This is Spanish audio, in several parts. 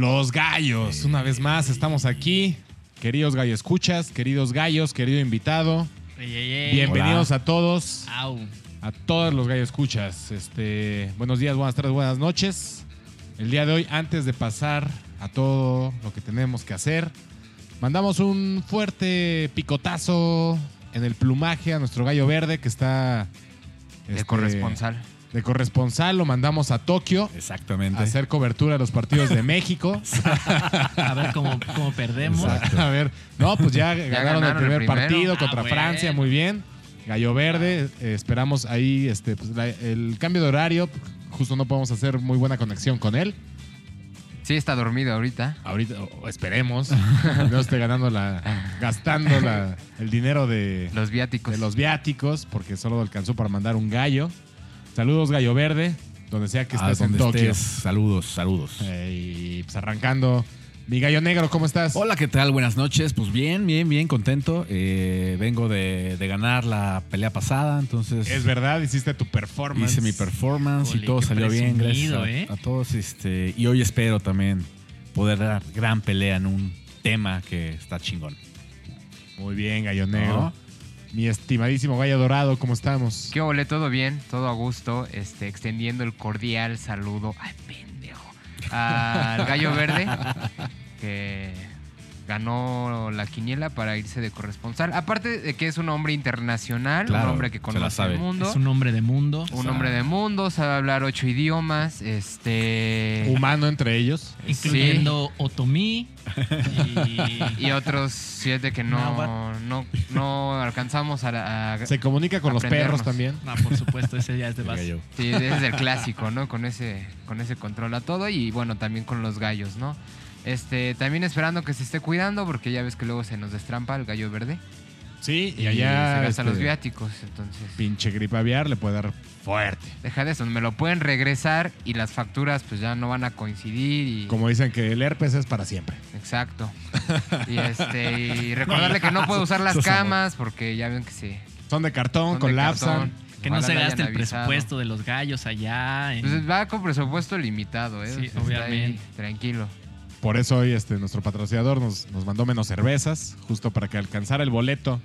Los gallos, una vez más estamos aquí. Queridos gallo escuchas, queridos gallos, querido invitado. Ey, ey, ey. Bienvenidos a todos, Au. a todos los gallo escuchas. Este, buenos días, buenas tardes, buenas noches. El día de hoy, antes de pasar a todo lo que tenemos que hacer, mandamos un fuerte picotazo en el plumaje a nuestro gallo verde que está De este, corresponsal. De corresponsal lo mandamos a Tokio Exactamente. a hacer cobertura de los partidos de México. A ver cómo, cómo perdemos. Exacto. A ver, no, pues ya, ganaron, el ganaron el primer partido Ah, contra bueno. Francia, muy bien. Gallo Verde, eh, esperamos ahí este, pues, la- el cambio de horario. Justo no podemos hacer muy buena conexión con él. Sí, está dormido ahorita. Ahorita, esperemos, no esté ganando la, gastando la- el dinero de, Los viáticos. de los viáticos, porque solo alcanzó para mandar un gallo. Saludos, Gallo Verde, donde sea que Ah, estés en donde Tokio. estés, Saludos, saludos. Eh, y pues arrancando. Mi gallo negro, ¿cómo estás? Hola, ¿qué tal? Buenas noches. Pues bien, bien, bien contento. Eh, vengo de, de ganar la pelea pasada, entonces Es verdad, hiciste tu performance. hice mi performance Híjole, y todo salió bien, gracias a, ¿eh? a todos. Este, y hoy espero también poder dar gran pelea en un tema que está chingón. Muy bien, gallo negro. ¿No? Mi estimadísimo gallo dorado, ¿cómo estamos? ¿Qué ole? ¿Todo bien? ¿Todo a gusto? Este, extendiendo el cordial saludo. ¡Ay, pendejo! Al Gallo Verde, que ganó la quiniela para irse de corresponsal. Aparte de que es un hombre internacional, Claro, un hombre que conoce sabe. el mundo. Es un hombre de mundo. Un hombre de mundo, sabe hablar ocho idiomas, este... Humano entre ellos. Incluyendo Otomí. Y, Y otros siete que no, no, no alcanzamos a... a- Se comunica con los perros también. No, por supuesto, ese ya es de base. Sí, ese es el clásico, ¿no? Con ese, con ese control a todo y bueno, también con los gallos, ¿no? Este, también esperando que se esté cuidando porque ya ves que luego se nos destrampa el gallo verde Sí, y, y, allá. se gasta este, los viáticos, entonces Pinche gripe aviar le puede dar fuerte. deja de eso, me lo pueden regresar y las facturas pues ya no van a coincidir y Como dicen que el herpes es para siempre. exacto. y este y recordarle que no puede usar las camas porque ya ven que se Son de cartón, son de colapsan. cartón. Que no se gaste el avisado. presupuesto de los gallos allá. en- Pues va con presupuesto limitado, ¿eh? Sí, ahí obviamente. tranquilo. Por eso hoy este, nuestro patrocinador nos, nos mandó menos cervezas, justo para que alcanzara el boleto.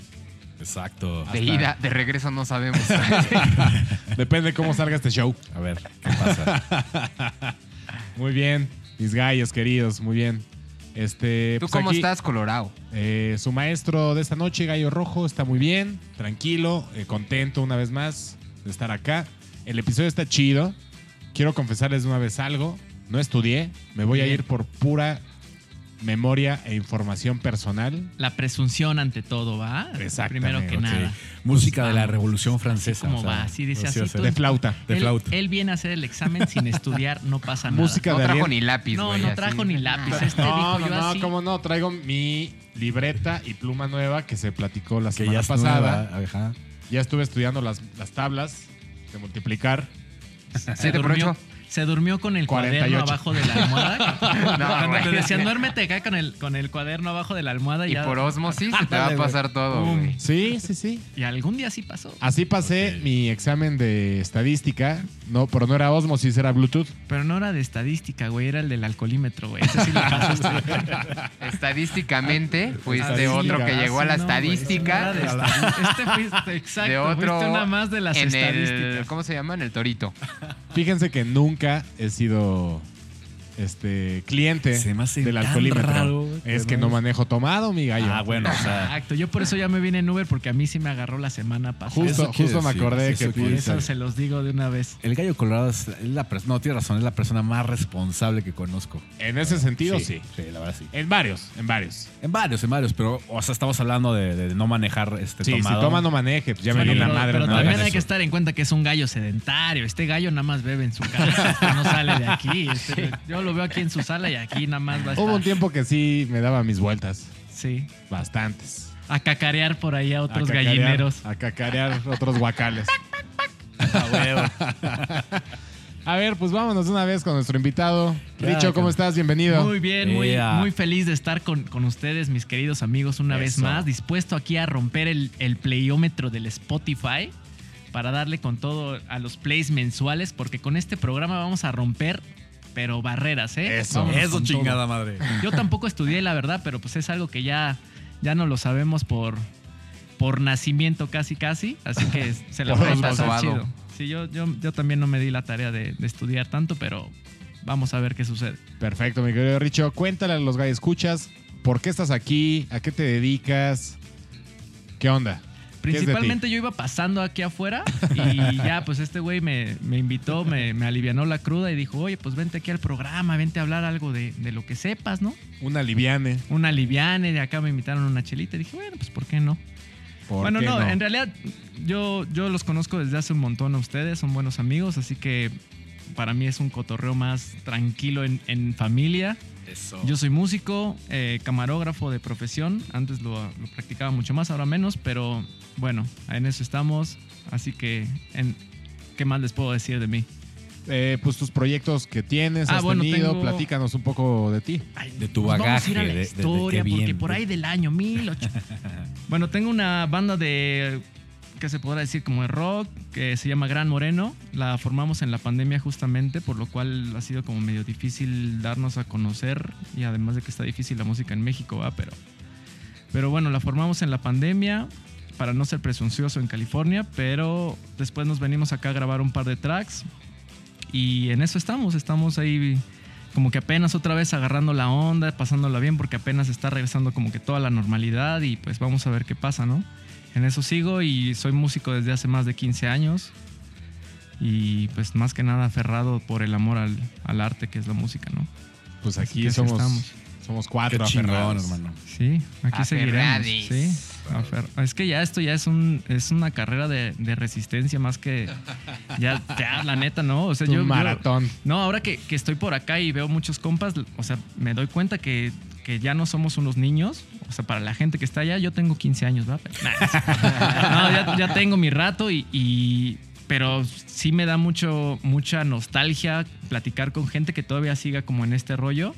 Exacto. De Hasta- ida, de regreso no sabemos. Depende cómo salga este show. A ver, ¿qué pasa? Muy bien, mis gallos queridos, muy bien. Este, ¿Tú pues cómo aquí, estás, Colorado? eh, su maestro de esta noche, Gallo Rojo, está muy bien, tranquilo, eh, contento una vez más de estar acá. El episodio está chido. Quiero confesarles de una vez algo. No estudié, me voy a ir por pura memoria e información personal. La presunción ante todo, ¿va? Exactamente, Primero que nada. Música de la. Revolución Francesa. ¿Cómo o sea, va? Así dice sí, así. De flauta. De él, flauta. él viene a hacer el examen sin estudiar, no pasa nada. Música No de trajo ni lápiz, No, no así. trajo ni lápiz. Este No, dijo no, yo no, así. cómo no, traigo mi libreta y pluma nueva que se platicó la que semana ya pasada. nueva. Ya estuve estudiando las, las tablas de multiplicar. se, ¿Sí te durmió, provecho? Se durmió con el 48. cuaderno abajo de la almohada. No, Cuando te decían, duérmete acá con el, con el cuaderno abajo de la almohada. Y ya- por osmosis se te va a pasar todo. Sí, sí, sí. Y algún día sí pasó. Así pasé Ok. mi examen de estadística, no, pero no era Osmosis, era Bluetooth. Pero no era de estadística, güey. Era el del alcoholímetro, güey. Ese sí lo pasaste. Estadísticamente fuiste Estadística. otro que llegó a la no, estadística. no de estadística. Este fuiste, exacto. de otro fuiste una más de las en el, estadísticas. ¿cómo se llama? En el torito. Fíjense que nunca he sido este cliente Se me hace del tan alcoholímetro. raro es que no- no manejo tomado, mi gallo. Ah, bueno, o sea, Exacto. Yo por eso ya me vine en Uber porque a mí sí me agarró la semana pasada. Justo, Eso quiere justo me decir, acordé eso que quiere Por eso se los digo de una vez. el gallo colorado es es la persona, no, tienes razón, es la persona más responsable que conozco. En ese sentido, sí. Sí, la verdad sí. En varios, en varios. En varios, en varios, pero, o sea, estamos hablando de, de no manejar este Sí, tomado. si toma no maneje, pues ya me Bueno, di la pero, madre. pero una también hay que estar en cuenta que es un gallo sedentario. Este gallo nada más bebe en su casa, este no sale de aquí. Este- yo lo veo aquí en su sala y aquí nada más va a estar. Hubo un tiempo que sí me daba mis vueltas. Sí. Bastantes. A cacarear por ahí a otros A cacarear- gallineros. A cacarear otros guacales. A huevo. A ver, pues vámonos una vez con nuestro invitado. Richo, ¿cómo estás? Bienvenido. Muy bien, muy, muy feliz de estar con, con ustedes, mis queridos amigos, una vez más. Dispuesto aquí a romper el, el playómetro del Spotify para darle con todo a los plays mensuales, porque con este programa vamos a romper pero barreras, ¿eh? Eso. Vámonos Eso, todo. chingada madre. Yo tampoco estudié, la verdad, pero pues es algo que ya, ya no lo sabemos por, por nacimiento casi casi, así que se la voy a pasar chido. Sí, yo, yo, yo también no me di la tarea de, de estudiar tanto, pero vamos a ver qué sucede. Perfecto, mi querido Richo. Cuéntale a los gallos escuchas por qué estás aquí, a qué te dedicas, qué onda. Principalmente yo iba pasando aquí afuera y ya, pues este güey me, me invitó, me, me alivianó la cruda y dijo, oye, pues vente aquí al programa, vente a hablar algo de, de lo que sepas, ¿no? Una liviane. Una liviane, de acá me invitaron una chelita y dije, bueno, pues ¿por qué no? ¿Por Bueno, qué no, en realidad yo, yo los conozco desde hace un montón a ustedes, son buenos amigos, así que para mí es un cotorreo más tranquilo en, en familia. Eso. Yo soy músico, eh, camarógrafo de profesión, antes lo, lo practicaba mucho más, ahora menos, pero bueno, en eso estamos, así que en, ¿qué más les puedo decir de mí? Eh, pues tus proyectos que tienes, Ah, has bueno, tenido, tengo- platícanos un poco de ti. De tu Pues Vamos a ir a bagaje, la de- de- de historia, porque bien. por ahí del año 1008. bueno, tengo una banda de, ¿qué se podrá decir? Como de rock, que se llama Gran Moreno. La formamos en la pandemia justamente, por lo cual ha sido como medio difícil darnos a conocer. Y además de que está difícil la música en México, ¿va? Pero, pero bueno, la formamos en la pandemia para no ser presuncioso en California, pero después nos venimos acá a grabar un par de tracks. Y en eso estamos, estamos ahí como que apenas otra vez agarrando la onda, pasándola bien, porque apenas está regresando como que toda la normalidad y pues vamos a ver qué pasa, ¿no? En eso sigo y soy músico desde hace más de 15 años y pues más que nada aferrado por el amor al, al arte que es la música, ¿no? Pues aquí somos, estamos. Somos Qué cuatro chingón, aferrados. hermano. Sí, aquí seguiremos. Sí, es que ya esto ya es un es una carrera de, de resistencia más que ya, ya la neta, ¿no? O sea, Un yo, yo- maratón. no, ahora que, que estoy por acá y veo muchos compas, o sea, me doy cuenta que, que ya no somos unos niños. O sea, para la gente que está allá, yo tengo 15 años, nah, no, ya, ya tengo mi rato y, y- Pero sí me da mucho, mucha nostalgia platicar con gente que todavía siga como en este rollo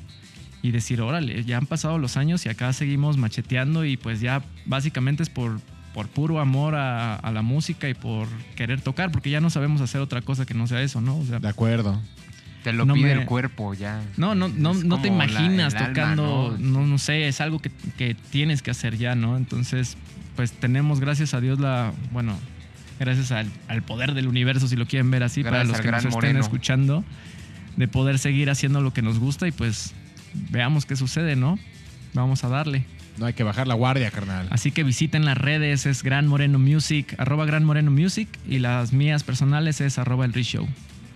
y decir, órale, ya han pasado los años y acá seguimos macheteando y pues ya básicamente es por, por puro amor a, a la música y por querer tocar, porque ya no sabemos hacer otra cosa que no sea eso, ¿no? O sea, De acuerdo. Te lo No pide me- el cuerpo ya. no, no, no, no te la- imaginas alma, tocando, ¿no? ¿no? no, sé, es algo que, que tienes que hacer ya, ¿no? Entonces, pues tenemos, gracias a Dios, la, bueno, gracias al, al poder del universo, si lo quieren ver así, para los que nos estén Moreno. escuchando, de poder seguir haciendo lo que nos gusta y pues veamos qué sucede, ¿no? Vamos a darle. No hay que bajar la guardia, carnal. Así que visiten las redes, es Gran Moreno Music, arroba Gran Moreno Music, y las mías personales es arroba el Rich Show.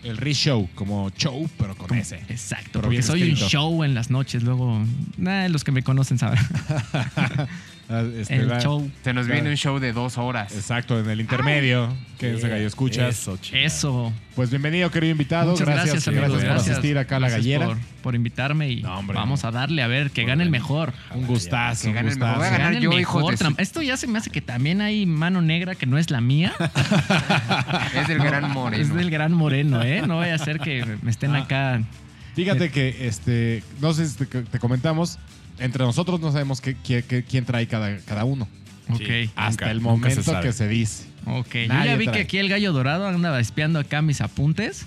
El Rich Show, como show, pero con ese. Exacto, Pero porque soy escrito. un show en las noches, luego nah, los que me conocen saben. Ah, este, el show. Se nos viene un show de dos horas. Exacto, en el intermedio. Que ese gallo escuchas. Eso. Pues bienvenido, querido invitado. Muchas gracias, gracias, amigos. gracias por Gracias. asistir acá a la gallera. Por, por invitarme y No, hombre, vamos no. a darle a ver que gane el mejor. Un gustazo, Que un gane el gustazo. mejor. Voy a ganar yo, de Esto ya se me hace que también hay mano negra que no es la mía. Es del gran moreno. Es del gran moreno, ¿eh? No vaya a ser que me estén acá. Fíjate que, este, no sé si te, te comentamos, entre nosotros no sabemos qué, qué- qué- quién trae cada, cada uno. Ok. Sí. Hasta Nunca- el se momento sabe. que se dice. Ok. Yo ya vi trae. que aquí el gallo dorado andaba espiando acá mis apuntes.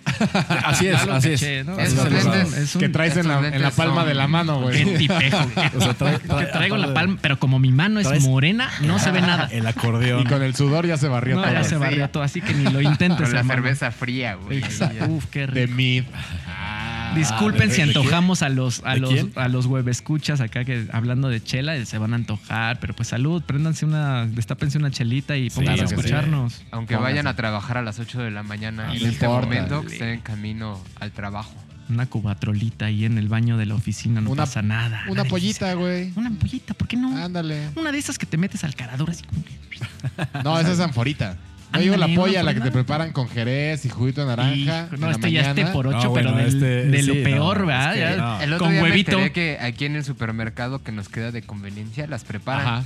Así es, ¿no? Así Esos es, lentes- es. es un- que traes en la, en palma son- de la mano, Qué güey. tipejo. O sea, trae- Que traigo la palma, pero como mi mano es Traes- morena, no se ve nada. El acordeón. Y con el sudor ya se barrió No, todo. ya se Sí. barrió todo, así que ni lo intentes, Con la hermano. cerveza fría, güey. Exacto. Uf, qué De rico. mid. Disculpen ¿de- si antojamos a los a ¿De los quién? a los escuchas acá que hablando de chela se van a antojar, pero pues salud, préndanse una, destápense una chelita y pónganse a sí. escucharnos. Aunque Póngase. vayan a trabajar a las 8 de la mañana No en este importa. momento, que estén en camino al trabajo. Una cubatrolita ahí en el baño de la oficina, no Una- pasa nada. Una pollita, güey. Una pollita, ¿por qué no? Ándale. Una de esas que te metes al carador así como... No, esa es anforita. No digo la polla, la que te preparan con jerez y juguito de naranja. En no, este ya esté mañana. por ocho, No, pero bueno, del- este- de lo sí, no, peor, es ¿verdad? que Ya- no. El otro Con día huevito. me que aquí en el supermercado que nos queda de conveniencia las preparan. Ajá.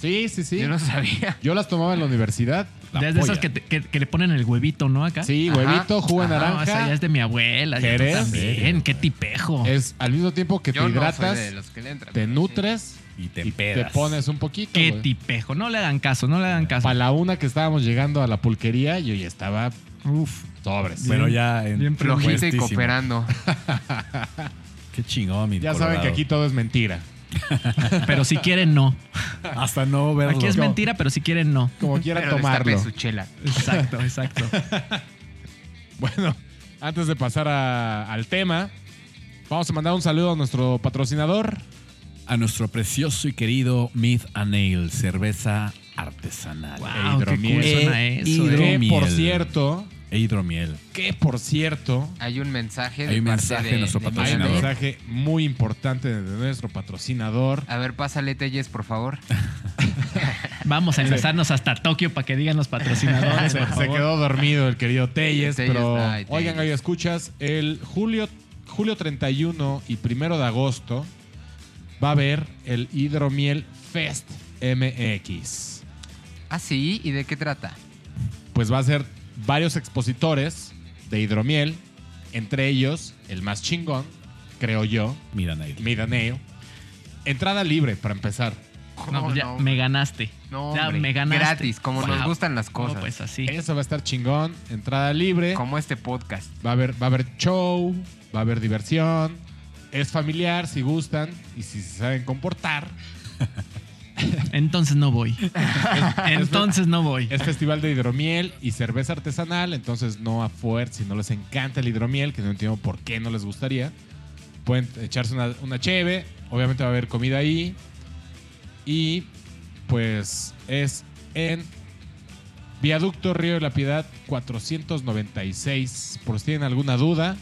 Sí, sí, sí. Yo no sabía. Yo las tomaba en la universidad. La Ya es de esas que, te- que- que le ponen el huevito, ¿no? Acá. Sí, Ajá. huevito, jugo de Ah, no, esa naranja. ya es de mi abuela. ya tú ¿Jerez? también, qué tipejo. Es al mismo tiempo que Yo te no hidratas, soy de los que le entran. te pero sí. nutres Y te y te pones un poquito. Qué güey. tipejo. No le hagan caso, no le hagan caso. Para la una que estábamos llegando a la pulquería, yo ya estaba Uf. Sobres. Pero ya en bien Flojito y puestísimo. cooperando. Qué chingón, mi Ya saben que Colorado. aquí todo es mentira. Pero si quieren, no. Hasta no verlo. Aquí es mentira, pero si quieren, no. Como quieran Pero tomarlo. su chela. Exacto, exacto. Bueno, antes de pasar a- al tema, vamos a mandar un saludo a nuestro patrocinador. A nuestro precioso y querido Myth and Ale, cerveza artesanal. Wow, qué hidromiel. cool suena Eh, eso. Que por cierto, E hidromiel. que por cierto, Hay un mensaje Hay de un mensaje de, de nuestro de hay un patrocinador. Mensaje muy importante de nuestro patrocinador. A ver, pásale, Telles, por favor. Vamos a enlazarnos hasta Tokio para que digan los patrocinadores. Se, por se favor. quedó dormido el querido Telles, Telles, pero ay, oigan, gallo, escuchas, el julio, julio 31 y primero de agosto va a haber el Hidromiel Fest MX. Ah, sí, ¿y de qué trata? Pues va a ser varios expositores de hidromiel, entre ellos el más chingón, creo yo, Mira, Nail. Midaneo. Entrada libre para empezar. No, pues ya no, me ganaste. no, ya hombre, me ganaste. Gratis, como nos gustan las cosas. No, pues así. Eso va a estar chingón. Entrada libre. Como este podcast. Va a haber, va a haber show, va a haber diversión. Es familiar si gustan y si se saben comportar. Entonces no voy. Entonces no voy. Es festival de hidromiel y cerveza artesanal, entonces no a fuerza, si no les encanta el hidromiel, que no entiendo por qué no les gustaría. Pueden echarse una, una cheve, obviamente va a haber comida ahí. Y pues es en Viaducto Río de la Piedad 496. Por si tienen alguna duda,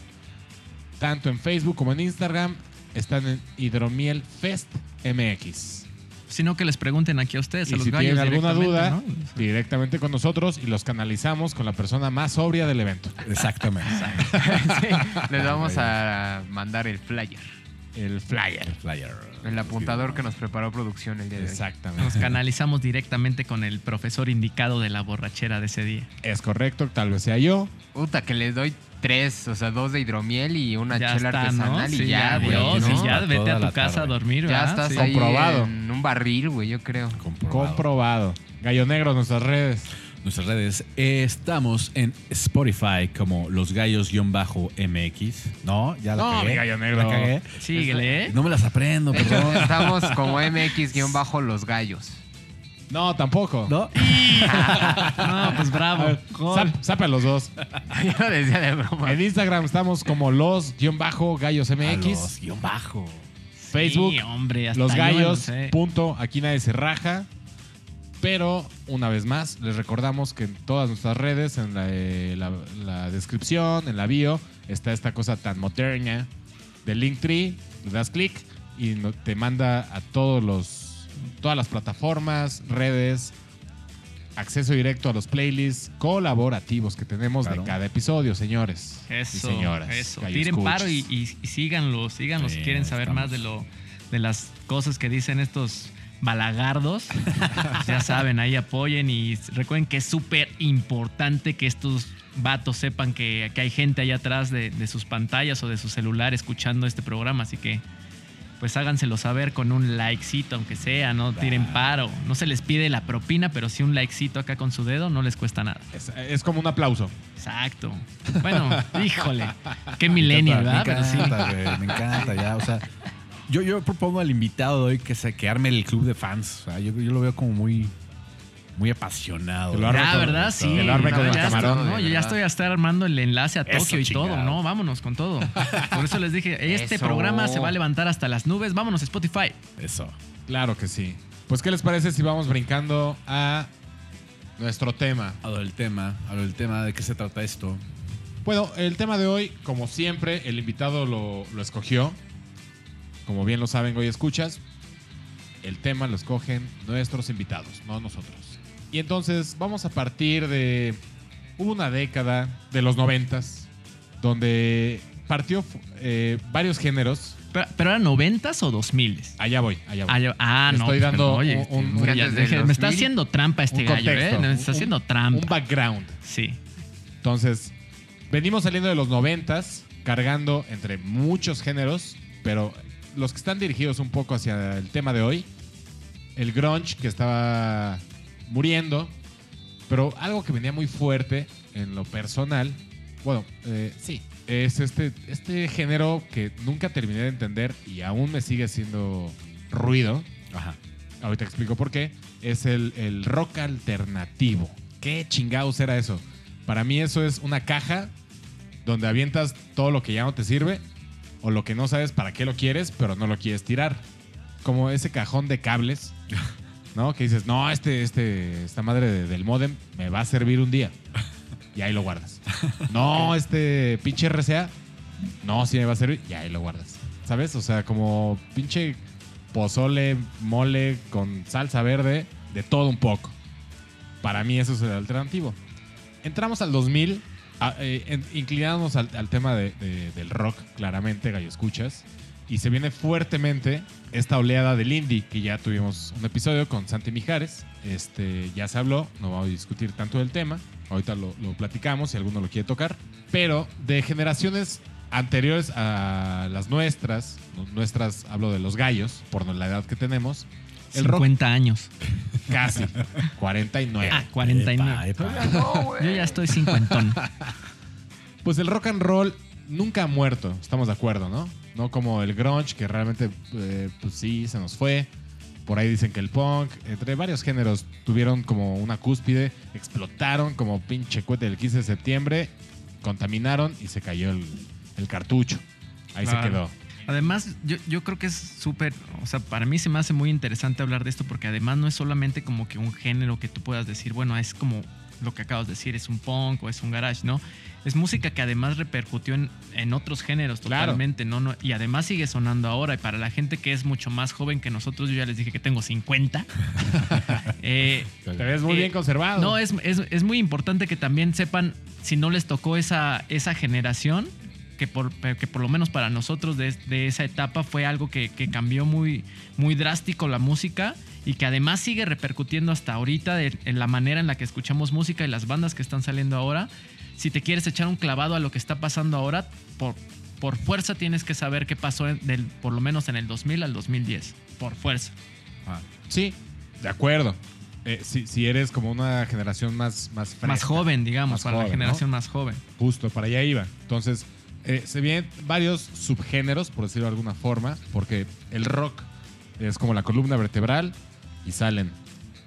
tanto en Facebook como en Instagram, están en Hidromiel Fest MX. Sino que les pregunten aquí a ustedes, a los si gallos tienen alguna duda, ¿no? directamente con nosotros y los canalizamos con la persona más sobria del evento. Exactamente. Sí, les vamos a mandar el flyer. El flyer. Flyer. El apuntador que nos preparó producción el día de hoy. Nos Exactamente. canalizamos directamente con el profesor indicado de la borrachera de ese día. Es correcto, tal vez sea yo. Puta, que les doy tres, o sea, dos de hidromiel y una ya chela está, ¿no? artesanal y Sí, ya, güey. Dios, ¿no? y ya Toda vete a tu casa a dormir, Ya estás Sí. ahí Comprobado. en un barril, güey, yo creo. Comprobado. Comprobado. Gallo Negro, nuestras redes. Nuestras redes. eh, estamos en Spotify como Los Gallos-MX. No, ya la No, cagué. mi gallo negro. La cagué. Síguele, ¿eh? No me las aprendo, perdón. Estamos como MX-los gallos. No, tampoco. ¿No? No, pues bravo. zapa los dos. Yo lo decía de broma. En Instagram estamos como los-gallos A MX. los guion bajo. Facebook, Sí, hombre, hasta los gallos. sé. Punto. Aquí nadie se raja. Pero, una vez más, les recordamos que en todas nuestras redes, en la, eh, la- la descripción, en la bio, está esta cosa tan moderna de Linktree. Le das clic y no- te manda a todos los, todas las plataformas, redes, acceso directo a los playlists colaborativos que tenemos Claro. de cada episodio, señores Eso, y señoras. eso. Tiren escuchas. paro y, y- y síganlo, síganlo si quieren saber estamos. más de lo de las cosas que dicen estos balagardos. ya saben, ahí apoyen y recuerden que es súper importante que estos vatos sepan que, que hay gente allá atrás de, de sus pantallas o de su celular escuchando este programa, así que pues háganselo saber con un likecito, aunque sea, no tiren paro. No se les pide la propina, pero sí un likecito acá con su dedo no les cuesta nada. Es, es como un aplauso. Exacto. Bueno, híjole. Qué millennial, ¿verdad? Me Pero sí. encanta, güey, me encanta ya. O sea, yo, yo propongo al invitado de hoy que se que arme el club de fans. O sea, yo, yo lo veo como muy, muy apasionado. Lo Ya, ¿verdad? Sí. que lo arme con el ya camarón. estoy- no, yo ya estoy hasta armando el enlace a Eso, Tokio y todo. No, vámonos con todo. Por eso les dije, este Eso. programa se va a levantar hasta las nubes. Vámonos, Spotify. Eso. Claro que sí. Pues, ¿qué les parece si vamos brincando a nuestro tema? A lo del tema, a lo del tema, ¿de qué se trata esto? Bueno, el tema de hoy, como siempre, el invitado lo, lo escogió. Como bien lo saben, hoy escuchas. El tema lo escogen nuestros invitados, no nosotros. Y entonces vamos a partir de una década de los noventas donde partió eh, varios géneros. Pero, pero eran noventas o dos miles. Allá voy, allá voy. Ah, yo- ah, no. estoy pues, dando oye, un- un- ya dije, me está 2000. haciendo trampa este Un gallo, contexto, ¿eh? Me un- está haciendo un trampa. background. Sí. Entonces, venimos saliendo de los noventas, cargando entre muchos géneros, pero los que están dirigidos un poco hacia el tema de hoy, el grunge que estaba muriendo, pero algo que venía muy fuerte en lo personal, bueno, eh, sí, es este, este género que nunca terminé de entender y aún me sigue haciendo ruido. Ajá. Ahorita explico por qué. Es el, el rock alternativo. ¿Qué chingados era eso? Para mí eso es una caja donde avientas todo lo que ya no te sirve o lo que no sabes para qué lo quieres, pero no lo quieres tirar. Como ese cajón de cables, ¿no? Que dices, no, este, este, esta madre de- del modem me va a servir un día. Y ahí lo guardas. No, este pinche RCA, no, sí me va a servir, y ahí lo guardas. ¿Sabes? O sea, como pinche pozole, mole con salsa verde, de todo un poco. Para mí eso es el alternativo. Entramos al 2000, a- eh, en- al, al tema de- de- del rock, claramente, gallo escuchas. Y se viene fuertemente esta oleada del indie, que ya tuvimos un episodio con Santi Mijares. Este, ya se habló, no vamos a discutir tanto del tema. Ahorita lo, lo platicamos si alguno lo quiere tocar. Pero de generaciones anteriores a las nuestras, nu- nuestras, hablo de los gallos, por la edad que tenemos, el rock 50 años. casi, 49. Ah, 49. Epa, epa. Yo ya estoy cincuentón. Pues el rock and roll nunca ha muerto, estamos de acuerdo, ¿no? No como el grunge, que realmente, eh, pues sí, se nos fue. Por ahí dicen que el punk, entre varios géneros, tuvieron como una cúspide, explotaron como pinche cohete del 15 de septiembre, contaminaron y se cayó el, el cartucho. Ahí se quedó. Además, yo, yo creo que es súper, o sea, para mí se me hace muy interesante hablar de esto porque además no es solamente como que un género que tú puedas decir, bueno, es como lo que acabas de decir, es un punk o es un garage, ¿no? Es música que además repercutió en, en otros géneros Claro. totalmente, ¿no? ¿no? Y además sigue sonando ahora. Y para la gente que es mucho más joven que nosotros, yo ya les dije que tengo 50. eh, Te ves muy Eh, bien conservado. no, es, es- es muy importante que también sepan, si no les tocó esa, esa generación, que por, que por lo menos para nosotros de, de esa etapa fue algo que, que cambió muy, muy drástico la música y que además sigue repercutiendo hasta ahorita de- en la manera en la que escuchamos música y las bandas que están saliendo ahora. Si te quieres echar un clavado a lo que está pasando ahora, por, por fuerza tienes que saber qué pasó en- del, por lo menos en el 2000 al 2010. Por fuerza. Ah, Sí, de acuerdo. Eh, si, si eres como una generación más, más fresca. Más joven, digamos, Más para joven, la generación más joven. Justo, para allá iba. Entonces, eh, se vienen varios subgéneros, por decirlo de alguna forma, porque el rock es como la columna vertebral y salen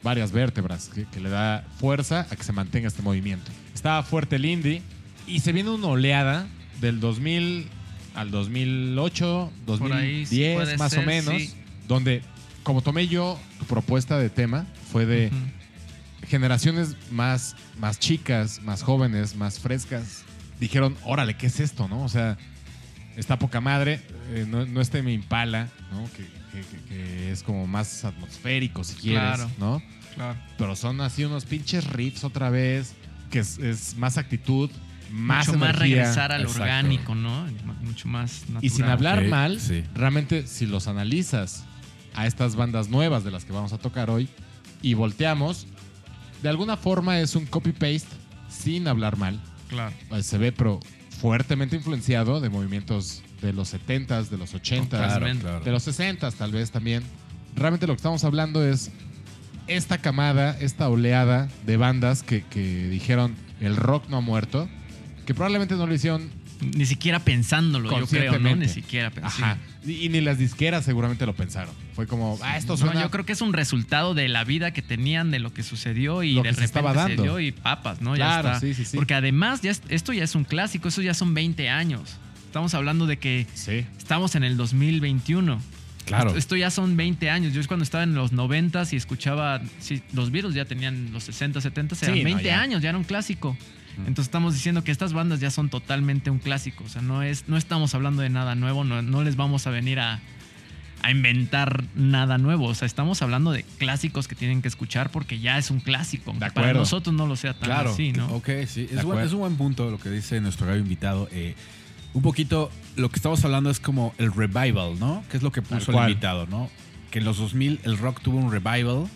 varias vértebras que, que le da fuerza a que se mantenga este movimiento. Estaba fuerte el indie y se viene una oleada del 2000 al 2008, Por ahí 2010 puede más o menos, sí. donde, como tomé yo tu propuesta de tema, fue de generaciones más, más chicas, más jóvenes, más frescas, dijeron, órale, ¿qué es esto? ¿no? O sea, está poca madre, eh, no, no este mi impala, ¿no? Que, que- que- que es como más atmosférico, si quieres, Claro. ¿no? Claro. Pero son así unos pinches riffs otra vez, que es, es más actitud, más mucho más regresar al Exacto. orgánico, ¿no? Mucho más natural. Y sin hablar mal, sí. realmente si los analizas a estas bandas nuevas de las que vamos a tocar hoy y volteamos, de alguna forma es un copy-paste sin hablar mal. Claro. Eh, Se ve, pero fuertemente influenciado de movimientos de los 70s, de los 80s, Claro, claro. de los 60s tal vez también. Realmente lo que estamos hablando es esta camada, esta oleada de bandas que, que dijeron el rock no ha muerto, que probablemente no lo hicieron Ni siquiera pensándolo, yo creo, ¿no? Ni siquiera pensando. Ajá. Y, y ni las disqueras seguramente lo pensaron. Fue como, ah, esto suena. No, yo creo que es un resultado de la vida que tenían, de lo que sucedió y Lo de que se repente estaba se dando. dio y papas, ¿no? Claro, ya está. sí, sí, sí. Porque además ya es- esto ya es un clásico, eso ya son 20 años. Estamos hablando de que Sí. estamos en el 2021. Claro. Esto, esto ya son 20 años. Yo es cuando estaba en los 90 y escuchaba, sí, los Beatles ya tenían los 60, 70, eran Sí, no, 20 ya. años, ya era un clásico. Entonces estamos diciendo que estas bandas ya son totalmente un clásico. O sea, no, es, no estamos hablando de nada nuevo, no, no les vamos a venir a, a inventar nada nuevo. O sea, estamos hablando de clásicos que tienen que escuchar porque ya es un clásico. aunque Para nosotros no lo sea tan Claro. así, ¿no? Ok, sí. De Es, buen- acuerdo. es un buen punto lo que dice nuestro gallo invitado. Eh, un poquito lo que estamos hablando es como el revival, ¿no? Que es lo que puso el invitado, ¿no? Que en los 2000 el rock tuvo un revival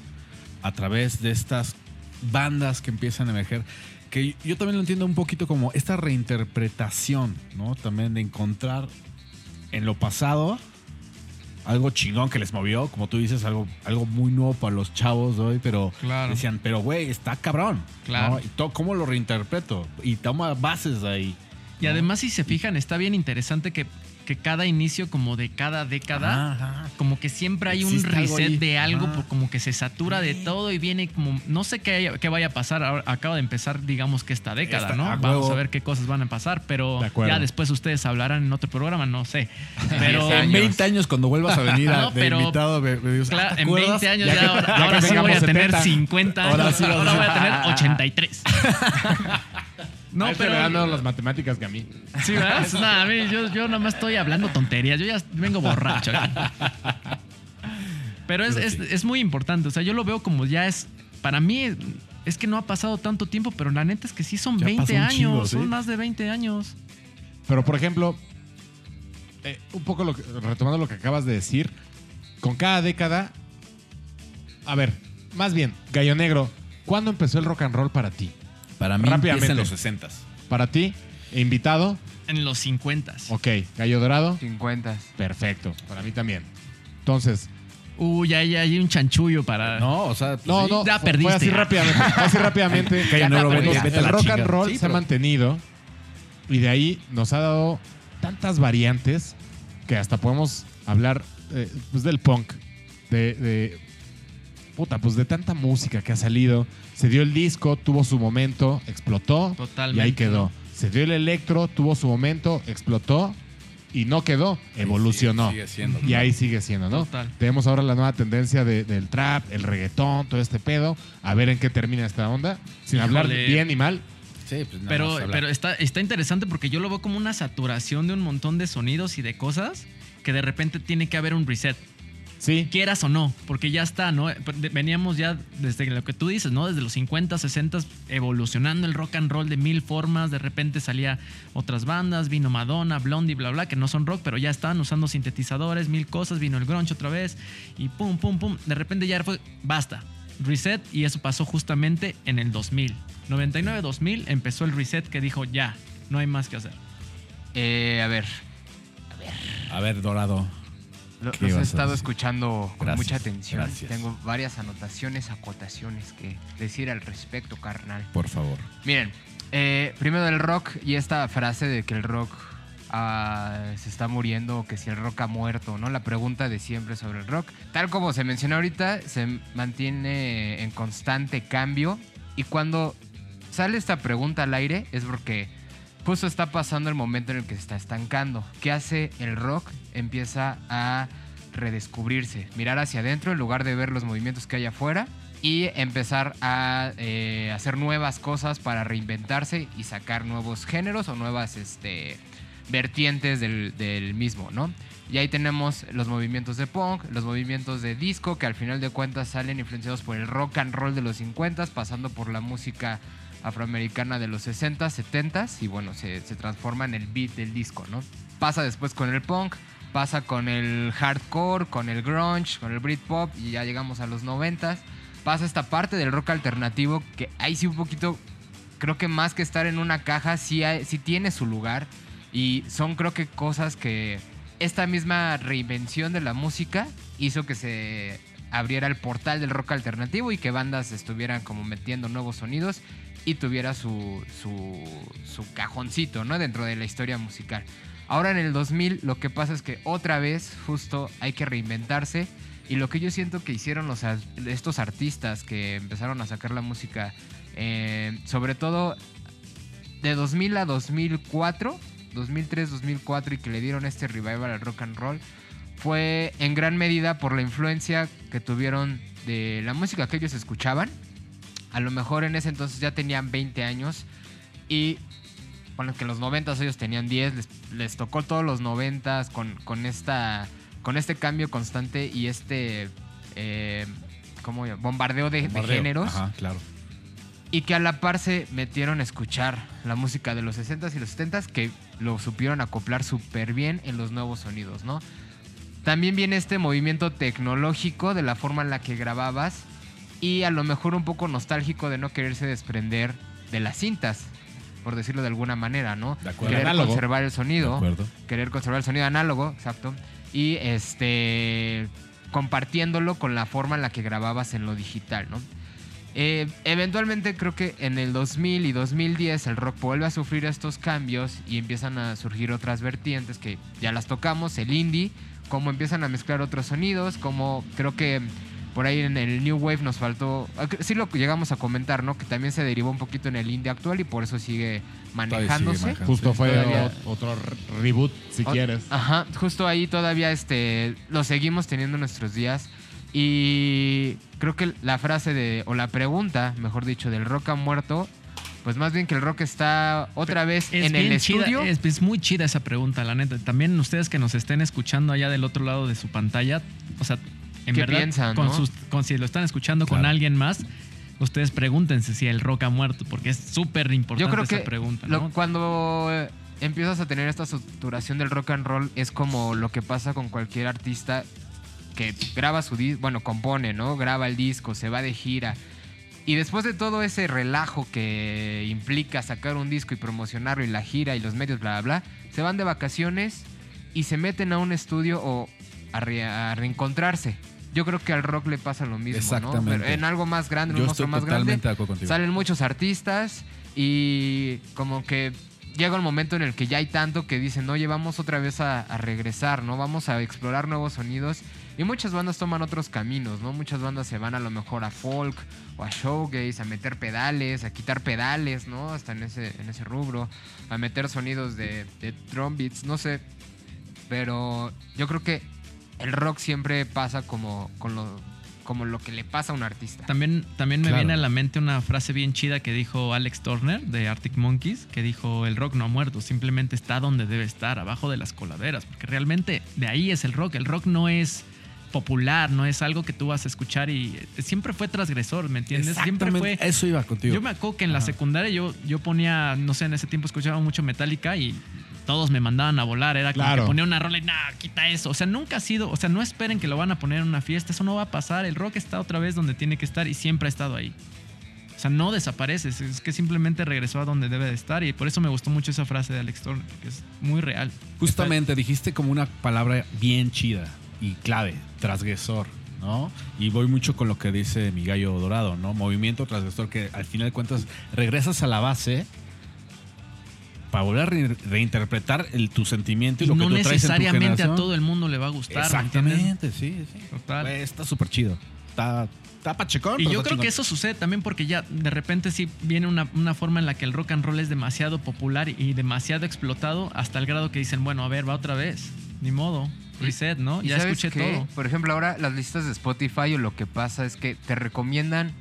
a través de estas bandas que empiezan a emerger. Que yo también lo entiendo un poquito como esta reinterpretación, ¿no? También de encontrar en lo pasado algo chingón que les movió, como tú dices, algo, algo muy nuevo para los chavos de hoy, pero Claro. decían, pero güey, está cabrón. Claro. ¿no? Y to- ¿Cómo lo reinterpreto? Y toma bases de ahí. Y además, si se fijan, está bien interesante que, que cada inicio, como de cada década, Ajá. como que siempre hay un Existe algo reset ahí. de algo, Ajá. por- como que se satura de todo y viene como, no sé qué, haya- qué vaya a pasar, ahora acaba de empezar, digamos que esta década, Esta- ¿no? a Vamos a ver qué cosas van a pasar, pero De ya después ustedes hablarán en otro programa, no sé. Pero En años. 20 años, cuando vuelvas a venir a, No, de pero- invitado, me, me dices, claro, "Ah, ¿te en acuerdas?" 20 años Ya ya, que- ahora, ya ahora sí voy a tener 70. 50 años, Ahora ahora, sí vas a- voy a tener 83. No, no, pero... pero... las matemáticas que a mí. Sí, ¿verdad? Nada, a mí, yo, yo nada más estoy hablando tonterías. Yo ya vengo borracho. Pero es, es, es muy importante. O sea, yo lo veo como ya es. Para mí, es que no ha pasado tanto tiempo, pero la neta es que sí son Ya 20 pasó un años. chingo, ¿sí? Son más de 20 años. Pero, por ejemplo, eh, un poco lo que- retomando lo que acabas de decir, con cada década, a ver, más bien, Gallo Negro, ¿cuándo empezó el rock and roll para ti? Para mí Rápidamente. empieza en los 60 Para ti, invitado, En los 50. ok, Gallo Dorado, 50. perfecto, para mí también. Entonces, Uy, ahí hay un chanchullo para. No, o sea, pues no, sí. no, ya fue, perdiste. fue así rápidamente, fue así rápidamente. Ya vete a el la rock and roll Sí, se ha pero- mantenido y de ahí nos ha dado tantas variantes que hasta podemos hablar eh, pues del punk, de, de- puta, pues de tanta música que ha salido. Se dio el disco, tuvo su momento, explotó Totalmente. y ahí quedó. Se dio el electro, tuvo su momento, explotó y no quedó, evolucionó. Sigue siendo. Y ahí sigue siendo, ¿no? Total. Tenemos ahora la nueva tendencia de- del trap, el reggaetón, todo este pedo. A ver en qué termina esta onda. Sin hablar bien y mal. Sí, pues nada Pero, más pero está, está interesante porque yo lo veo como una saturación de un montón de sonidos y de cosas que de repente tiene que haber un reset. Sí. quieras o no, porque ya está, ¿no? Veníamos ya desde lo que tú dices, ¿no? Desde los 50, 60 evolucionando el rock and roll de mil formas, de repente salía otras bandas, vino Madonna, Blondie, bla, bla, que no son rock, pero ya estaban usando sintetizadores, mil cosas, vino el grunge otra vez y pum, pum, pum, de repente ya fue, basta, reset y eso pasó justamente en el 2000. 99-2000 empezó el reset que dijo, ya, no hay más que hacer. Eh, a ver, A ver, Dorado. lo- ¿Qué los he estado escuchando con Gracias, mucha atención. gracias. Tengo varias anotaciones, acotaciones que decir al respecto, carnal. Por favor. Miren, eh, primero del rock y esta frase de que el rock ah, se está muriendo que si el rock ha muerto, ¿no? La pregunta de siempre sobre el rock. Tal como se mencionó ahorita, se mantiene en constante cambio y cuando sale esta pregunta al aire es porque justo está pasando el momento en el que se está estancando. ¿Qué hace el rock? Empieza a redescubrirse, mirar hacia adentro en lugar de ver los movimientos que hay afuera y empezar a eh, hacer nuevas cosas para reinventarse y sacar nuevos géneros o nuevas este, vertientes del, del mismo, ¿no? Y ahí tenemos los movimientos de punk, los movimientos de disco, que al final de cuentas salen influenciados por el rock and roll de los 50, pasando por la música afroamericana de los 60, 70 y bueno, se, se transforma en el beat del disco, ¿no? Pasa después con el punk, pasa con el hardcore, con el grunge, con el Britpop y ya llegamos a los 90 Pasa esta parte del rock alternativo que ahí sí un poquito, creo que más que estar en una caja, sí, hay- sí tiene su lugar y son creo que cosas que esta misma reinvención de la música hizo que se abriera el portal del rock alternativo y que bandas estuvieran como metiendo nuevos sonidos y tuviera su, su, cajoncito, ¿no? Dentro de la historia musical. Ahora en el 2000 lo que pasa es que otra vez justo hay que reinventarse y lo que yo siento que hicieron los, estos artistas que empezaron a sacar la música, eh, sobre todo de 2000 a 2004, 2003-2004 y que le dieron este revival al rock and roll, fue en gran medida por la influencia que tuvieron de la música que ellos escuchaban. A lo mejor en ese entonces ya tenían 20 años y bueno, que en los 90 ellos tenían 10, les, les tocó todos los 90 con, con, esta, con este cambio constante y este eh, ¿cómo bombardeo de, de Bombardeo. géneros Ajá, claro. y que a la par se metieron a escuchar la música de los 60s y los 70s que lo supieron acoplar súper bien en los nuevos sonidos, ¿no? También viene este movimiento tecnológico de la forma en la que grababas y a lo mejor un poco nostálgico de no quererse desprender de las cintas. por decirlo de alguna manera, ¿no? De acuerdo. Querer Análogo. conservar el De sonido acuerdo. querer conservar el sonido análogo, exacto, y este compartiéndolo con la forma en la que grababas en lo digital, ¿no? Eh, eventualmente creo que en el 2000 y 2010 el rock vuelve a sufrir estos cambios y empiezan a surgir otras vertientes que ya las tocamos, el indie, cómo empiezan a mezclar otros sonidos, como creo que por ahí en el New Wave nos faltó, ah, sí lo llegamos a comentar, ¿no? Que también se derivó un poquito en el indie actual y por eso sigue manejándose. Justo fue Todavía- otro re- reboot, si Ot- quieres. Ajá, justo ahí todavía este, lo seguimos teniendo en nuestros días. Y creo que la frase de, o la pregunta, mejor dicho, del rock ha muerto, pues más bien que el rock está otra vez Es en el chida, estudio. es, es muy chida esa pregunta, la neta. También ustedes que nos estén escuchando allá del otro lado de su pantalla, o sea, en ¿Qué verdad, piensan, con no? sus- con- si lo están escuchando con alguien más, ustedes pregúntense si el rock ha muerto, porque es súper importante Yo creo esa que pregunta. lo- ¿no? cuando eh, empiezas a tener esta saturación del rock and roll, es como lo que pasa con cualquier artista que graba su disco, bueno, compone, ¿no? Graba el disco, se va de gira. Y después de todo ese relajo que implica sacar un disco y promocionarlo y la gira y los medios, bla, bla, bla, se van de vacaciones y se meten a un estudio o a, re- a reencontrarse. Yo creo que al rock le pasa lo mismo, ¿no? Pero en algo más grande, en un monstruo más grande. Salen muchos artistas y como que llega un momento en el que ya hay tanto que dicen, oye, vamos otra vez a, a regresar, ¿no? Vamos a explorar nuevos sonidos. Y muchas bandas toman otros caminos, ¿no? Muchas bandas se van a lo mejor a folk o a showgaze, a meter pedales, a quitar pedales, ¿no? Hasta en ese, en ese rubro, a meter sonidos de, de drum beats, no sé. Pero yo creo que el rock siempre pasa como, con lo, como lo que le pasa a un artista. También, también me Claro. viene a la mente una frase bien chida que dijo Alex Turner de Arctic Monkeys, que dijo, el rock no ha muerto, simplemente está donde debe estar, abajo de las coladeras, porque realmente de ahí es el rock. El rock no es popular, no es algo que tú vas a escuchar y eh, siempre fue transgresor, ¿me entiendes? Siempre fue... Eso iba contigo. Yo me acuerdo que en la secundaria yo, yo ponía, no sé, en ese tiempo escuchaba mucho Metallica y todos me mandaban a volar. Era como Claro. que ponía una rola y nada, quita eso. O sea, nunca ha sido, o sea, no esperen que lo van a poner en una fiesta, eso no va a pasar. El rock está otra vez donde tiene que estar y siempre ha estado ahí. O sea, no desaparece, es- es que simplemente regresó a donde debe de estar y por eso me gustó mucho esa frase de Alex Turner, que es muy real. Justamente dijiste como una palabra bien chida y clave, transgresor, ¿no? Y voy mucho con lo que dice mi gallo dorado, ¿no? Movimiento transgresor, que al final de cuentas regresas a la base para volver a re- reinterpretar el, tu sentimiento y, Y lo no que tú traes en tu necesariamente a generación. todo el mundo le va a gustar. Exactamente, sí, sí. Total. Está súper chido. Está, está pachecón. Y yo creo que eso sucede también porque ya de repente sí viene una, una forma en la que el rock and roll es demasiado popular y demasiado explotado hasta el grado que dicen, bueno, a ver, va otra vez. Ni modo. Reset, ¿no? ¿Y Ya escuché qué? todo. Por ejemplo, ahora las listas de Spotify o lo que pasa es que te recomiendan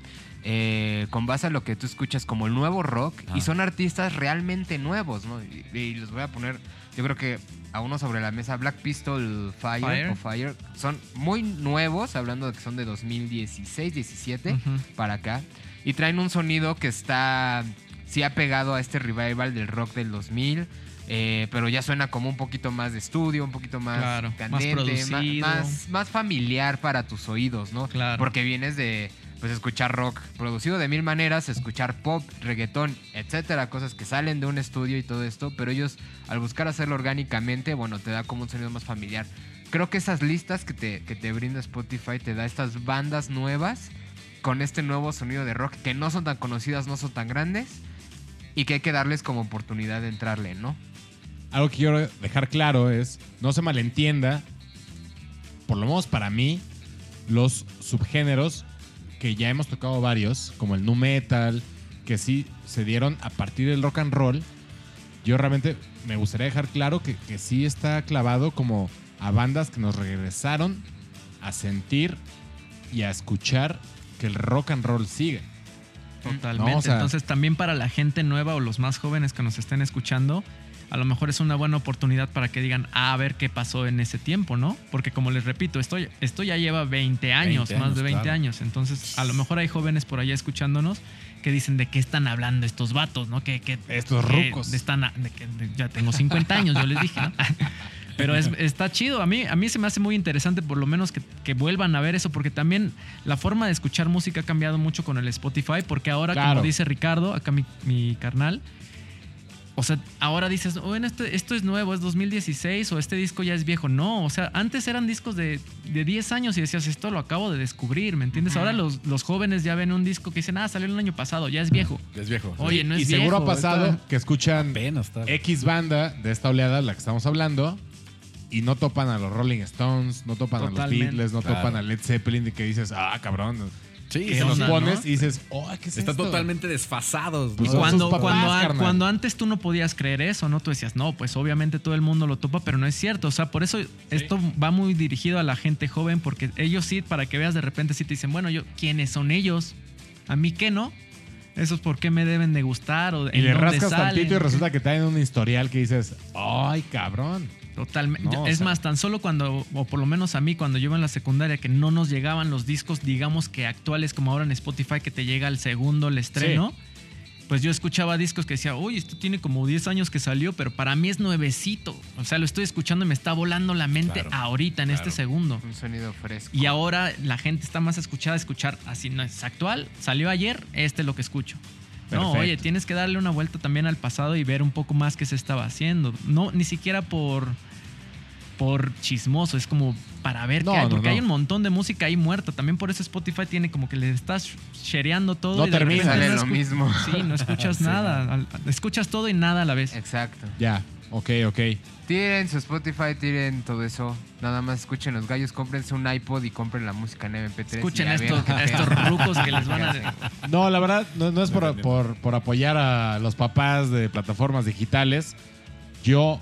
eh, con base a lo que tú escuchas como el nuevo rock Ah. y son artistas realmente nuevos, ¿no? Y, y les voy a poner, yo creo que a uno sobre la mesa, Black Pistol Fire, Fire. o Fire, son muy nuevos, hablando de que son de 2016, 17 Ujú. para acá. Y traen un sonido que está, sí ha pegado a este revival del rock del 2000. eh, pero ya suena como un poquito más de estudio, un poquito más Claro, candente, más, más familiar para tus oídos, ¿no? Claro. Porque vienes de pues escuchar rock producido de mil maneras, escuchar pop, reggaetón, etcétera, cosas que salen de un estudio y todo esto, pero ellos al buscar hacerlo orgánicamente, bueno, te da como un sonido más familiar. Creo que esas listas que te, que te brinda Spotify te da estas bandas nuevas con este nuevo sonido de rock que no son tan conocidas, no son tan grandes y que hay que darles como oportunidad de entrarle, ¿no? Algo que quiero dejar claro es, no se malentienda, por lo menos para mí, los subgéneros que ya hemos tocado varios, como el nu metal, que sí se dieron a partir del rock and roll, yo realmente me gustaría dejar claro que, que sí está clavado como a bandas que nos regresaron a sentir y a escuchar que el rock and roll sigue. Totalmente. No, o sea- Entonces, también para la gente nueva o los más jóvenes que nos estén escuchando, a lo mejor es una buena oportunidad para que digan, ah, a ver qué pasó en ese tiempo, ¿no? Porque como les repito, esto, esto ya lleva 20 años, 20 más de años, 20 claro. años. Entonces, a lo mejor hay jóvenes por allá escuchándonos que dicen de qué están hablando estos vatos, ¿no? Que, que Estos que rucos. están a- de que- de- ya tengo 50 años, yo les dije, ¿no? Pero es- está chido. A mí, a mí se me hace muy interesante, por lo menos, que, que vuelvan a ver eso, porque también la forma de escuchar música ha cambiado mucho con el Spotify, porque ahora, Claro. como dice Ricardo, acá mi, mi carnal, o sea, ahora dices, bueno, esto, esto es nuevo, es 2016 o este disco ya es viejo. No, o sea, antes eran discos de, de 10 años y decías, esto lo acabo de descubrir, ¿me entiendes? Ahora los, los jóvenes ya ven un disco que dicen, ah, salió el año pasado, ya es viejo. Es viejo. Oye, no es y seguro ha viejo, pasado está- que escuchan Apenas. X banda de esta oleada, la que estamos hablando, y no topan a los Rolling Stones, no topan a los. Beatles, no Claro. topan a Led Zeppelin, y que dices, ah, cabrón. Sí, Y ¿Qué se los onda, pones no? y dices, oh, ¿qué es Están esto? totalmente desfasados. Pues ¿no? son Cuando, sus papás, cuando, a- carnal. cuando antes tú no podías creer eso, ¿no? Tú decías, no, pues obviamente todo el mundo lo topa, pero no es cierto. O sea, por eso esto va muy dirigido a la gente joven, porque ellos sí, para que veas de repente, sí te dicen, bueno, yo, ¿quiénes son ellos? ¿A mí qué no? ¿Eso es por qué me deben de gustar? O Y le rascas salen? tantito y resulta que traen un historial que dices, ay, cabrón. Totalmente. No, o es sea- más, tan solo cuando, o por lo menos a mí, cuando yo iba en la secundaria, que no nos llegaban los discos, digamos que actuales, como ahora en Spotify, que te llega el segundo, el estreno. Pues yo escuchaba discos que decía, uy, esto tiene como 10 años que salió, pero para mí es nuevecito. O sea, lo estoy escuchando y me está volando la mente Claro, ahorita, en claro. este segundo. Un sonido fresco. Y ahora la gente está más escuchada a escuchar así, no es actual, salió ayer, este es lo que escucho. No, oye, tienes que darle una vuelta también al pasado y ver un poco más qué se estaba haciendo. No, ni siquiera por por chismoso, es como para ver No, qué hay, no, porque no. hay un montón de música ahí muerta. También por eso Spotify tiene como que le estás shareando todo. No y termina. Sale no lo mismo. Sí, no escuchas Sí, nada. escuchas todo y nada a la vez. Exacto. Ya, ok, ok. Tiren su Spotify, tiren todo eso. Nada más escuchen los gallos, cómprense un iPod y compren la música en MP3. Escuchen y a estos rucos que les van a... No, la verdad, no, no es por, por- por apoyar a los papás de plataformas digitales. Yo,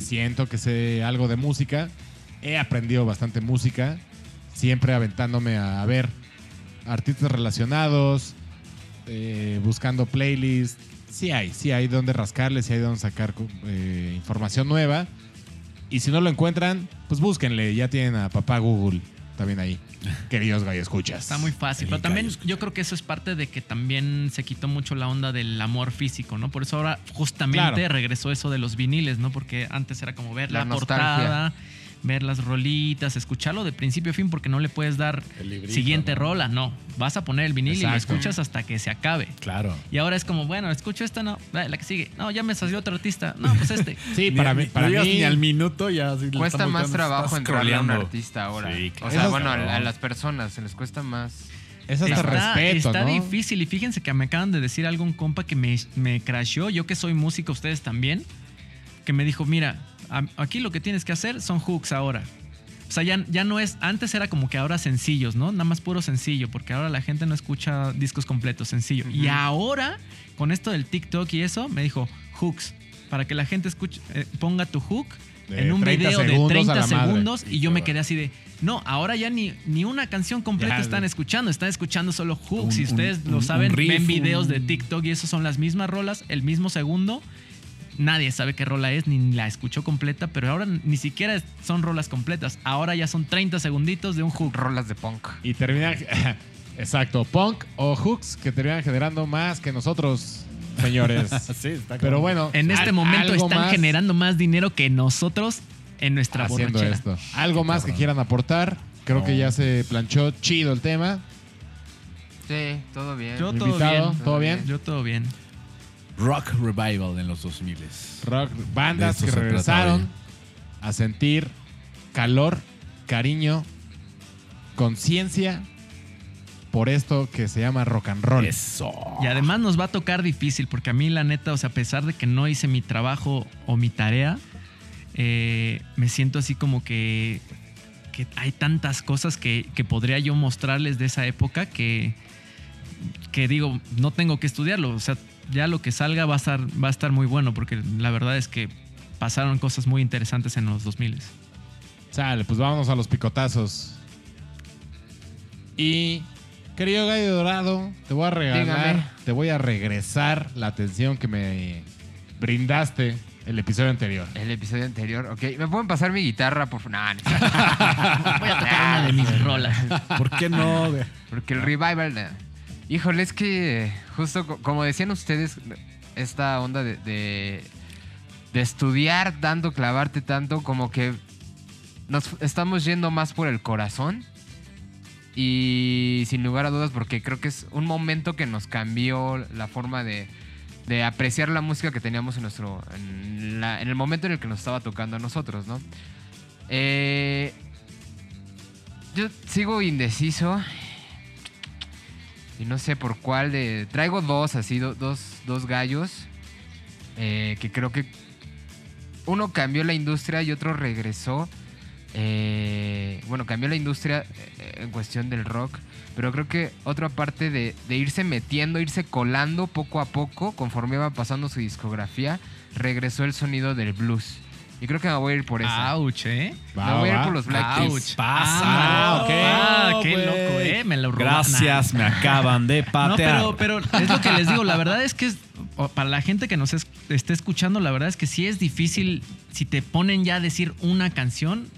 siento que sé algo de música, he aprendido bastante música, siempre aventándome a, ver artistas relacionados, eh, buscando playlists. Sí hay, sí hay donde rascarle, sí hay donde sacar eh, información nueva. Y si no lo encuentran, pues búsquenle, ya tienen a papá Google también ahí. Queridos gallo escuchas. Está muy fácil. Pero también yo creo que eso es parte de que también se quitó mucho la onda del amor físico, ¿no? Por eso ahora justamente Claro. regresó eso de los viniles, ¿no? Porque antes era como ver La la, nostalgia. Ver las rolitas, escucharlo de principio a fin porque no le puedes dar librito, siguiente ¿no? rola, no. Vas a poner el vinil y lo escuchas hasta que se acabe. Claro. Y ahora es como, bueno, escucho esta, no, dale, la que sigue. No, ya me salió otro artista. No, pues este. Sí, Ni- para ni- mí, para mí ni al minuto ya. le Cuesta más trabajo entrarle a un artista ahora. Sí, o claro. sea, Eso es bueno, a, las personas se les cuesta más. es hasta está, respeto, está ¿no? difícil y fíjense que me acaban de decir algún compa que me, me crasheó, yo que soy músico, ustedes también, que me dijo, mira, aquí lo que tienes que hacer son hooks ahora. O sea, ya, ya no es, antes era como que ahora sencillos, ¿no? Nada más puro sencillo, porque ahora la gente no escucha discos completos, sencillo. Y ahora, con esto del TikTok y eso, me dijo, hooks, para que la gente escuche, eh, ponga tu hook De en un 30 video de segundos a 30 la madre. segundos y Y yo me quedé así de, no, ahora ya ni, ni una canción completa Ya, están de- escuchando, están escuchando solo hooks. Un- si ustedes un- lo saben, riff, ven videos de TikTok y eso son las mismas rolas, el mismo segundo. Nadie sabe qué rola es, ni la escuchó completa, pero ahora ni siquiera son rolas completas. Ahora ya son 30 segunditos de un hook. Rolas de punk. Y terminan. Exacto, punk o hooks que terminan generando más que nosotros, señores. Sí, está Pero bueno, En este al- momento están más generando más dinero que nosotros en nuestra haciendo borrachera. esto. Algo más que quieran aportar. Creo que ya se planchó chido el tema. Sí, todo bien. Yo todo Invitado, bien. ¿todo bien? Yo todo bien. Rock Revival en los 2000 Rock, bandas que regresaron a sentir calor, cariño, conciencia por esto que se llama rock and roll. Eso. Y además nos va a tocar difícil, porque a mí la neta, o sea, a pesar de que no hice mi trabajo o mi tarea, eh, me siento así como que, que hay tantas cosas que, que podría yo mostrarles de esa época que, que digo, no tengo que estudiarlo. O sea, ya lo que salga va a estar, va a estar muy bueno, porque la verdad es que pasaron cosas muy interesantes en los 2000. Sale, pues vámonos a los picotazos. Y, querido Gallo Dorado, te voy a regalar, Dígame. te voy a regresar la atención que me brindaste el episodio anterior. El episodio anterior, ok. ¿Me pueden pasar mi guitarra, por favor? No, no, Voy a tocar una de mis rolas. ¿Por qué no? Porque el revival. eh, Híjole, es que justo co- como decían ustedes, esta onda de, de, estudiar tanto, clavarte tanto, como que nos estamos yendo más por el corazón. Y sin lugar a dudas, porque creo que es un momento que nos cambió la forma de, de apreciar la música que teníamos en nuestro en, en el momento en el que nos estaba tocando a nosotros, ¿no? Eh, yo sigo indeciso y no sé por cuál de traigo dos así do- dos, dos gallos eh, que creo que uno cambió la industria y otro regresó. Eh, bueno, cambió la industria eh, en cuestión del rock, pero creo que otra parte de, de irse metiendo, irse colando poco a poco, conforme iba pasando su discografía, regresó el sonido del blues. Y creo que me voy a ir por eso. Ouch, ¿eh? Va, me voy a ir va. por los Black Ouch. Keys. Pasa. Ah, ok. Ah, qué güey. loco, ¿eh? Me lo robaron. Gracias, me acaban de No, patear. pero, pero es lo que les digo. La verdad es que es- para la gente que nos es- esté escuchando, la verdad es que sí es difícil. Si te ponen ya a decir una canción,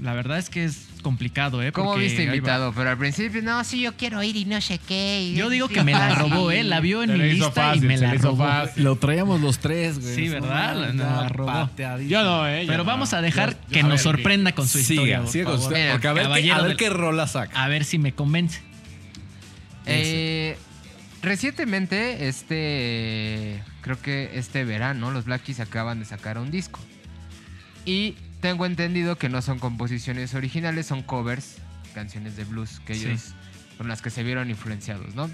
la verdad es que es complicado, ¿eh? ¿Cómo viste invitado? Pero al principio, no, sí, yo quiero ir y no sé qué. y Yo digo que me la robó, ¿eh? La vio en Se mi lista fácil, y me la robó. fácil. Lo traíamos los tres, güey. Sí, ¿verdad? No, No, la robó. Yo no, eh. yo Pero no. vamos a dejar Yo- yo- que a nos ver, sorprenda con su historia. Siga, por siga con favor. usted, Mira, porque a ver, qué, caballero a ver del- qué rola saca. A ver si me convence. Eh, recientemente, este. Creo que este verano, los Black Keys acaban de sacar un disco. Y tengo entendido que no son composiciones originales, son covers, canciones de blues que Sí. ellos. con las que se vieron influenciados, ¿no?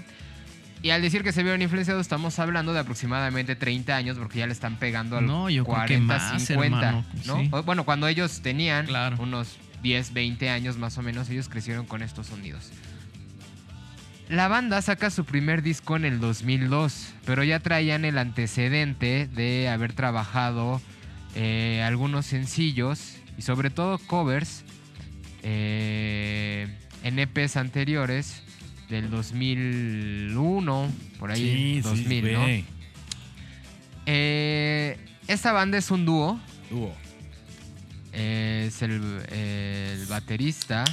Y al decir que se vieron influenciados, estamos hablando de aproximadamente 30 años, porque ya le están pegando al No, yo creo que 40, más, 50, hermano, ¿no? sí. O- Bueno, cuando ellos tenían Claro. unos 10, 20 años más o menos, ellos crecieron con estos sonidos. La banda saca su primer disco en el 2002, pero ya traían el antecedente de haber trabajado eh, algunos sencillos y sobre todo covers eh, en EPs anteriores del 2001, por ahí, 2000, ¿no? güey. Eh, esta banda es un dúo, Dúo. es el, el baterista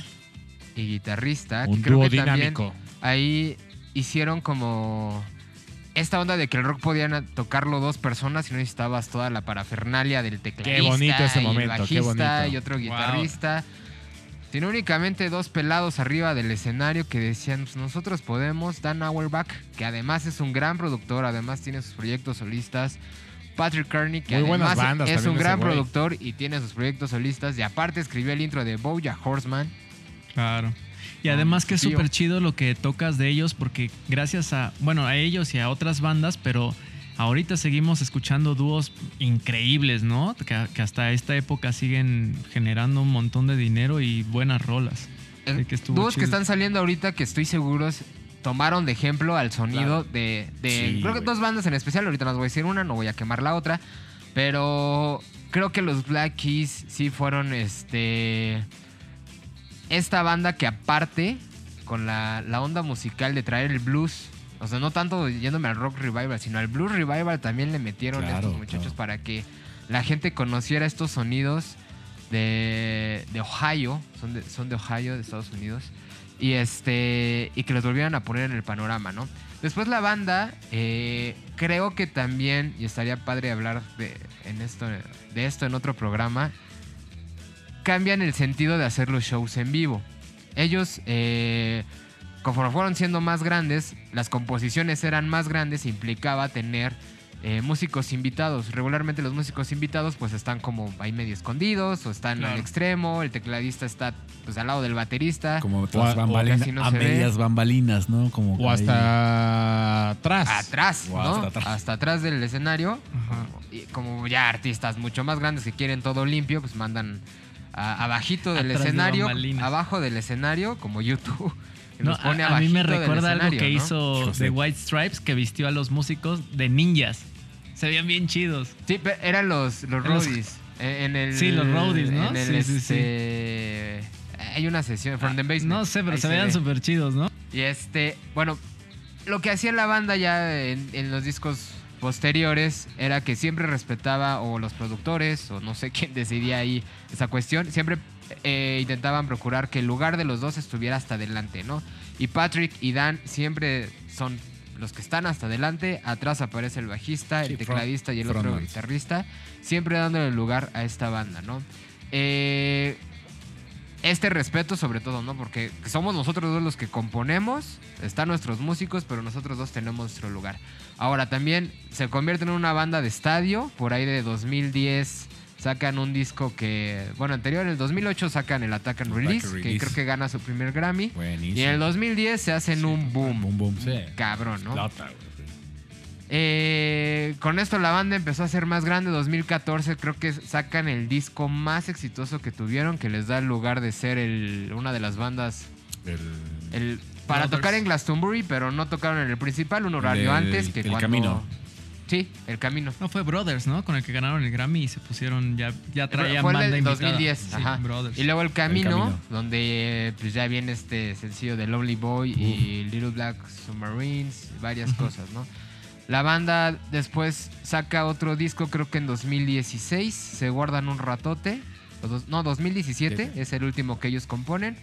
y guitarrista, que Un creo dúo que también dinámico. ahí hicieron como esta onda de que el rock podían tocarlo dos personas y no necesitabas toda la parafernalia del tecladista bonito ese y el momento, qué bajista bonito. y otro Wow. guitarrista. Sino únicamente dos pelados arriba del escenario que decían, "Pues nosotros podemos, Dan Auerbach, que además es un gran productor, además tiene sus proyectos solistas, Patrick Kearney, que Muy además bandas es un gran productor y tiene sus proyectos solistas, y aparte escribió el intro de Bojack Horseman. Claro. Y además que es súper chido lo que tocas de ellos porque gracias a, bueno, a ellos y a otras bandas, pero ahorita seguimos escuchando dúos increíbles, ¿no? Que, que hasta esta época siguen generando un montón de dinero y buenas rolas. Eh, que Dúos que están saliendo ahorita que estoy seguro tomaron de ejemplo al sonido de, de- Sí, creo que dos bandas en especial, ahorita nos voy a decir una, no voy a quemar la otra, pero creo que los Black Keys sí fueron este esta banda que aparte con la, la onda musical de traer el blues, o sea, no tanto yéndome al rock revival, sino al blues revival también le metieron a estos muchachos claro. para que la gente conociera estos sonidos de, de Ohio, son de, son de Ohio, de Estados Unidos, y este y que los volvieran a poner en el panorama, ¿no? Después la banda, eh, creo que también, y estaría padre hablar de, en esto, de esto en otro programa, cambian el sentido de hacer los shows en vivo. Ellos, eh, conforme fueron siendo más grandes, las composiciones eran más grandes, implicaba tener eh, músicos invitados. Regularmente los músicos invitados pues están como ahí medio escondidos o están Claro. al extremo, el tecladista está pues al lado del baterista. Como tras bambalinas, no a ve. medias bambalinas, ¿no? Como O ahí. hasta atrás. Atrás, O ¿no? hasta Hasta atrás. atrás. del escenario. Ajá. Y como ya artistas mucho más grandes que quieren todo limpio, pues mandan a- abajito del Atrás escenario, abajo del escenario, como YouTube. No, los pone a, a mí me recuerda algo que ¿no? hizo The de- White Stripes que vistió a los músicos de ninjas. Se veían bien chidos. Sí, pe- eran los, los roadies. En, el, Sí, los roadies, ¿no? En el, Sí, sí, sí. este, Hay una sesión, From the Basement. No sé, pero Ahí se veían ve. súper chidos, ¿no? Y este, bueno, lo que hacía la banda ya en, en los discos posteriores era que siempre respetaba o los productores o no sé quién decidía ahí esa cuestión, siempre eh, intentaban procurar que el lugar de los dos estuviera hasta adelante, ¿no? Y Patrick y Dan siempre son los que están hasta adelante, atrás aparece el bajista, Sí, el front- tecladista y el otro guitarrista, siempre dándole lugar a esta banda, ¿no? Eh, este respeto sobre todo, ¿no? Porque somos nosotros dos los que componemos, están nuestros músicos, pero nosotros dos tenemos nuestro lugar. Ahora también se convierte en una banda de estadio, por ahí de 2010 sacan un disco que, bueno, anterior, en el 2008 sacan el Attack and Attack Release, and que Release. creo que gana su primer Grammy. Buenísimo. Y en el 2010 se hacen un boom. Boom, boom. Sí. Cabrón, ¿no? Explota. Eh, con esto la banda empezó a ser más grande. 2014 creo que sacan el disco más exitoso que tuvieron, que les da el lugar de ser el- una de las bandas El- el, para Brothers. tocar en Glastonbury, pero no tocaron en el principal, un horario El- antes que el cuando... Camino. Sí, el camino. No, fue Brothers, ¿no? Con el que ganaron el Grammy y se pusieron, ya, ya traían Fue el banda invitada. 2010, Sí, ajá. Brothers. Y luego el camino, Camino. donde pues ya viene este sencillo de Lonely Boy y Little Black Submarines, varias cosas, ¿no? La banda después saca otro disco, creo que en 2016, se guardan un ratote, dos- no, 2017 es el último que ellos componen,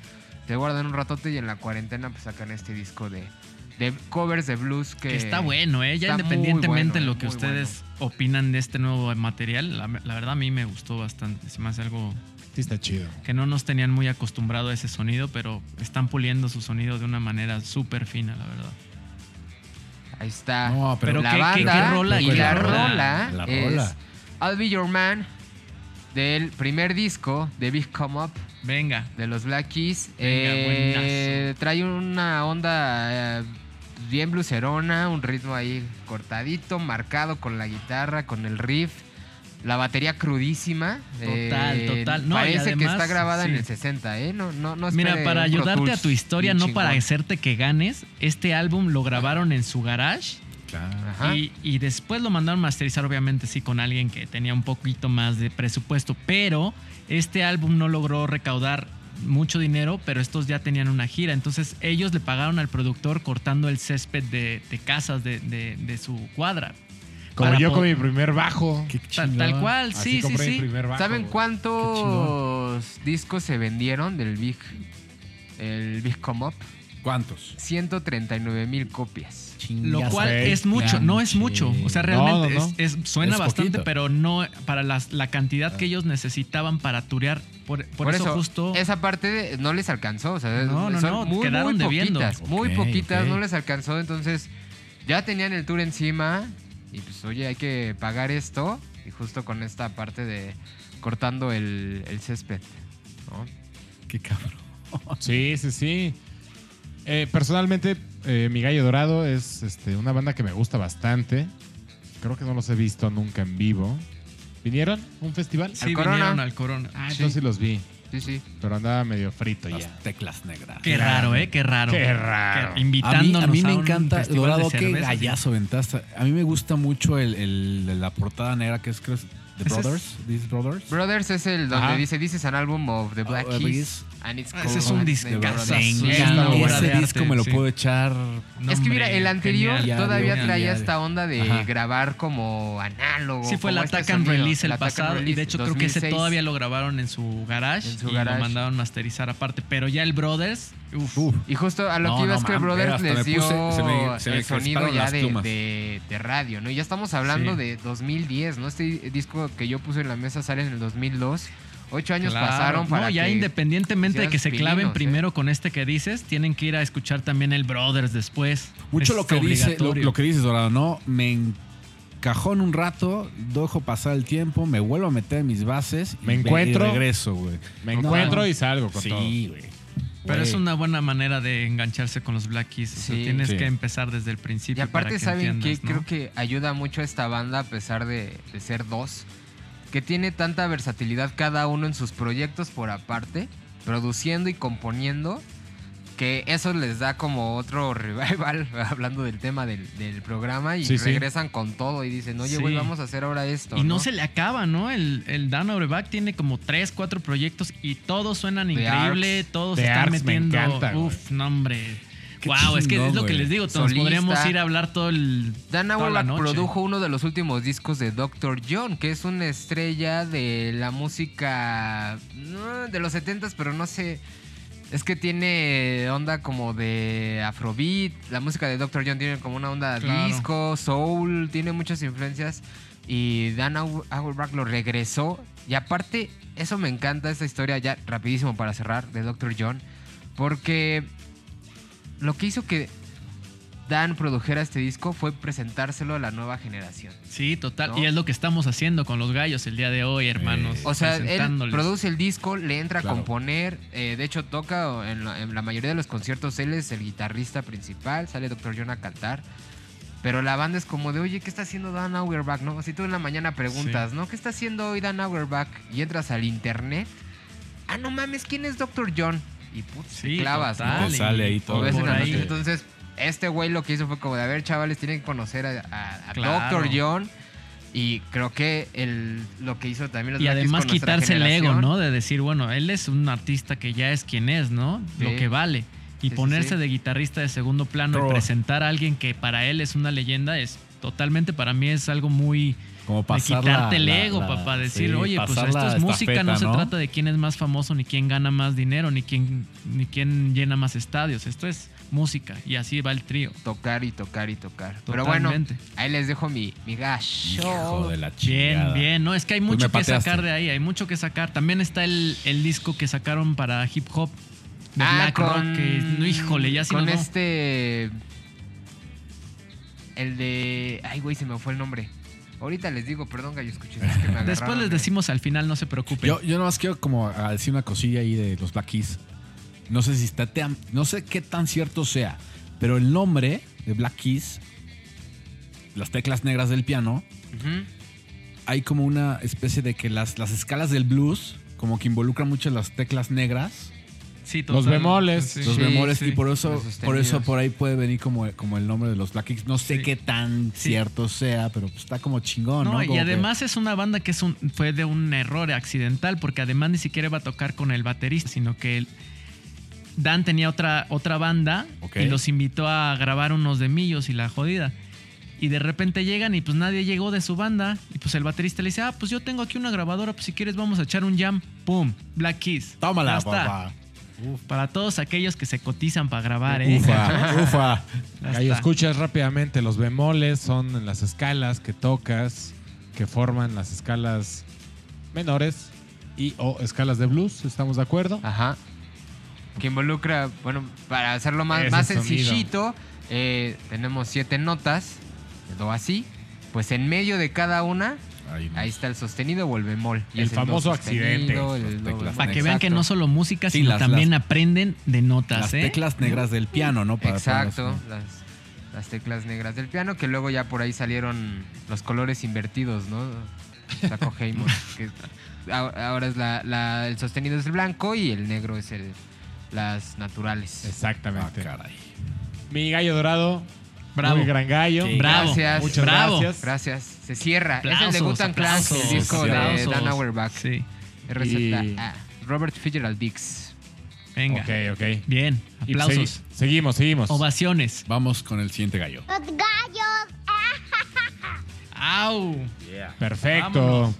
se guardan un ratote y en la cuarentena pues sacan este disco de, de covers de blues que... Que está bueno, ¿eh? Ya independientemente bueno, de lo eh, que ustedes opinan de este nuevo material, la, la verdad a mí me gustó bastante. Se me hace algo Sí, está chido. que no nos tenían muy acostumbrado a ese sonido, pero están puliendo su sonido de una manera súper fina, la verdad. Ahí está. No, pero, Pero la qué- banda qué rola, y qué la rola. rola, La es. I'll Be Your Man del primer disco de Big Come Up Venga. de los Black Keys. Venga, Eh, trae una onda eh, bien blucerona, un ritmo ahí cortadito, marcado con la guitarra, con el riff. La batería crudísima. Total, Eh, total. No, parece que está grabada en el 60, ¿eh? No, no, no Mira, para ayudarte a tu historia, no para chingón. hacerte que ganes, este álbum lo grabaron en su garage Claro. Y, y después lo mandaron masterizar, obviamente sí, con alguien que tenía un poquito más de presupuesto, pero este álbum no logró recaudar mucho dinero, pero estos ya tenían una gira, entonces ellos le pagaron al productor cortando el césped de, de casas de, de- de su cuadra. Como Para yo con mi primer bajo. Qué Tal, cual, Así sí, sí, sí. primer bajo. ¿Saben cuántos discos se vendieron del Big, el Big Come Up? ¿Cuántos? 139 mil copias. Lo cual es mucho, no es mucho. O sea, realmente no, no. Es, es- suena Es bastante, poquito. pero no para las- la cantidad que ellos necesitaban para turear. Por, por eso, justo. esa parte de- no les alcanzó. O sea, No, no, son no, muy, quedaron muy debiendo. poquitas. Muy poquitas, no les alcanzó. Entonces, ya tenían el tour encima. Y pues, oye, hay que pagar esto. Y justo con esta parte de cortando el, el césped. ¿no? Qué cabrón. Sí, sí, sí. Eh, personalmente, eh, Mi Gallo Dorado es este, una banda que me gusta bastante. Creo que no los he visto nunca en vivo. ¿Vinieron? a ¿Un festival? sí, al Corona. vinieron al Corona. Ah, sí. entonces sí los vi. Sí, sí. Pero andaba medio frito ya. Las teclas negras. Qué raro, ¿eh? Qué raro. Qué raro. A mí, invitándonos a mí me un encanta, festival de Dorado, qué cerveza, gallazo ventaste. A mí me gusta mucho el, el- la portada negra que es, creo, The Ese es- Brothers. These Brothers. Brothers es el donde Ajá. dice: This is an album of the Black Oh, uh, Keys. Ah, ese es un de Ese disco me lo sí. puedo echar. Es que mira, el anterior genial. todavía Genial, traía genial. esta onda de Ajá. grabar como análogo. Sí, fue el este Attack and sonido, Release el pasado. Y de hecho, creo que ese 2006. todavía lo grabaron en su garage. En su y garage. lo mandaron masterizar aparte. Pero ya el Brothers, uf, Uf. Y justo a lo No, que iba no es que mames, Brothers les dio puse- se me- se me el sonido ya de, plumas. de- de radio, ¿no? Y ya estamos hablando Sí. de 2010, ¿no? Este disco que yo puse en la mesa sale en el 2002. Ocho años Claro. pasaron para no, ya que independientemente de que se claven ¿eh? primero con este que dices, tienen que ir a escuchar también el Brothers después. Mucho Es lo que, dice, lo, que dices, Dorado, ¿no? Me encajó en un rato, dejo pasar el tiempo, me vuelvo a meter en mis bases. y Me encuentro. Y regreso, güey. Me No. encuentro y salgo con Sí, todo. güey. Pero es una buena manera de engancharse con los Black Keys. O sea, Sí. tienes Sí. que empezar desde el Y principio. aparte, para que ¿saben qué? entiendas, ¿no? Creo que ayuda mucho a esta banda, a pesar de, de ser dos, que tiene tanta versatilidad cada uno en sus proyectos por aparte, produciendo y componiendo, que eso les da como otro revival, hablando del tema del, del programa, y Sí, sí. regresan con todo y dicen, oye, güey, Sí. vamos a hacer ahora esto. Y no, se le acaba, ¿no? El, el Dan Auerbach tiene como tres, cuatro proyectos y todos suenan The increíble, Arcs. todos The están Arcs me metiendo. encanta, güey. uf, no, hombre. Qué wow, es que es lo que les digo, Solista. podríamos ir a hablar todo el. Dan Auerbach produjo uno de los últimos discos de Dr. John, que es una estrella de la música de los 70s, pero no sé. Es que tiene onda como de Afrobeat. La música de Dr. John tiene como una onda Claro. disco, soul, tiene muchas influencias. Y Dan Au- Auerbach lo regresó. Y aparte, eso me encanta, esta historia, ya rapidísimo para cerrar, de Dr. John. Porque lo que hizo que Dan produjera este disco fue presentárselo a la nueva generación. Sí, total. ¿No? Y es lo que estamos haciendo con los gallos el día de hoy, hermanos. O sea, él produce el disco, le entra Claro. a componer. eh, de hecho, toca en la, en la mayoría de los conciertos. Él es el guitarrista principal. Sale Dr. John a cantar. Pero la banda es como de, oye, ¿qué está haciendo Dan Auerbach? ¿No? Si tú en la mañana preguntas, ¿no? ¿Qué está haciendo hoy Dan Auerbach? Y entras al internet. Ah, no mames, ¿quién es Dr. John? Y putz, te Sí, clavas, total, ¿no? Te sale ahí y todo. Ves en ahí. Entonces, este güey lo que hizo fue como de, a ver, chavales, tienen que conocer a, a- a Claro. Dr. John. Y creo que el, lo que hizo también los Y además con quitarse el ego, ¿no? De decir, bueno, él es un artista que ya es quien es, ¿no? Lo que vale. Y Sí, ponerse sí. de guitarrista de segundo plano y presentar a alguien que para él es una leyenda es totalmente, para mí es algo muy... Como De pasar quitarte la- el ego, la- papá. Decir, sí, oye, pues esto es música, no se trata de quién es más famoso, ni quién gana más dinero, ni quién, ni quién llena más estadios. Esto es música y así va el trío. tocar y tocar y tocar. Pero bueno, Totalmente. ahí les dejo mi, mi. Hijo de la Bien, chingada. bien. No, es que hay mucho que pateaste. sacar de ahí, hay mucho que sacar. También está el, el disco que sacaron para hip hop de Ah, Black Rock, que no, híjole, ya sí Con este... El de... Ay, güey, se me fue el nombre. Ahorita les digo, perdón, gallo, escuché. es que me Después les decimos al final, no se preocupen. Yo, yo nomás quiero como decir una cosilla ahí de los Black Keys. No sé si está tan- no sé qué tan cierto sea, pero el nombre de Black Keys, las teclas negras del piano, hay como una especie de que las, las escalas del blues como que involucran mucho las teclas negras, Sí, Los bemoles. Sí. los bemoles sí. y por eso por eso por ahí puede venir como, como el nombre de los Black Keys. No sé Sí. qué tan Sí. cierto sea, pero pues está como chingón, ¿no? No, y Como que- además es una banda que es un, fue de un error accidental, porque además ni siquiera iba a tocar con el baterista, sino que Dan tenía otra, otra banda y los invitó a grabar unos de millos y la jodida. Y de repente llegan y pues nadie llegó de su banda. Y pues el baterista le dice, ah, pues yo tengo aquí una grabadora, pues si quieres vamos a echar un jam. ¡Pum! Black Keys. Tómala, Ya Para todos aquellos que se cotizan para grabar, ¿eh? Ufa, ufa. Ahí escuchas rápidamente, los bemoles son las escalas que tocas, que forman las escalas menores y o escalas de blues, ¿estamos de acuerdo? Ajá. Que involucra, bueno, para hacerlo más, más sencillito, eh, tenemos siete notas, do así. Pues en medio de cada una, Ahí no. ahí está el sostenido o el bemol. Y El do famoso sostenido, accidente. el teclas. Para que vean que no solo música, Sí, sino las- también las- aprenden de notas, Las ¿eh? teclas negras del piano, ¿no? Para Exacto, las, las teclas negras del piano, que luego ya por ahí salieron los colores invertidos, ¿no? Sacó que ahora es la, la- el sostenido es el blanco y el negro es el las naturales. Ah, Exactamente. caray. Mi gallo dorado, Bravo. muy gran gallo. Sí. Bravo. Gracias. Muchas Bravo. gracias. Gracias. Se cierra. es el de Aplausos, Gutan Clan, el disco de. Dan Auerbach. Sí, RZA. Robert Fitzgerald Dix. venga. Ok, ok. Bien, Y aplausos. segui- seguimos, seguimos. Ovaciones. Vamos con el siguiente gallo. Los gallos. ¡Au! Perfecto. Vámonos.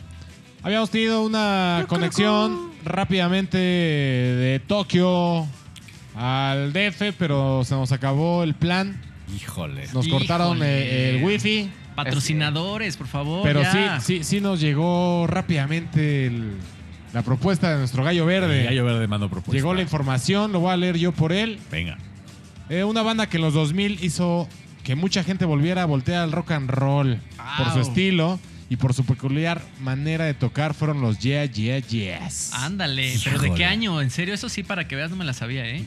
Habíamos tenido una conexión rápidamente de Tokio al DF, pero se nos acabó el plan. Híjole. Nos Híjole. cortaron eh, el wifi, Patrocinadores, por favor. pero ya. sí, sí, sí nos llegó rápidamente el- la propuesta de nuestro gallo verde. El gallo verde mando propuesta. Llegó la información, lo voy a leer yo por él. Venga. Eh, una banda que en los 2000 hizo que mucha gente volviera a voltear al rock and roll por su estilo y por su peculiar manera de tocar fueron los Yeah Yeah Yes. Ándale, pero ¿de Híjole. qué año? En serio, eso sí, para que veas, no me la sabía, ¿eh?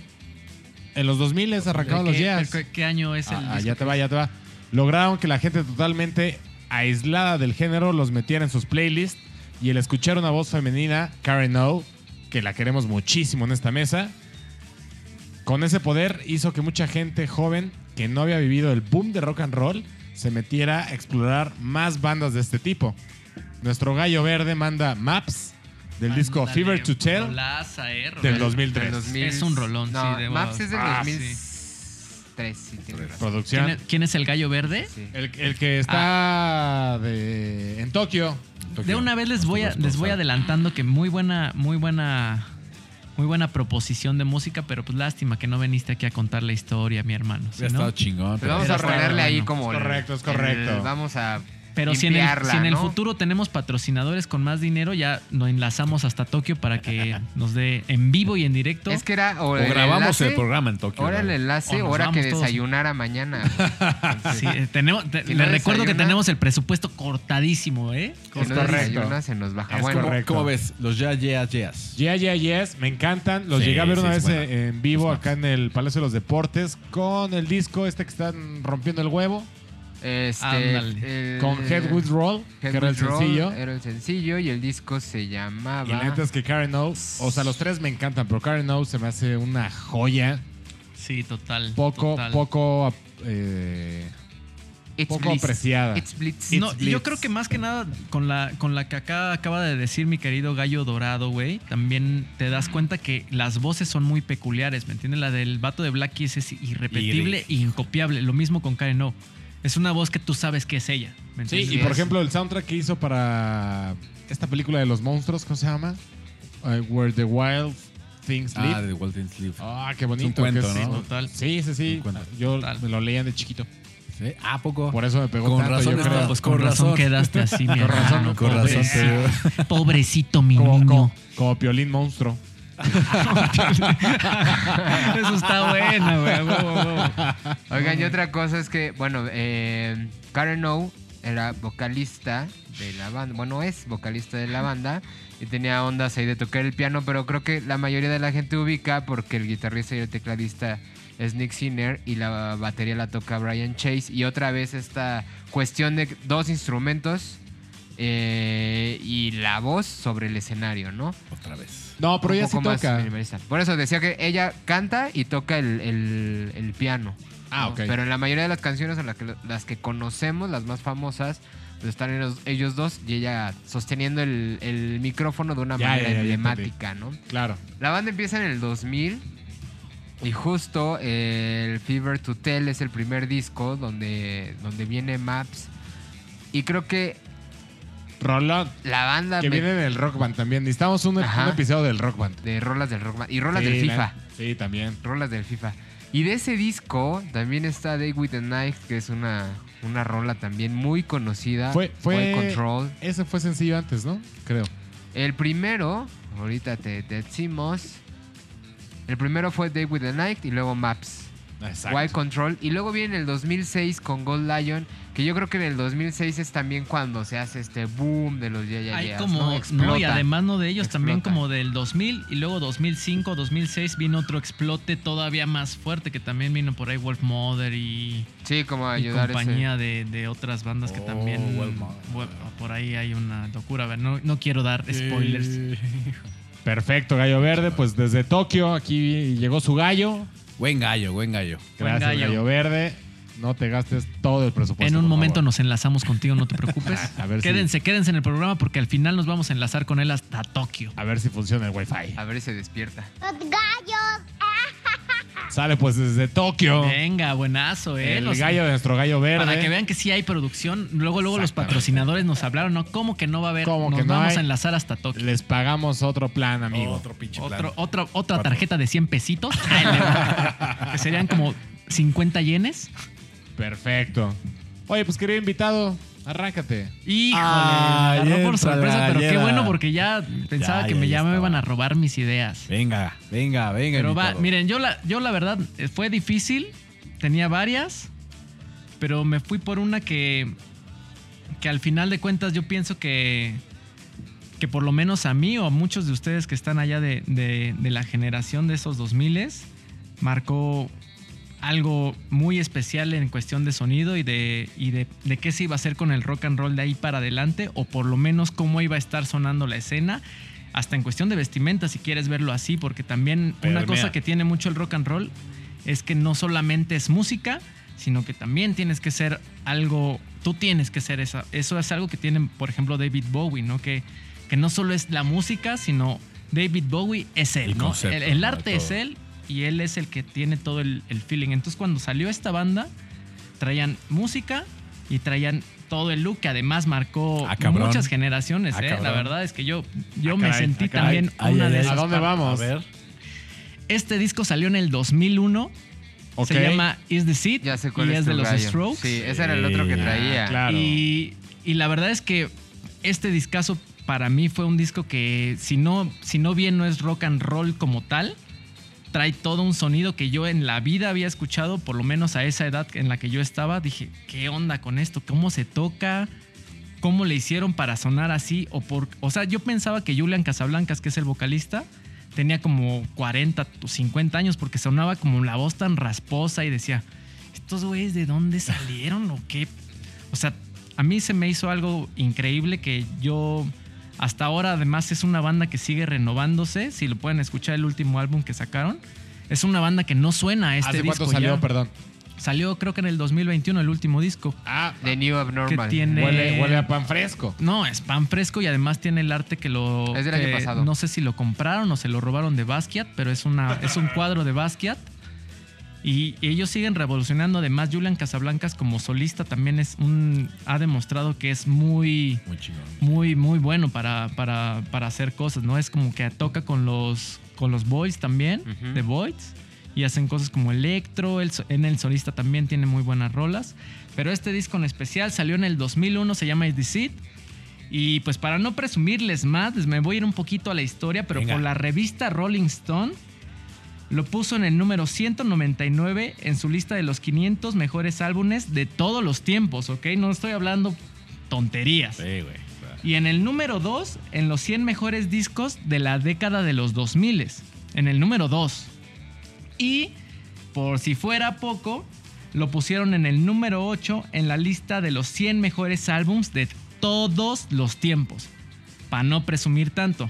En los 2000 les arrancaron ¿De los Yes. ¿qué, qué año es el Ah, disco ya te va, ya te va. Lograron que la gente totalmente aislada del género los metiera en sus playlists y el escuchar una voz femenina, Karen O, que la queremos muchísimo en esta mesa, con ese poder hizo que mucha gente joven que no había vivido el boom de rock and roll se metiera a explorar más bandas de este tipo. Nuestro gallo verde manda Maps del disco Ándale, Fever to Tell rolaza, eh, del rolaza. 2003. Del 2000. Es un rolón, no, sí, debo- Maps es del Ah, 2003, sí, tiene razón. Producción. ¿Quién es, quién es el gallo verde? Sí. El, el que está de, en Tokio. De una vez les voy, a- les voy adelantando que muy buena, muy buena, muy buena proposición de música, pero pues lástima que no viniste aquí a contar la historia, mi hermano. Si estado no- chingón. Pues pero- vamos a ponerle ahí como. correcto, es el- correcto. vamos a Pero si en, el, limpiarla, si en el ¿no? futuro tenemos patrocinadores con más dinero, ya nos enlazamos hasta Tokio para que nos dé en vivo y en directo. Es que era o, O el grabamos enlace, el programa en Tokio. Ahora el enlace, ahora que vamos todos. desayunara mañana. Sí, eh, tenemos, te- Si no recuerdo que tenemos el presupuesto cortadísimo, ¿eh? si Es no correcto. se nos baja. Es bueno, correcto. ¿Cómo ves? Los ya, ya, yes. Yeah, yeah, yes, me encantan. Los Sí, llegué a ver sí, una vez eh, en vivo acá en el Palacio de los Deportes con el disco este que están rompiendo el huevo, este, el- con Head With Roll, que era el sencillo. Era el sencillo y el disco se Y llamaba. la neta es que Karen O, o sea, los tres me encantan, pero Karen O se me hace una joya. Sí, total. Poco, total. poco, eh, It's poco Blitz. apreciada. It's Blitz. No, It's yo creo que más que nada con la, con la que acá acaba de decir mi querido gallo dorado, güey, también te das cuenta que las voces son muy peculiares, ¿me entiendes? La del vato de Black Keys es irrepetible e incopiable. Lo mismo con Karen O. Es una voz que tú sabes que es ella. ¿me Sí, y por ejemplo, el soundtrack que hizo para esta película de los monstruos, ¿cómo se llama? Eh, Where the Wild Things Live. Ah, de Walton Sleeve. Ah, qué bonito. Es un cuento, que es- ¿no? Total. Sí, sí, sí. Yo Total. me lo leía de chiquito. ¿Sí? ¿A poco? Por eso me pegó Con tanto, razón yo creo. Pues con, Con razón, razón. quedaste así, mi Con hermano. razón, con razón Pobrecito, mi Como, niño. como, como Piolín Monstruo. Eso está bueno, güey. Oigan, y otra cosa es que, bueno, eh, Karen O era vocalista de la banda. Bueno, es vocalista de la banda. Y tenía ondas ahí de tocar el piano, pero creo que la mayoría de la gente ubica porque el guitarrista y el tecladista es Nick Sinner y la batería la toca Brian Chase. Y otra vez esta cuestión de dos instrumentos eh, y la voz sobre el escenario, ¿no? Otra vez. No, pero ella sí toca. minimalista. Por eso decía que ella canta y toca el, el- el piano. Ah, ¿no? ok. Pero en la mayoría de las canciones, en las que, las que conocemos, las más famosas, pues están ellos, ellos dos y ella sosteniendo el, el micrófono de una Ya, manera ya, ya, ya emblemática, ¿no? Claro. La banda empieza en el 2000 y justo eh, el Fever to Tell es el primer disco donde, donde viene Maps. Y creo que Rolón, la banda que me- viene del Rock Band también. Necesitamos un, episodio del Rock Band. de rolas del rock band- y rolas Sí, del la- FIFA. Sí, también. rolas del FIFA. Y de ese disco también está Day with the Knife, que es una, una rola también muy conocida. Fue, fue, Control. Ese fue sencillo antes, ¿no? Creo. El primero, ahorita te, te decimos. El primero fue Day with the Night y luego Maps. Exacto. Wild Control. Y luego viene el 2006 con Gold Lion, que yo creo que en el 2006 es también cuando se hace este boom de los ya ya Hay como, ¿no? no, y Explota. además no de ellos, también Explota. como del 2000 y luego 2005, 2006 vino otro explote todavía más fuerte que también vino por ahí Wolf Mother y, Sí, como ayudar compañía de, de otras bandas que Oh, también Wolf Mother. bueno, por ahí hay una locura. A ver, no, no quiero dar spoilers. Eh, Perfecto, Gallo Verde. Pues desde Tokio aquí llegó su gallo. Buen gallo, buen gallo. Buen Gracias, gallo. gallo. Verde. No te gastes todo el presupuesto. En un momento favor. nos enlazamos contigo, no te preocupes. A ver si- quédense, quédense en el programa porque al final nos vamos a enlazar con él hasta Tokio. A ver si funciona el Wi-Fi. A ver si se despierta. Los gallos. Sale pues desde Tokio. Venga, buenazo, eh. El Los- gallo de nuestro gallo verde. Para que vean que sí hay producción. Luego, luego los patrocinadores nos hablaron, ¿no? ¿Cómo que no va a haber? ¿Cómo nos que no vamos hay? a enlazar hasta Tokio. Les pagamos otro plan, amigo. Otro pinche plan. Otro, otra, otra tarjeta de 100 pesitos. Que serían como 50 yenes. Perfecto. Oye, pues querido invitado, arráncate. Híjole, Ay, agarró por entra la sorpresa, pero qué gallera. bueno porque ya pensaba Ya, que ya, me, ya ya me estaba. iban a robar mis ideas. Venga, venga, venga. Pero va, invitado. miren, yo la, yo la verdad eh, fue difícil, tenía varias, pero me fui por una que, que al final de cuentas yo pienso que, que por lo menos a mí o a muchos de ustedes que están allá de, de- de la generación de esos 2000 marcó algo muy especial en cuestión de sonido y de, y de, de qué se iba a hacer con el rock and roll de ahí para adelante, o por lo menos cómo iba a estar sonando la escena, hasta en cuestión de vestimenta, si quieres verlo así, porque también Pero una mira. cosa que tiene mucho el rock and roll es que no solamente es música, sino que también tienes que ser algo, tú tienes que ser esa. Eso es algo que tiene, por ejemplo, David Bowie, ¿no? Que, que no solo es la música, sino David Bowie es él, El ¿no? concepto, el, el arte es él y él es el que tiene todo el, el feeling. Entonces cuando salió esta banda, traían música y traían todo el look que además marcó Ah, muchas generaciones. Ah, ¿eh? La verdad es que yo, yo Ah, me caray, sentí ah, caray. también Ay, una ay, de ay. esas. ¿A dónde partes. vamos? A ver. Este disco salió en el 2001. Ok. Se llama Is the Seed Ya sé cuál y es, es de los. Strokes. Sí, ese era el otro que traía. claro. Y y la verdad es que este discazo para mí fue un disco que, si no, si no bien no es rock and roll como tal, trae todo un sonido que yo en la vida había escuchado, por lo menos a esa edad en la que yo estaba. Dije, ¿qué onda con esto? ¿Cómo se toca? ¿Cómo le hicieron para sonar así? O, por, o sea, yo pensaba que Julian Casablancas, que es el vocalista, tenía como 40 o 50 años porque sonaba como la voz tan rasposa y decía, ¿estos güeyes de dónde salieron o qué? O sea, a mí se me hizo algo increíble que yo hasta ahora además es una banda que sigue renovándose, si lo pueden escuchar el último álbum que sacaron, es una banda que no suena a este ¿Hace disco cuánto salió? ya. Perdón. Salió creo que en el 2021 el último disco. Ah, The New Abnormal. Que tiene- huele, huele a pan fresco. No, es pan fresco y además tiene el arte que lo. Es del año pasado. No sé si lo compraron o se lo robaron de Basquiat, pero es, una, es un cuadro de Basquiat. Y, ellos siguen revolucionando. Además, Julian Casablancas como solista también es un. ha demostrado que es muy. Muy chingón. Muy, muy bueno para, para, para hacer cosas, ¿no? Es como que toca con los, con los Boys también, Ujú. The Boys, y hacen cosas como electro, el, en el solista también tiene muy buenas rolas. Pero este disco en especial salió en el 2001, se llama Is This It? Y pues para no presumirles más, me voy a ir un poquito a la historia, pero Venga. por la revista Rolling Stone lo puso en el número 199 en su lista de los 500 mejores álbumes de todos los tiempos, ¿ok? No estoy hablando tonterías. Sí, güey. Y en el número 2, en los 100 mejores discos de la década de los 2000. En el número 2. Y, por si fuera poco, lo pusieron en el número 8 en la lista de los 100 mejores álbums de todos los tiempos. Para no presumir tanto.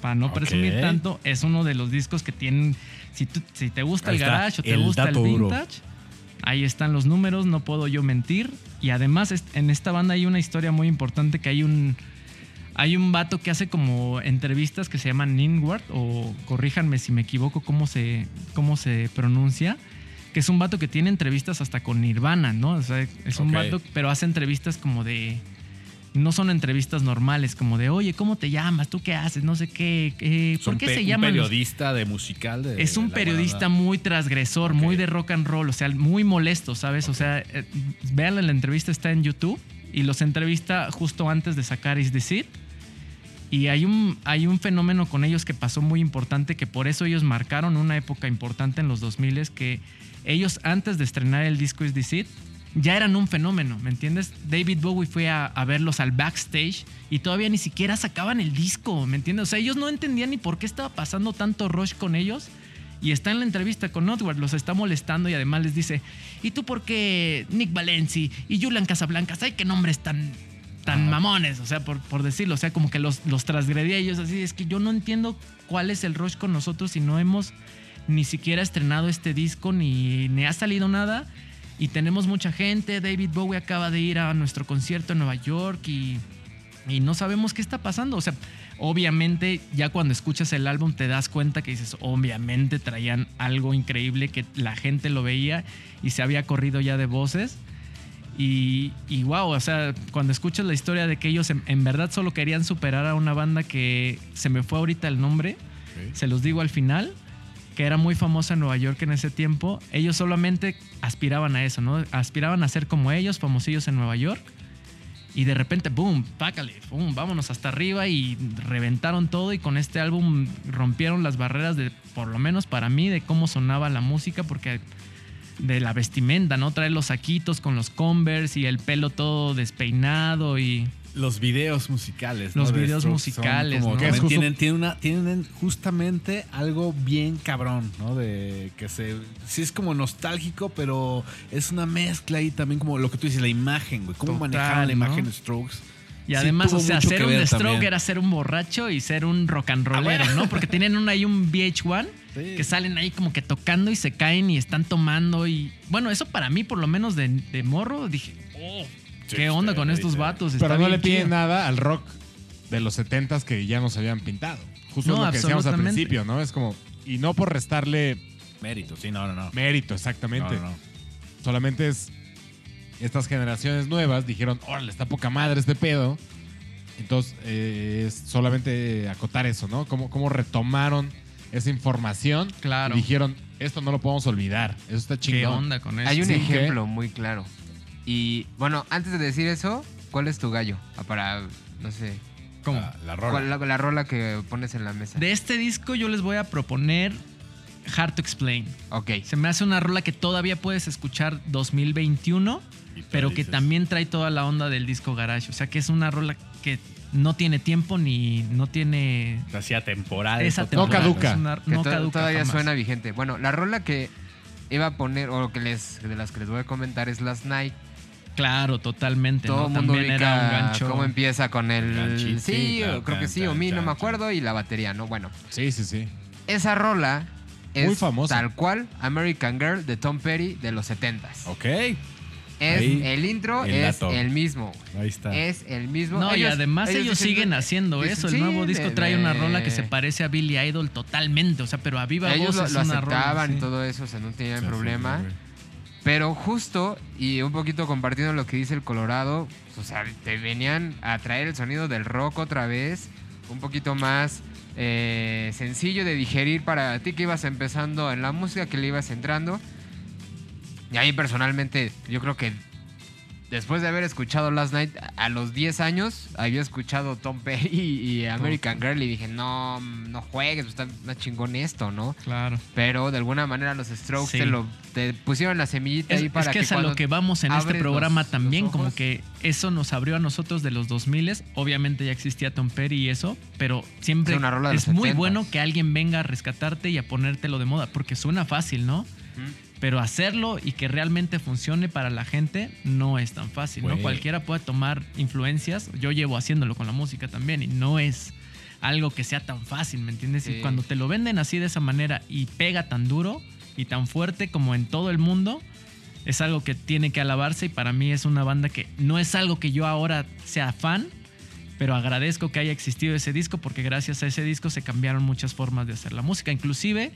Para no presumir tanto, es uno de los discos que tienen... Si, tú- si te gusta Ahí el garage o te el gusta el duro. vintage, Ahí están los números, no puedo yo mentir. Y además en esta banda hay una historia muy importante que hay un hay un vato que hace como entrevistas que se llama Ninward o corríjanme si me equivoco cómo se cómo se pronuncia, que es un vato que tiene entrevistas hasta con Nirvana, ¿no? O sea, es un Ok. vato pero hace entrevistas como de no son entrevistas normales, como de, oye, ¿cómo te llamas? ¿Tú qué haces? No sé qué. eh, Es ¿Por un qué se un llaman los- periodista de musical. de- es un periodista banda. muy transgresor, muy de rock and roll, o sea, muy molesto, ¿sabes? O sea, eh, véanla, la entrevista está en YouTube y los entrevista justo antes de sacar Is This It. Y hay un, hay un fenómeno con ellos que pasó muy importante, que por eso ellos marcaron una época importante en los 2000 que ellos antes de estrenar el disco Is This It, ya eran un fenómeno, ¿me entiendes? David Bowie fue a, a verlos al backstage y todavía ni siquiera sacaban el disco, ¿me entiendes? O sea, ellos no entendían ni por qué estaba pasando tanto rush con ellos. Y está en la entrevista con Notward, los está molestando y además les dice, ¿y tú por qué Nick Valenci y Julian Casablancas? ¡Ay, qué nombres tan, tan mamones! O sea, por, por decirlo, o sea, como que los, los transgredía ellos así. Es que yo no entiendo cuál es el rush con nosotros si no hemos ni siquiera estrenado este disco ni, ni ha salido nada. Y tenemos mucha gente. David Bowie acaba de ir a nuestro concierto en Nueva York y, y no sabemos qué está pasando. O sea, obviamente ya cuando escuchas el álbum te das cuenta que dices, obviamente traían algo increíble que la gente lo veía y se había corrido ya de voces. Y, y wow, o sea, cuando escuchas la historia de que ellos en, en verdad solo querían superar a una banda que se me fue ahorita el nombre, se los digo al final, que era muy famosa en Nueva York en ese tiempo, ellos solamente aspiraban a eso, ¿no? Aspiraban a ser como ellos, famosillos en Nueva York. Y de repente, boom, pácale, boom, vámonos hasta arriba y reventaron todo y con este álbum rompieron las barreras de, por lo menos para mí, de cómo sonaba la música, porque de la vestimenta, ¿no? Trae los saquitos con los Converse y el pelo todo despeinado y... Los videos musicales. Los videos musicales, como ¿no? es tienen, tienen, una, tienen justamente algo bien cabrón, ¿no? De que se. Sí, es como nostálgico, pero es una mezcla ahí también, como lo que tú dices, la imagen, güey. Cómo manejaban la ¿no? imagen de Strokes. Y además, o sea, ser un stroke también. era ser un borracho y ser un rock and rollero, ¿no? Porque tienen un, ahí un VH1 Sí. que salen ahí como que tocando y se caen y están tomando y... Bueno, eso para mí, por lo menos de, de morro, dije, oh, ¿qué onda con estos vatos? Pero no bien le piden chido". nada al rock de los 70s que ya nos habían pintado. Justo No, lo que decíamos al absolutamente. principio, ¿no? Es como, y no por restarle Mérito, sí, no, no, no. mérito, exactamente. No, no, no. Solamente es estas generaciones nuevas dijeron, órale, está poca madre este pedo. Entonces, eh, es solamente acotar eso, ¿no? Cómo, cómo retomaron esa información Claro. y dijeron, esto no lo podemos olvidar. Eso está ¿Qué chingón. onda con eso? Hay un Sí, ejemplo muy claro. Y bueno, antes de decir eso, ¿cuál es tu gallo? Ah, para, no sé, ¿Cómo? La, la rola. ¿cuál- la, la rola que pones en la mesa. De este disco yo les voy a proponer Hard to Explain. Ok. Se me hace una rola que todavía puedes escuchar 2021, Y tú pero que dices, también trae toda la onda del disco garage. O sea que es una rola que no tiene tiempo ni no tiene Se hacía temporal. esa temporada. caduca. Es una- Que no to- caduca todavía jamás. suena vigente. Bueno, la rola que iba a poner, o que les, de las que les voy a comentar, es Last Night. Claro, totalmente. Todo ¿no? el mundo También era un gancho. cómo empieza con el... Ganchito, sí, claro, creo que sí, o mi, no me acuerdo, y la batería, ¿no? Bueno, Sí, sí, sí. esa rola es Muy famosa. tal cual American Girl de Tom Petty de los 70s. Ok. Es, Ahí, el intro el es dato. el mismo. Ahí está. Es el mismo. No, y además ellos, siguen haciendo dicen, eso. El sí, nuevo disco de- trae una rola que se parece a Billy Idol totalmente. O sea, pero a viva Ellos voz lo, es lo una aceptaban rola. y sí. todo eso, o sea, no tenían sí, problema. Pero justo, y un poquito compartiendo lo que dice el Colorado, o sea, te venían a traer el sonido del rock otra vez, un poquito más eh, sencillo de digerir para ti que ibas empezando en la música, que le ibas entrando. Y ahí personalmente, yo creo que después de haber escuchado Last Night a los 10 años, había escuchado Tom Petty y American Girl y dije, no, no juegues, está, está chingón esto, ¿no? Claro. Pero de alguna manera los Strokes Sí. te, lo, te pusieron la semillita Es, ahí para es que, es a lo que vamos en este programa los- también, los como que eso nos abrió a nosotros de los 2000 Obviamente ya existía Tom Petty y eso, pero siempre Es una rola de es los muy 70s. bueno que alguien venga a rescatarte y a ponértelo de moda, porque suena fácil, ¿no? Pero hacerlo y que realmente funcione para la gente no es tan fácil, ¿no? Cualquiera puede tomar influencias. Yo llevo haciéndolo con la música también y no es algo que sea tan fácil, ¿me entiendes? Sí. Y cuando te lo venden así de esa manera y pega tan duro y tan fuerte como en todo el mundo, es algo que tiene que alabarse y para mí es una banda que no es algo que yo ahora sea fan, pero agradezco que haya existido ese disco porque gracias a ese disco se cambiaron muchas formas de hacer la música, inclusive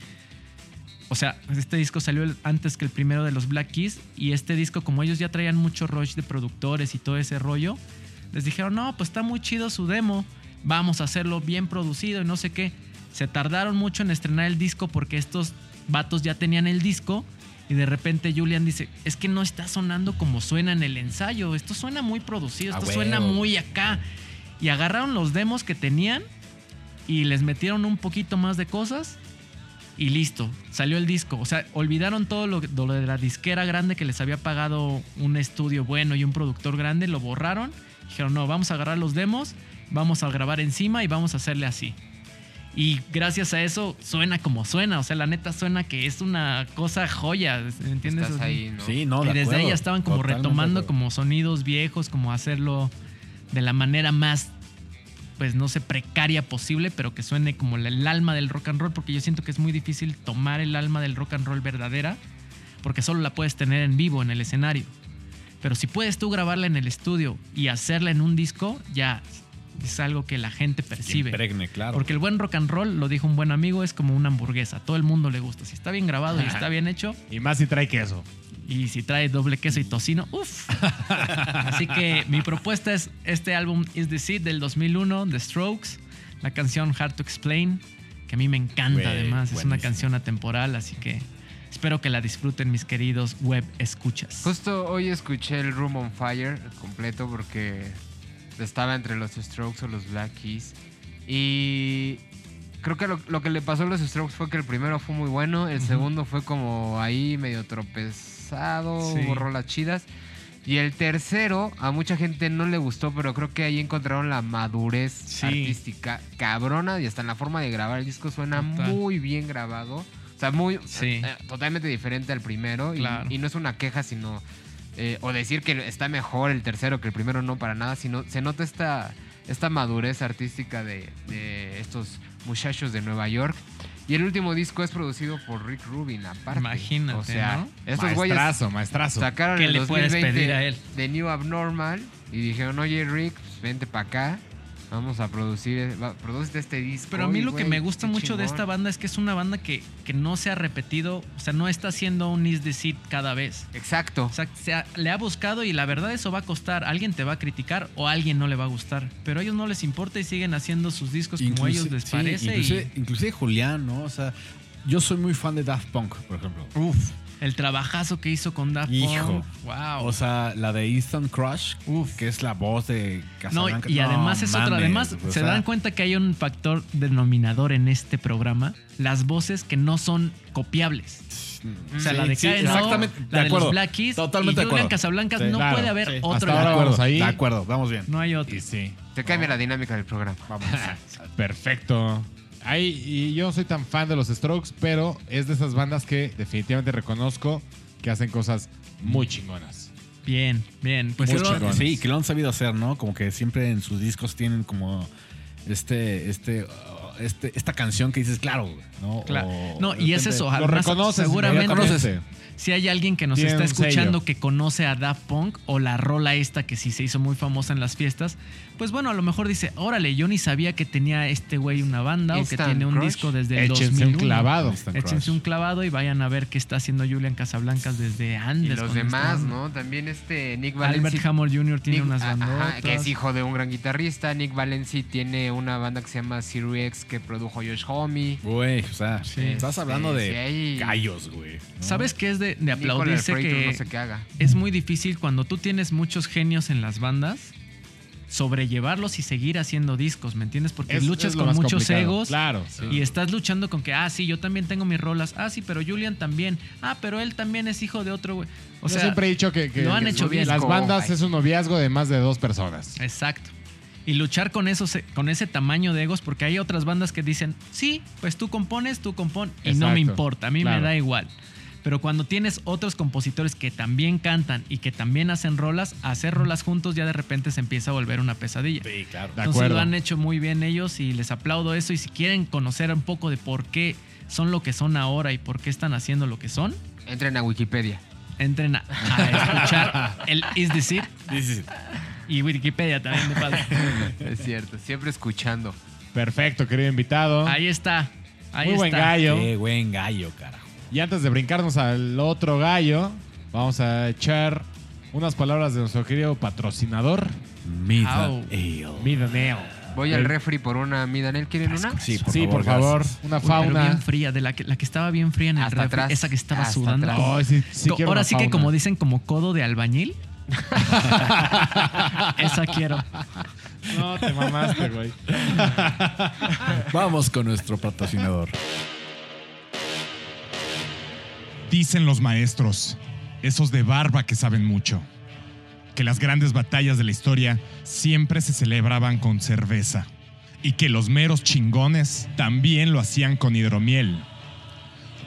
o sea, este disco salió antes que el primero de los Black Keys y este disco como ellos ya traían mucho rush de productores y todo ese rollo, les dijeron, "No, pues está muy chido su demo, vamos a hacerlo bien producido y no sé qué." Se tardaron mucho en estrenar el disco porque estos vatos ya tenían el disco y de repente Julian dice, "Es que no está sonando como suena en el ensayo, esto suena muy producido, A esto suena muy acá." Y agarraron los demos que tenían y les metieron un poquito más de cosas y listo, salió el disco. O sea, olvidaron todo lo, lo de la disquera grande que les había pagado un estudio bueno y un productor grande, lo borraron. Dijeron, no, vamos a agarrar los demos, vamos a grabar encima y vamos a hacerle así. Y gracias a eso suena como suena. O sea, la neta suena que es una cosa joya. ¿Me entiendes? Estás ahí, ¿no? Sí, no, y de desde ahí acuerdo. ya estaban como Totalmente retomando como sonidos viejos, como hacerlo de la manera más, pues no sé, precaria posible, pero que suene como el, alma del rock and roll, porque yo siento que es muy difícil tomar el alma del rock and roll verdadera, porque solo la puedes tener en vivo, en el escenario. Pero si puedes tú grabarla en el estudio y hacerla en un disco, ya es algo que la gente percibe. impregne, claro. Porque el buen rock and roll, lo dijo un buen amigo, es como una hamburguesa. Todo el mundo le gusta. Si está bien grabado y está bien hecho, Y más si trae queso. Y si trae doble queso y tocino, uff. Así que mi propuesta es este álbum Is the Seed del 2001, The Strokes, la canción Hard to Explain, que a mí me encanta además, es una canción atemporal, así que espero que la disfruten mis queridos web escuchas. Justo hoy escuché el Room on Fire completo porque estaba entre los Strokes o los Black Keys. Y creo que lo, lo que le pasó a los Strokes fue que el primero fue muy bueno, el segundo fue como ahí medio tropezado, Sí. hubo rolas chidas. Y el tercero, a mucha gente no le gustó, pero creo que ahí encontraron la madurez Sí. artística cabrona y hasta en la forma de grabar el disco suena Total. muy bien grabado. O sea, muy Sí. eh, totalmente diferente al primero. y- Claro. Y, no es una queja, sino. eh, o decir que está mejor el tercero que el primero, no para nada, sino se nota esta, esta madurez artística de, de estos muchachos de Nueva York. Y el último disco es producido por Rick Rubin, aparte. Imagínate, O sea, ¿no? estos güeyes Maestrazo, maestrazo. sacaron ¿Qué en le puedes 2020 pedir a él? de New Abnormal y dijeron, oye Rick, pues, vente para acá, vamos a producir, va, produce este disco. Pero a mí lo que me gusta mucho de esta banda es que es una banda que, que no se ha repetido, o sea, no está haciendo un Is the Seed cada vez. Exacto. O sea, se ha- le ha buscado y la verdad eso va a costar. Alguien te va a criticar o a alguien no le va a gustar. Pero a ellos no les importa y siguen haciendo sus discos como a ellos les sí, parece. y- Inclusive, inclusive Julián, ¿no? O sea, yo soy muy fan de Daft Punk, por ejemplo. Uf, el trabajazo que hizo con Daft Hijo. Punk. Wow. O sea, la de Easton Crush, que es la voz de no, Casablanca. y además es otra. Además, o se sea, dan cuenta que hay un factor denominador en este programa. Las voces que no son copiables. O sea, Sí, la de sí, KNO, exactamente, la de de, acuerdo. los Black Keys Totalmente y de acuerdo. Casablancas. Sí. no Claro, puede haber sí. otro. Hasta igual. ahora vamos ahí. De acuerdo, vamos bien. No hay otro. Y sí. Se cambia la dinámica del programa. Vamos. Perfecto. Ahí, y yo no soy tan fan de los Strokes, pero es de esas bandas que definitivamente reconozco que hacen cosas muy chingonas. Bien, bien. Pues Muy chingón. Sí, que lo han sabido hacer, ¿no? Como que siempre en sus discos tienen como este, este, este, esta canción que dices, claro, ¿no? Claro. O- No, y es eso. Lo además, reconoces. seguramente inmediatamente. si hay alguien que nos Tiene está sello. escuchando que conoce a Daft Punk o la rola esta que sí se hizo muy famosa en las fiestas, pues bueno, a lo mejor dice, órale, yo ni sabía que tenía este güey una banda o que tiene un Crush. disco desde el Échense un 2001. clavado. Échense Crush. un clavado y vayan a ver qué está haciendo Julian Casablancas desde Y antes. los con demás, ¿no? También este Nick Albert Valenci. Hammond Jr. tiene Nick- unas ajá, bandotas. que es hijo de un gran guitarrista. Nick Valenci tiene una banda que se llama Zero X que produjo Josh Homme. Güey, o sea, Sí. estás hablando Sí, de sí, hay- gallos, güey. ¿no? ¿Sabes qué es de, de aplaudirse que no sé qué haga. es muy difícil cuando tú tienes muchos genios en las bandas sobrellevarlos y seguir haciendo discos, ¿me entiendes? Porque Es- luchas es con muchos complicado. egos Claro. sí. y estás luchando con que, ah, sí, yo también tengo mis rolas, ah, sí, pero Julian también, ah, pero él también es hijo de otro güey. O Yo sea, siempre he dicho que, que lo han que hecho bien. las bandas ay. es un noviazgo de más de dos personas. Exacto. Y luchar con eso, con ese tamaño de egos, porque hay otras bandas que dicen, sí, pues tú compones, tú compon, y no me importa, a mí claro. me da igual. Pero cuando tienes otros compositores que también cantan y que también hacen rolas, hacer rolas juntos ya de repente se empieza a volver una pesadilla. Sí, claro. De Entonces acuerdo. lo han hecho muy bien ellos y les aplaudo eso. Y si quieren conocer un poco de por qué son lo que son ahora y por qué están haciendo lo que son, Entren a Wikipedia. entren a, a escuchar el Is sí, sí. y Wikipedia también de padre. Es cierto, siempre escuchando. Perfecto, querido invitado. Ahí está. Ahí Muy buen gallo. Qué buen gallo, carajo. Y antes de brincarnos al otro gallo, vamos a echar unas palabras de nuestro querido patrocinador, Mida Au. Ale. Midaneo. Voy al refri por una Midanel. ¿Quieren una? Sí, por sí, favor, por favor, una pero fauna. bien fría, de la que, la que estaba bien fría en el Hasta refri, atrás, esa que estaba hasta sudando. atrás. Ay, sí, sí Co- quiero Ahora sí que como dicen como codo de albañil. esa quiero. No, te mamaste, güey. Vamos con nuestro patrocinador. Dicen los maestros, esos de barba que saben mucho, que las grandes batallas de la historia siempre se celebraban con cerveza y que los meros chingones también lo hacían con hidromiel.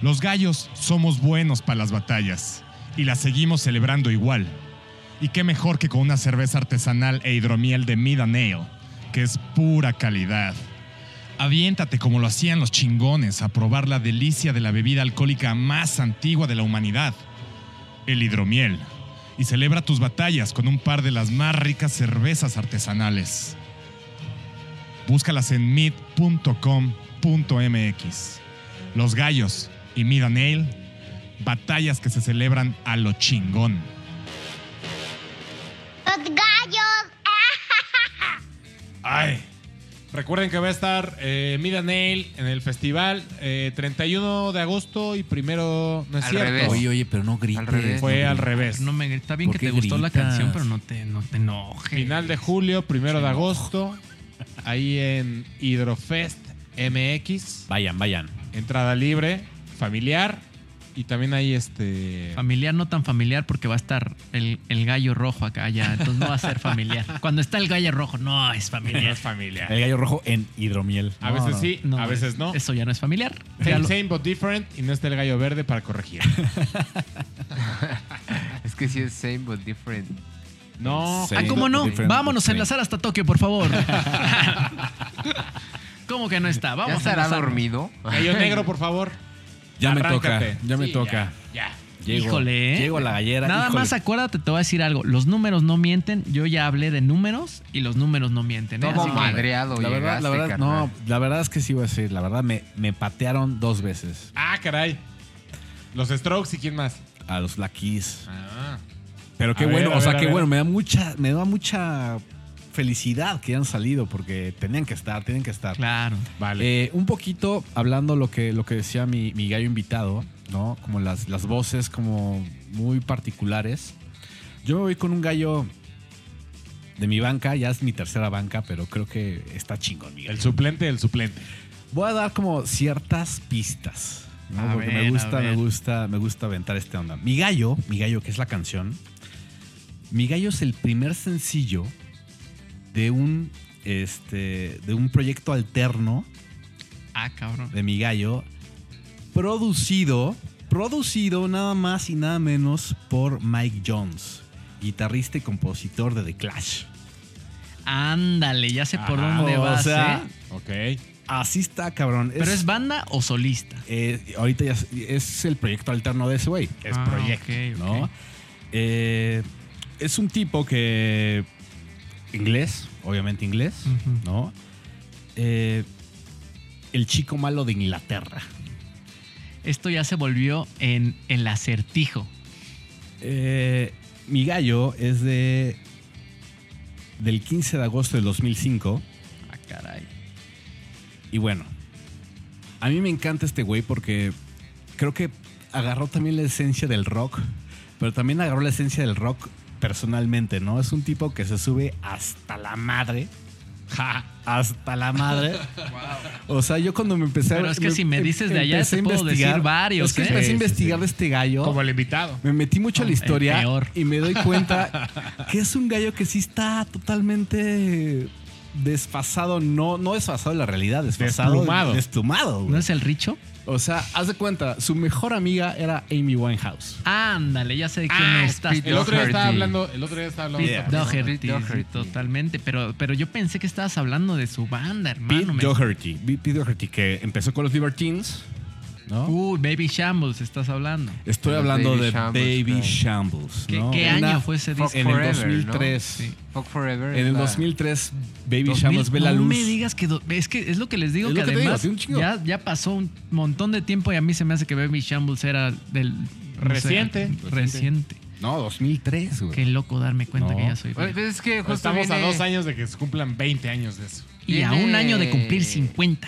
Los gallos somos buenos para las batallas y las seguimos celebrando igual. Y qué mejor que con una cerveza artesanal e hidromiel de Mid and Ale, que es pura calidad. Aviéntate como lo hacían los chingones a probar la delicia de la bebida alcohólica más antigua de la humanidad, el hidromiel, y celebra tus batallas con un par de las más ricas cervezas artesanales. Búscalas en mid.com.mx. Los gallos y Mid Ale, batallas que se celebran a lo chingón. Los gallos. Ay. Recuerden que va a estar eh, Mid and Ale en el festival eh, 31 de agosto y primero no es Al cierto. revés. Oye, oye, pero no grites. Al revés. Fue no al revés. No me, está bien ¿Por que te gustó la canción, pero no te, no te enojes. Final de julio, primero de agosto, ahí en Hidrofest MX, Vayan, vayan. entrada libre, familiar y también hay este Familiar, no tan familiar, porque va a estar el, el gallo rojo acá ya. Entonces no va a ser familiar. Cuando está el gallo rojo, no es familiar. familiar. El gallo rojo en hidromiel. A No, veces no. sí, No, a veces no. Eso ya no es familiar. Same, lo- same but different y no está el gallo verde para corregir. Es que sí es same but different. No, Sí. Ah, ¿cómo no? Vámonos a enlazar hasta Tokio, por favor. ¿Cómo que no está? Vamos ¿Ya estará dormido? gallo negro, por favor. Ya me Arráncate. toca, ya me Sí, toca. Ya. Llego, Híjole, ¿eh? Llego a la gallera. Nada híjole. más acuérdate, te voy a decir algo. Los números no mienten. Yo ya hablé de números y los números no mienten. ¿eh? Todo Así que- madreado La verdad, la no, la verdad es que sí voy a decir, la verdad me, me patearon dos veces Ah, caray. Los Strokes y quién más. a los Black Keys. Ah. Pero qué A bueno, o sea, ver, qué bueno, me da mucha, me da mucha felicidad que hayan salido porque tenían que estar, tienen que estar. Claro. Vale. Eh, un poquito hablando lo que, lo que decía mi, mi gallo invitado, ¿no? Como las, las voces como muy particulares. Yo me voy con un gallo de mi banca, ya es mi tercera banca, pero creo que está chingón, mi gallo. el suplente del suplente. Voy a dar como ciertas pistas. ¿no? Porque ver, me gusta, me gusta, me gusta aventar este onda. Mi gallo, mi gallo, que es la canción. Mi gallo es el primer sencillo de un este. de un proyecto alterno Ah, cabrón. de mi gallo. Producido. Producido nada más y nada menos por Mike Jones. Guitarrista y compositor de The Clash. Ándale, ya sé por dónde O vas, sea, ¿eh? Ok. Así está, cabrón. ¿Pero es banda o solista? Eh, ahorita ya es, el proyecto alterno de ese güey. Es Ah, proyecto. ok, ok. ¿no? Eh, es un tipo que. Inglés, obviamente inglés. ¿no? Eh, el chico malo de Inglaterra. Esto ya se volvió en el acertijo. Eh, mi gallo es de. del 15 de agosto del 2005. Ah, caray. Y bueno, a mí me encanta este güey porque creo que agarró también la esencia del rock, pero también agarró la esencia del rock personalmente, ¿no? Es un tipo que se sube hasta la madre. Ja, hasta la madre. O sea, yo cuando me empecé a Pero es que si me dices de allá, te a puedo decir investigar- varios, Es que ¿eh? empecé a Sí, investigar sí. de este gallo. Como el invitado. Me metí mucho a la historia peor. y me doy cuenta que es un gallo que sí está totalmente desfasado, no, no desfasado de la realidad, desfasado. Desplumado. Desplumado, güey. ¿No es el Richo? O sea, haz de cuenta, su mejor amiga era Amy Winehouse. Ándale, ya sé de quién Ah, estás. El otro día estaba hablando, el otro día estaba hablando. Doherty, Pete Doherty. totalmente. Pero, pero yo pensé que estabas hablando de su banda, hermano. Pete Doherty. Pete Doherty, que empezó con los Libertines, ¿no? Uy, Baby Shambles, estás hablando. Estoy Los hablando Baby de Shambles, Baby. Shambles. ¿Qué, ¿no? año fue ese Fuck disco? En el Forever, 2003. Sí. Fuck Forever. En es el la- 2003, Baby 2000, Shambles ve la no luz. me digas que... do- es que es lo que les digo, Es que lo que digo, además ya, ya pasó un montón de tiempo y a mí se me hace que Baby Shambles era del... no sé, Reciente. reciente. No, 2003, güey. Qué loco darme cuenta No. que ya soy... Pues es que justo Estamos a dos años de que se cumplan 20 años de eso. Y a un año de cumplir 50.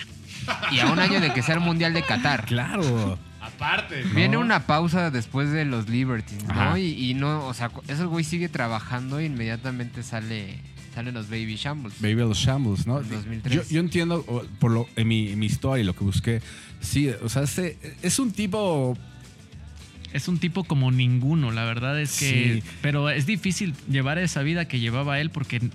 Y a un año de que sea el Mundial de Qatar. Claro. Aparte. Viene una pausa después de los Libertines, ¿no? Y, y no, o sea, ese güey sigue trabajando e inmediatamente sale, salen los Baby Shambles. Baby los Shambles, ¿no? En 2003. Yo, yo entiendo por lo, en, mi, en mi historia y lo que busqué. Sí, o sea, este, es un tipo. Es un tipo como ninguno, la verdad es que... Sí. Pero es difícil llevar esa vida que llevaba él porque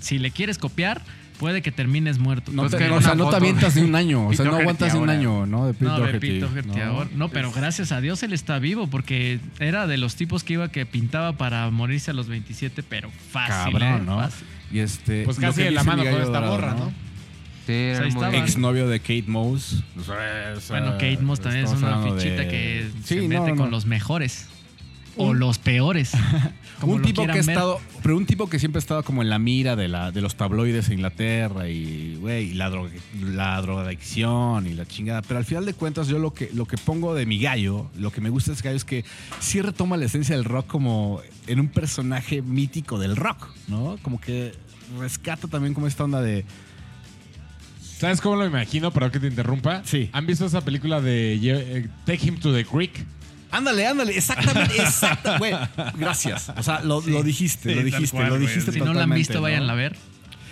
si le quieres copiar, puede que termines muerto. No, Pues te, o sea, no te avientas de un año. O sea, no aguantas de un año, ¿no? De Pete No, de Doherty, Pete Doherty ¿no? pero gracias a Dios él está vivo porque era de los tipos que iba que pintaba para morirse a los 27, pero fácil, Cabrón, ¿eh? ¿no? Fácil. Y este. Pues casi de la mano con esta morra, ¿no? Sí, muy- estaban. Exnovio de Kate Moss. O sea, o sea, Bueno, Kate Moss también es una fichita de- que Sí, se no, mete no. con los mejores. O Un- los peores. como un lo tipo que ha estado, pero un tipo que siempre ha estado como en la mira de, la, de los tabloides en Inglaterra y, güey, y la, droga, la drogadicción y la chingada. Pero al final de cuentas, yo lo que, lo que pongo de mi gallo, lo que me gusta de ese gallo es que sí retoma la esencia del rock como en un personaje mítico del rock, ¿no? Como que rescata también como esta onda de. ¿Sabes cómo lo imagino? Pero que te interrumpa. Sí. ¿Han visto esa película de eh, Take Him to the Creek? Ándale, ándale, exactamente, exacto, güey. Gracias. O sea, lo, lo dijiste, Sí, lo dijiste, cual, lo dijiste Si no la han visto, ¿no? váyanla a ver.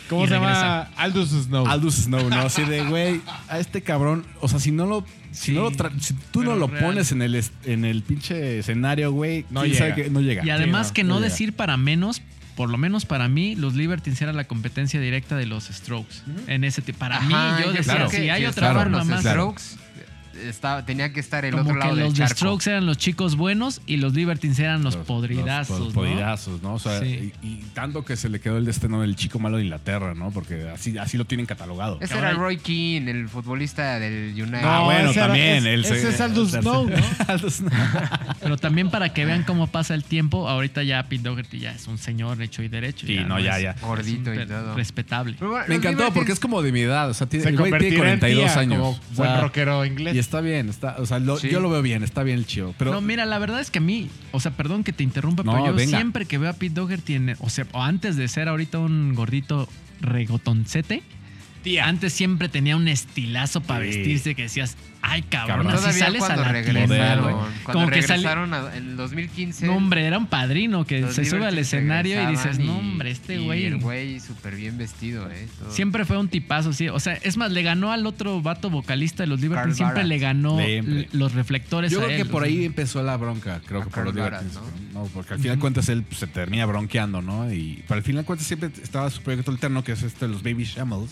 ¿Cómo se regresa. llama? Aldous Snow. Aldous Snow, ¿no? Así de, güey, a este cabrón, o sea, si no lo, si, Sí, no lo tra- si tú no lo real. pones en el, en el pinche escenario, güey, No quién llega. sabe que no llega. Y además no, que no no llega. decir para menos, por lo menos para mí, los Libertines era la competencia directa de los Strokes. En ese tipo. Para mí, yo decía, claro. si hay otra estaban forma más. Strokes, estaba, tenía que estar el Como otro que lado del los charco. Strokes eran los chicos buenos y los Libertines eran los, podridazos. Los ¿no? podridazos, ¿no? O sea, Sí. y, y tanto que se le quedó el destino del chico malo de Inglaterra, ¿no? Porque así, así lo tienen catalogado. Ese Ahora- era Roy Keane, el futbolista del United. Ah, bueno, ese era- también. es- el- ese es Aldous Snow, ¿no? Aldous Snow. Pero también para que vean cómo pasa el tiempo, ahorita ya Pete Doherty ya es un señor hecho y derecho. Sí, no, ya, es- ya. Gordito y todo. Respetable. Bueno, Me encantó porque es como de mi edad. O sea, tiene, Se el güey tiene convertirá en 42 tía años. como O buen sea, rockero inglés. Está bien. Está, o sea, lo- Sí. yo lo veo bien, está bien el chivo. Pero no, mira, la verdad es que a mí, o sea, perdón que te interrumpa, No, pero yo venga. siempre que veo a Pete Dogger tiene, o sea, o antes de ser ahorita un gordito regotoncete, antes siempre tenía un estilazo para Sí. vestirse que decías, ay, cabrón, Cabrón. así sales a cuando la regresaron, tienda, cuando Como que regresaron a- en el 2015. No, hombre, era un padrino que se sube al escenario y dices, no, hombre, este güey. el güey súper bien vestido, ¿eh? Todo. Siempre fue un tipazo, sí. O sea, es más, le ganó al otro vato vocalista de los Libertines. Siempre le ganó Siempre. los reflectores yo a creo él. que por ahí empezó la bronca, creo A que por los Libertines. ¿no? porque al final de cuentas él pues, se termina bronqueando, ¿no? Y pero al final de cuentas siempre estaba su proyecto alterno, que es este de los Baby Shambles.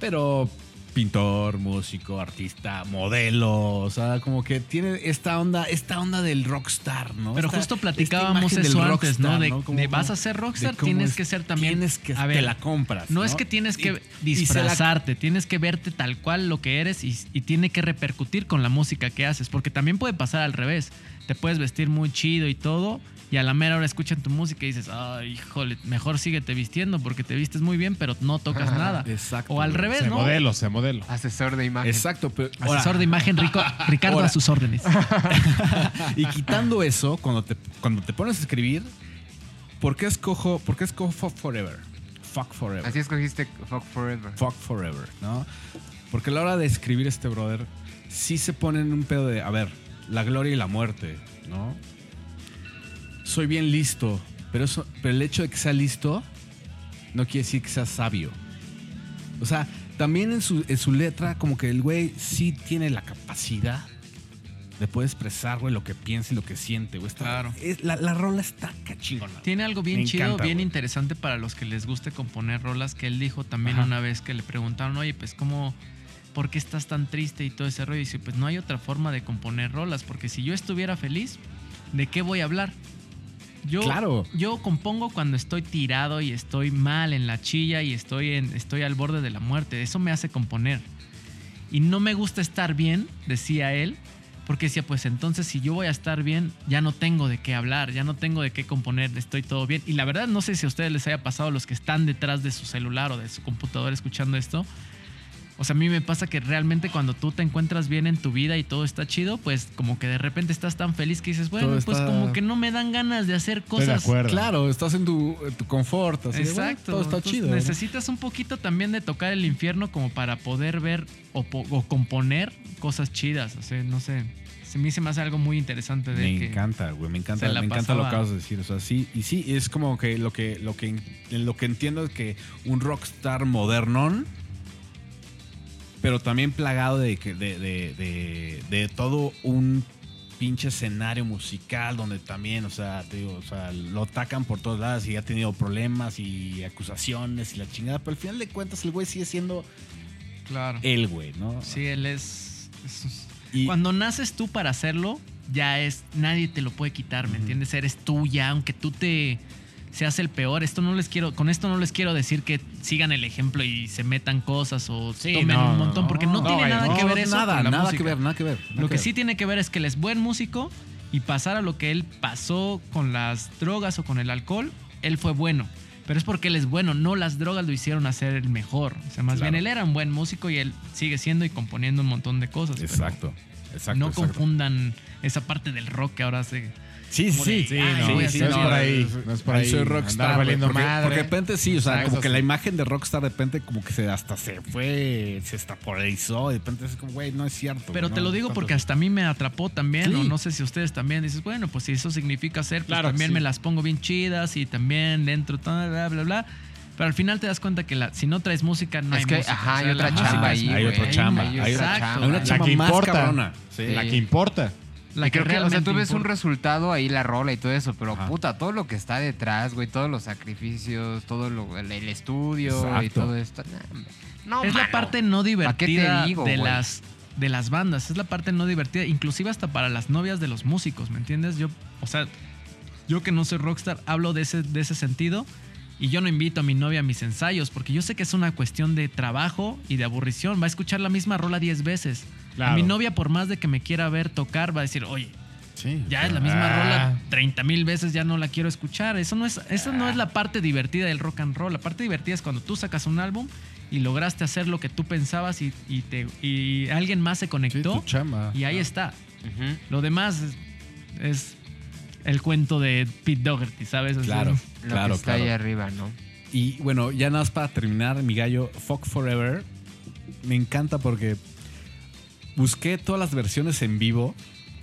Pero pintor, músico, artista, modelo, o sea, como que tiene esta onda, esta onda del rockstar, ¿no? Pero Esta- justo platicábamos eso del antes, ¿no? De, Como- de vas a ser rockstar, tienes es- que ser también. Tienes que a te ver, la compras. No es que tienes que Y- y se la- disfrazarte, tienes que verte tal cual lo que eres y, y tiene que repercutir con la música que haces, porque también puede pasar al revés. Te puedes vestir muy chido y todo, y a la mera hora escuchan tu música y dices, ay, híjole, mejor síguete vistiendo porque te vistes muy bien, pero no tocas nada. Exacto, O al revés, Se ¿no? modelo, se modelo. Asesor de imagen. Exacto, pero Asesor ahora- de imagen, Rico, Ricardo Ahora. a sus órdenes. Y quitando eso, cuando te, cuando te pones a escribir, ¿por qué escojo, por qué escojo Fuck Forever? Fuck Forever. Así escogiste Fuck Forever. Fuck Forever, ¿no? Porque a la hora de escribir este brother, sí se pone en un pedo de, a ver, la gloria y la muerte, ¿no? Soy bien listo, pero, eso, pero el hecho de que sea listo no quiere decir que sea sabio. O sea, también en su, en su letra, como que el güey sí tiene la capacidad de poder expresar, güey, lo que piensa y lo que siente, güey. Está- Claro. es- la, la rola está cachingona. Tiene algo bien Me chido, encanta, bien güey. interesante para los que les guste componer rolas, que él dijo también Ajá. una vez que le preguntaron, oye, pues cómo, ¿por qué estás tan triste y todo ese rollo? Y dice, pues no hay otra forma de componer rolas, porque si yo estuviera feliz, ¿de qué voy a hablar? Yo, Claro. yo compongo cuando estoy tirado y estoy mal en la chilla y estoy, en, estoy al borde de la muerte. Eso me hace componer. Y no me gusta estar bien, decía él, porque decía, pues entonces si yo voy a estar bien, ya no tengo de qué hablar, ya no tengo de qué componer, estoy todo bien. Y la verdad no sé si a ustedes les haya pasado los que están detrás de su celular o de su computadora escuchando esto. O sea, a mí me pasa que realmente cuando tú te encuentras bien en tu vida y todo está chido, pues como que de repente estás tan feliz que dices, bueno, Todo pues está- como que no me dan ganas de hacer de cosas. acuerdo. Claro, estás en tu, tu confort. Así de, bueno, Exacto. todo está Entonces, chido. ¿no? Necesitas un poquito también de tocar el infierno como para poder ver o, po- o componer cosas chidas. O sea, no sé. A mí se me hace algo muy interesante de Me que encanta, güey, me encanta, me encanta lo que acabas de decir. O sea, sí, y sí, es como que lo que, lo que, lo que entiendo es que un rockstar modernón, pero también plagado de, de, de, de, todo un pinche escenario musical donde también, o sea, te digo, o sea, lo atacan por todos lados y ha tenido problemas y acusaciones y la chingada, pero al final de cuentas el güey sigue siendo Claro. el güey, ¿no? Sí, él es. es- Y- Cuando naces tú para hacerlo, ya es. Nadie te lo puede quitar, ¿me entiendes? Eres tú ya, aunque tú te seas el peor. Esto no les quiero. Con esto no les quiero decir que sigan el ejemplo y se metan cosas o Sí, tomen no, un montón, no, porque no, no, tiene nada que ver eso nada, con la nada música. que ver, nada que ver. nada Lo que sí tiene que ver es que él es buen músico y pasar a lo que él pasó con las drogas o con el alcohol, él fue bueno. Pero es porque él es bueno, no las drogas lo hicieron a ser el mejor. O sea, más Claro. bien él era un buen músico y él sigue siendo y componiendo un montón de cosas. Exacto, exacto. no exacto. confundan esa parte del rock que ahora se... Sí, sí, "Ay, no, voy a sí, no es yo". por ahí, no es por ahí. soy Andar rockstar, valiendo porque, madre. porque de repente sí, o sea, Exacto, como que sí. la imagen de rockstar de repente como que se hasta se fue, se estapolarizó, de repente es como, güey, no es cierto. Pero te lo digo porque hasta a mí me atrapó también, Sí. o no sé si ustedes también dices, bueno, pues si eso significa hacer, pues Claro también sí. me las pongo bien chidas y también dentro, bla, bla, bla. Pero al final te das cuenta que la, si no traes música, no Es hay que, música. ajá, O hay sea, otra la chamba ahí, hay otra chamba, Hay hay otra Exacto. chamba. Hay una chamba que más importa. cabrona. La que importa. La y creo que, o sea, realmente tú ves un resultado ahí, la rola y todo eso, pero Ajá. puta, todo lo que está detrás, güey, todos los sacrificios, todo lo, el, el estudio y todo esto. No, es la parte no qué te divertida digo, de güey? las de las bandas, es la parte no divertida, inclusive hasta para las novias de los músicos, ¿me entiendes? Yo, o sea, yo que no soy rockstar, hablo de ese, de ese sentido y yo no invito a mi novia a mis ensayos porque yo sé que es una cuestión de trabajo y de aburrición, va a escuchar la misma rola 10 veces. Claro. A mi novia, por más de que me quiera ver tocar, va a decir, oye, Sí, ya es la misma Ah. rola 30 mil veces, ya no la quiero escuchar. Eso no, es, eso no es la parte divertida del rock and roll. La parte divertida es cuando tú sacas un álbum y lograste hacer lo que tú pensabas y, y te, y alguien más se Sí, conectó y ahí está. Lo demás es, es el cuento de Pete Doherty, ¿sabes? O sea, Claro, Lo claro, que está claro. ahí arriba, ¿no? Y bueno, ya nada más para terminar, mi gallo, Fuck Forever, me encanta porque busqué todas las versiones en vivo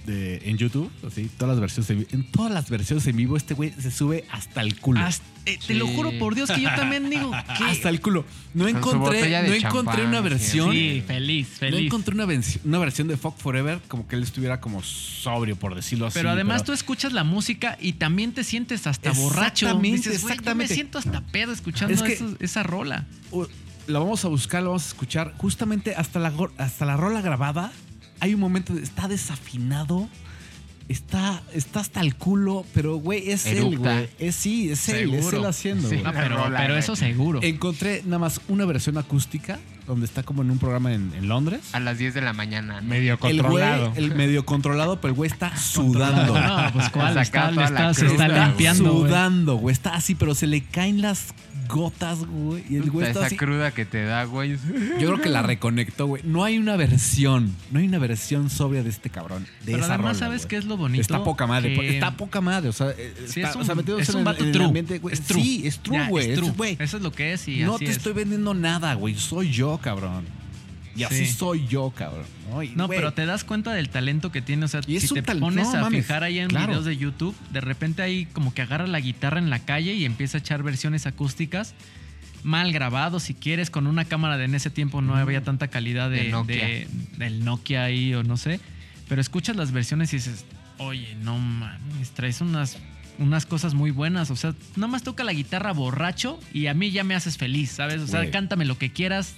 de, en YouTube, así, todas las versiones en vivo. En todas las versiones en vivo, este güey se sube hasta el culo. hasta- eh, Te lo juro por Dios que yo también digo que... Hasta el culo. No Con encontré, no encontré champán, una versión. Sí, feliz, No feliz. encontré una, una versión de Fuck Forever como que él estuviera como sobrio, por decirlo así. Pero además tú escuchas la música y también te sientes hasta borracho. Exactamente, Dices, "Güey, yo exactamente. me siento hasta pedo escuchando Es que- eso- esa rola. Uh, la vamos a buscar, la vamos a escuchar. Justamente hasta la, hasta la rola grabada, hay un momento, está desafinado, está, está hasta el culo, pero güey, es él, güey. Es sí, es él, es él haciendo. Sí. No, pero, pero eso seguro. Encontré nada más una versión acústica, donde está como en un programa en, en Londres. A las 10 de la mañana. ¿no? Medio El güey, controlado. el medio controlado, pero el güey está sudando. No, pues cuál, está, está- se está limpiando. sudando, güey. Está así, pero se le caen las gotas, güey. Y el güey Esa está así. cruda que te da, güey. Yo creo que la reconectó, güey. No hay una versión, no hay una versión sobria de este cabrón. De Pero esa además, rola, ¿sabes güey. qué es lo bonito? Está poca madre, Que- está poca madre. O sea, eh, Sí, está- es un, o sea, metiéndose es un en el- vato en el true. ambiente, güey. es true. Sí, es true, Ya, güey. es Es- true. güey. Eso es lo que es y No así te es. estoy vendiendo nada, güey. Soy yo, cabrón. Y así Sí. soy yo, cabrón. ¿no? Y, No, güey, pero te das cuenta del talento que tiene. O sea, si te pones no, a mames, fijar ahí en claro. videos de YouTube, de repente ahí como que agarra la guitarra en la calle y empieza a echar versiones acústicas mal grabado si quieres con una cámara de en ese tiempo no había tanta calidad de, De Nokia. de- del Nokia ahí o no sé pero escuchas las versiones y dices oye no mames traes unas unas cosas muy buenas o sea nada más toca la guitarra borracho y a mí ya me haces feliz sabes o sea cántame lo que quieras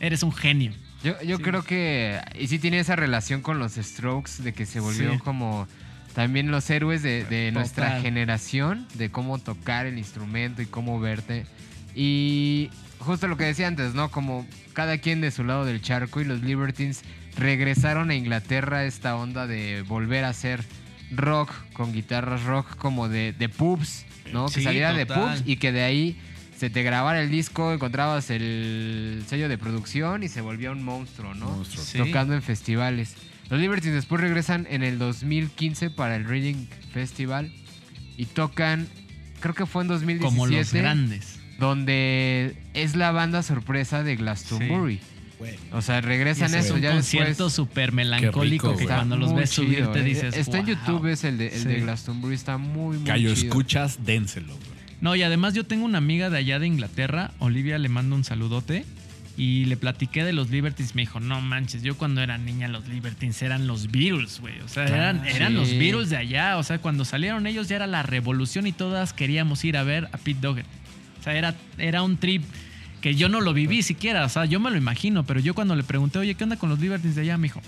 eres un genio Yo, yo Sí. creo que. Y sí tiene esa relación con los Strokes, de que se volvieron Sí. como. También los héroes de, de nuestra generación, de cómo tocar el instrumento y cómo verte. Y justo lo que decía antes, ¿no? Como cada quien de su lado del charco y los Libertines regresaron a Inglaterra esta onda de volver a hacer rock con guitarras rock como de, de pubs, ¿no? que saliera de pubs y que de ahí se te grabara el disco, encontrabas el sello de producción y se volvía un monstruo, ¿no? Monstruo. Sí. Tocando en festivales. Los Libertines después regresan en el 2015 para el Reading Festival y tocan, creo que fue en 2017, como los grandes donde es la banda sorpresa de Glastonbury. O sea, regresan eso es ya un después. concierto súper melancólico rico, que güey. cuando los ves chido, subir te eh. dices Está en. YouTube, es el de, el de. Glastonbury, está muy, muy Gallo, chido. escuchas, dénselo, güey. No, y además yo tengo una amiga de allá de Inglaterra, Olivia le mando un saludote. Y le platiqué de los Libertines. Me dijo, no manches, yo cuando era niña los Libertines eran los Beatles, güey. O sea, eran, eran Sí. los Beatles de allá. O sea, cuando salieron ellos ya era la revolución y todas queríamos ir a ver a Pete Doherty. O sea, era, era un trip que yo no lo viví siquiera. O sea, yo me lo imagino, pero yo cuando le pregunté, oye, ¿qué onda con los Libertines de allá? Me dijo,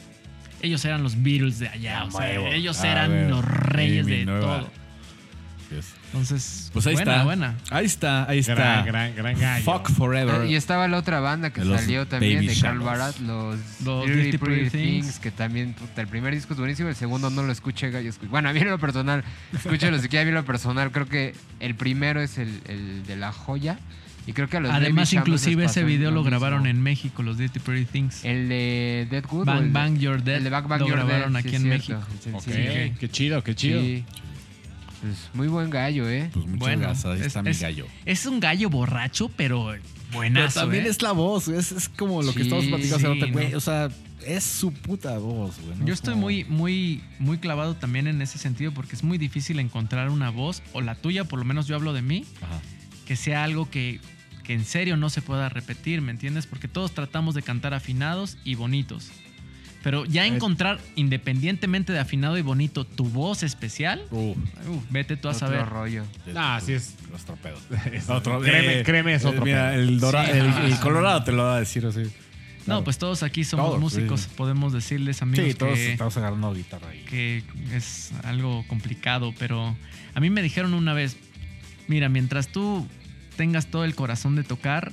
ellos eran los Beatles de allá. O sea, ellos A eran los reyes de todo. Entonces, Pues ahí buena, está. buena. Ahí está, ahí está. Gran, gran, gran gallo. Fuck Forever. Y estaba la otra banda que los salió también Baby de Carl. Barat, los, Los Dirty Dirty Pretty Pretty Things, Things. que también, puta, el primer disco es buenísimo, el segundo no lo escuché, gallo. Bueno, a mí en lo personal, escúchalo si quiere, a mí en lo personal, creo que el primero es el, el de La Joya. Y creo que a los Además, Baby inclusive ese video lo mismo. grabaron en México, los Dirty Pretty Things. El de Deadwood. Bang Bang You're Dead El de Bang Bang lo grabaron sí, aquí en cierto, México. el Ok, sencillo. qué chido, qué chido. Pues muy buen gallo, ¿eh? Pues muchas Bueno, gracias. Ahí es- está mi gallo. Es un gallo borracho, pero Pero buenazo. también ¿eh? es la voz, es, es como lo que estamos platicando hace sí, güey. ¿no? O sea, es su puta voz, güey. ¿no? Yo Es estoy como- muy, muy, muy clavado también en ese sentido porque es muy difícil encontrar una voz, o la tuya, por lo menos yo hablo de mí, Ajá. que sea algo que, que en serio no se pueda repetir, ¿me entiendes? Porque todos tratamos de cantar afinados y bonitos. Pero ya Eh. encontrar, independientemente de afinado y bonito, tu voz especial, Uh, vete tú a Otro saber. rollo. Ah, sí es. Otro pedo. es- Otro- créeme, eh, créeme, es eh, otro Mira, pedo. el, dora- Sí, el, ah, colorado te lo va a decir así. No, pues todos aquí somos Todos, músicos, sí. podemos decirles amigos Sí, todos que, estamos agarrando guitarra ahí. que es algo complicado, pero a mí me dijeron una vez, mira, mientras tú tengas todo el corazón de tocar,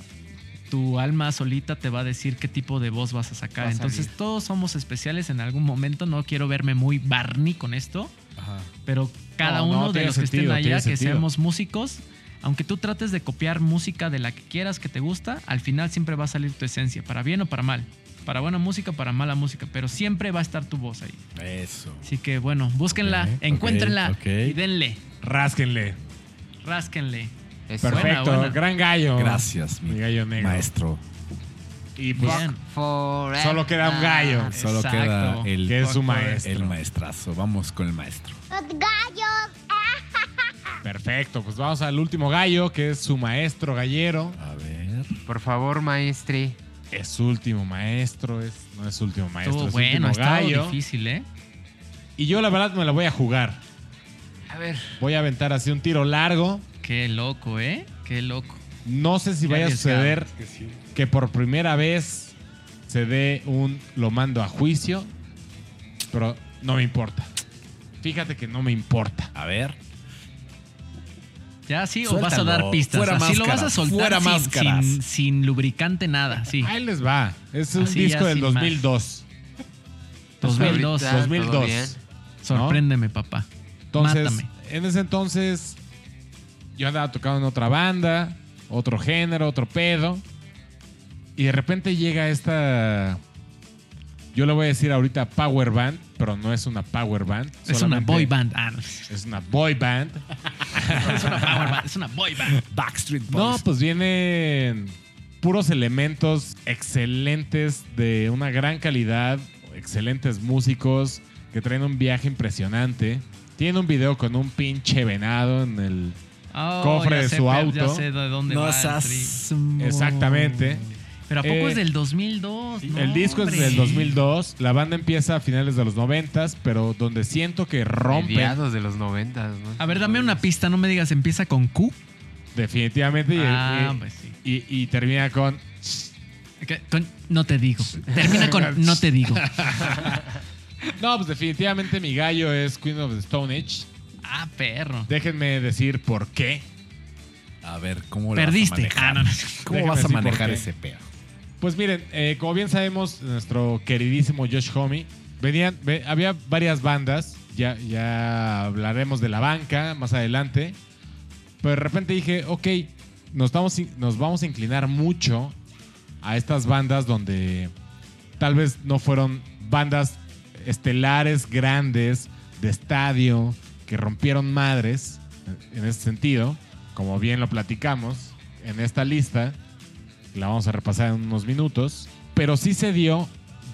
tu alma solita te va a decir qué tipo de voz vas a sacar. Entonces todos somos especiales en algún momento, no quiero verme muy Barney con esto, Ajá. pero cada No, no, uno de los que estén allá, que sentido. seamos músicos, Aunque tú trates de copiar música de la que quieras que te gusta, al final siempre va a salir tu esencia, para bien o para mal. Para buena música, para mala música, pero siempre va a estar tu voz ahí. Eso. Así que bueno, búsquenla, Ok, encuéntrenla ok, ok. y denle, Rásquenle. rásquenle. Perfecto. buena. Gran gallo. Gracias, mi, Mi gallo negro. maestro. Y pues. Solo queda un gallo. Solo Exacto. queda el, que es su maestro. el maestrazo. Vamos con el maestro. Los gallos. Perfecto. Pues vamos al último gallo, que es su maestro gallero. A ver. Por favor, maestri. Es su último maestro. Es, no es su último maestro. Estuvo es bueno, último estaba gallo. difícil, ¿eh? Y yo la verdad me la voy a jugar. A ver. Voy a aventar así un tiro largo. Qué loco, ¿eh? Qué loco. No sé si Qué vaya a suceder que por primera vez se dé un lo mando a juicio, pero no me importa. Fíjate que no me importa. A ver. ¿Ya sí o vas a dar pistas? Fuera Así lo máscaras, vas a soltar fuera sin, sin- sin lubricante, nada. Sí. Ahí les va. Es un Así disco del sin 2002. 2002. Ahorita, todo 2002. bien. Sorpréndeme, papá. Entonces, Mátame. en ese entonces, yo andaba tocando en otra banda, otro género, otro pedo. Y de repente llega esta. Yo le voy a decir ahorita Power Band, pero no es una Power Band. Es una boy band. Ah, no. Es Es una boy band. una power band. Es una boy band. Backstreet No, Boys. pues vienen puros elementos excelentes de una gran calidad, excelentes músicos que traen un viaje impresionante. Tiene un video con un pinche venado en el... Oh, Cofre ya de sé, su auto. Ya sé de dónde no va. el Exactamente. Pero ¿a poco Eh, es del 2002? No, el disco hombre. es del 2002, la banda empieza a finales de los 90, pero donde siento que rompen Mediados de los noventas, ¿no? A ver, dame una pista, no me digas, empieza con Q. definitivamente y, Ah, y- pues sí. y- y termina con... Con- no te digo. Termina con no te digo. No, pues definitivamente mi gallo es Queen of the Stone Age. Ah, perro. Déjenme decir por qué. A ver, ¿cómo le Perdiste. vas a manejar? Ah, no, no. ¿Cómo vas a manejar ese pedo? Pues miren, eh, como bien sabemos, nuestro queridísimo Josh Homme, venían, ve- había varias bandas, ya, ya hablaremos de la banca más adelante, pero de repente dije, ok, nos in- nos vamos a inclinar mucho a estas bandas donde tal vez no fueron bandas estelares, grandes, de estadio, que rompieron madres, en ese sentido, como bien lo platicamos en esta lista, la vamos a repasar en unos minutos. Pero sí se dio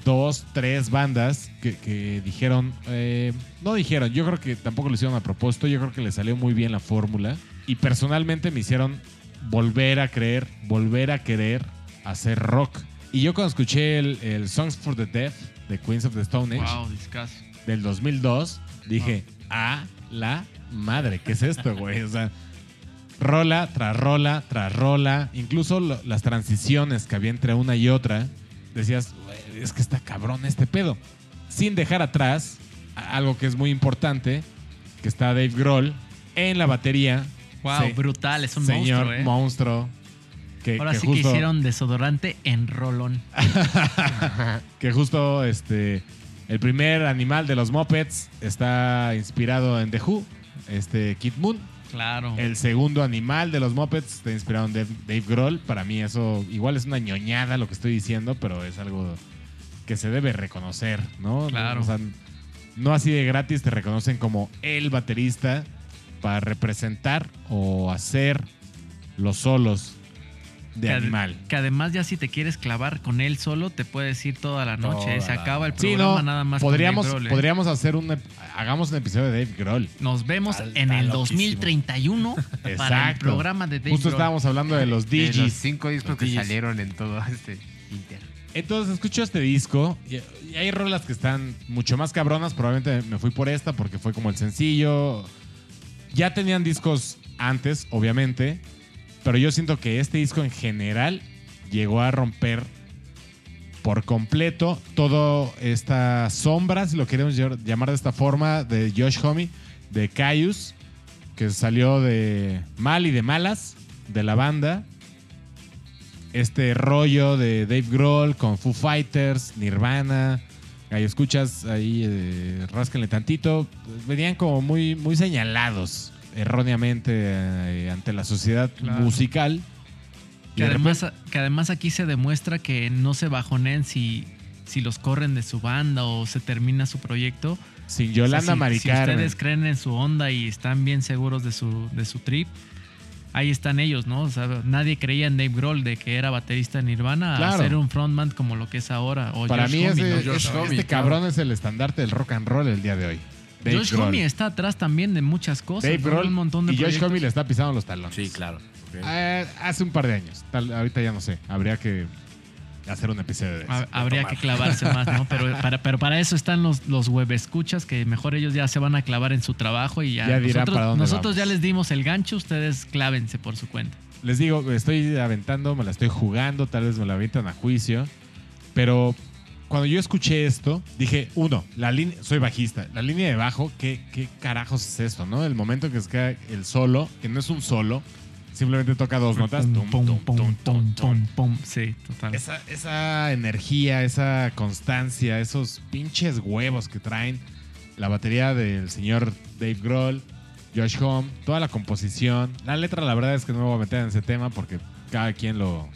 dos, tres bandas que, que dijeron, eh, no dijeron, yo creo que tampoco lo hicieron a propósito, yo creo que le salió muy bien la fórmula. Y personalmente me hicieron volver a creer, volver a querer hacer rock. Y yo cuando escuché el, el Songs for the Deaf de Queens of the Stone Age Wow, del 2002, dije, a la madre, ¿qué es esto, güey? O sea, rola tras rola tras rola, incluso lo- las transiciones que había entre una y otra, decías, "Güey, es que está cabrón este pedo. Sin dejar atrás algo que es muy importante, que está Dave Grohl en la batería. Wow, Se- brutal, es un señor monstruo, ¿eh? monstruo. Que, Ahora que sí justo, que hicieron desodorante en rolón. que justo este el primer animal de los Muppets está inspirado en The Who, este Kid Moon. Claro. El segundo animal de los Muppets está inspirado en Dave, Dave Grohl. Para mí eso igual es una ñoñada lo que estoy diciendo, pero es algo que se debe reconocer, ¿no? Claro. O sea, no así de gratis te reconocen como el baterista para representar o hacer los solos de que, ad- animal. que además ya si te quieres clavar con él solo, te puedes ir toda la noche. Toda Se la acaba el Sí, programa no, nada más. con podríamos, Dave Grohl, ¿eh? podríamos hacer un, hagamos un episodio de Dave Grohl. Nos vemos en el loquísimo. 2031 para el Exacto. programa de Dave Justo Grohl. estábamos hablando de los De los DJs. cinco discos que DJs. salieron en todo este inter. Entonces escucho este disco y, y hay rolas que están mucho más cabronas. Probablemente me fui por esta porque fue como el sencillo. Ya tenían discos antes, obviamente, pero yo siento que este disco en general llegó a romper por completo todo esta sombra, si lo queremos ll- llamar de esta forma, de Josh Homme, de Caius, que salió de mal y de malas de la banda este rollo de Dave Grohl con Foo Fighters, Nirvana. Ahí escuchas, ahí eh, rásquenle tantito. Venían como muy, muy señalados erróneamente eh, ante la sociedad Claro. musical. Que además, que además aquí se demuestra que no se bajonen si, si los corren de su banda o se termina su proyecto. Sin Yolanda O sea, si- ustedes creen en su onda y están bien seguros de su, de su trip, ahí están ellos, ¿no? O sea, nadie creía en Dave Grohl de que era baterista de Nirvana Claro. a ser un frontman como lo que es ahora. O Para Josh mí Homme, ese- ¿no? Este, Homme, este claro. cabrón es el estandarte del rock and roll el día de hoy. Dave Josh Grohl. Homme está atrás también de muchas cosas. Dave ¿no? Grohl un montón de y Josh proyectos. Homme le está pisando los talones. Sí, claro. Eh, hace un par de años. Tal- ahorita ya no sé. Habría que hacer un episodio de eso. Ha- Habría que clavarse más, ¿no? Pero para, pero para eso están los, los web escuchas, que mejor ellos ya se van a clavar en su trabajo y ya. Ya dirán nosotros para dónde nosotros ya les dimos el gancho, ustedes clávense por su cuenta. Les digo, estoy aventando, me la estoy jugando, tal vez me la avientan a juicio. Pero cuando yo escuché esto, dije, uno, la línea, soy bajista, la línea de bajo, ¿qué, qué carajos es esto, no? El momento en que se queda el solo, que no es un solo, simplemente toca dos notas. Sí, total. Esa, esa energía, esa constancia, esos pinches huevos que traen la batería del señor Dave Grohl, Josh Homme, toda la composición. La letra, la verdad es que no me voy a meter en ese tema porque cada quien lo,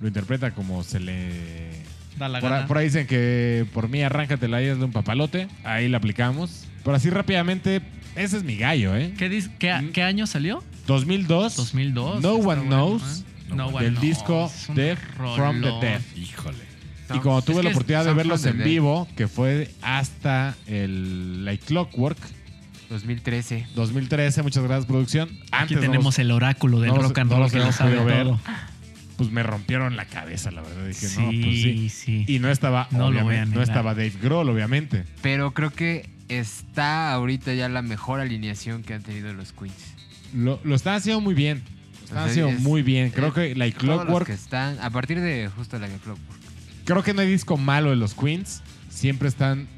lo interpreta como se le. Da la Por, gana. por ahí dicen que por mí arráncatela y hazle un papalote. Ahí la aplicamos. Pero así rápidamente, ese es mi gallo, ¿eh? ¿Qué, dis- qué, Mm. qué año salió? 2002. 2002. No Está One bueno, Knows. ¿eh? No One del Knows. disco Es un Death from the rolón. Dead. Híjole. Y como tuve Es la oportunidad de Sound verlos from en the Dead. vivo, que fue hasta el Like Clockwork 2013. 2013, muchas gracias producción. Aquí Antes tenemos no, el oráculo del no los- rock and no roll los que lo hemos sabe podido ver. todo. Pues me rompieron la cabeza, la verdad. Dije, no, pues sí. sí. Y no estaba, No lo no estaba Dave Grohl, obviamente. Pero creo que está ahorita ya la mejor alineación que han tenido los Queens. Lo, lo están haciendo muy bien. Lo están O sea, haciendo es- muy bien. Creo es- que Like Todos los Clockwork, que están, a partir de justo la Clockwork. creo que no hay disco malo de los Queens. Siempre están.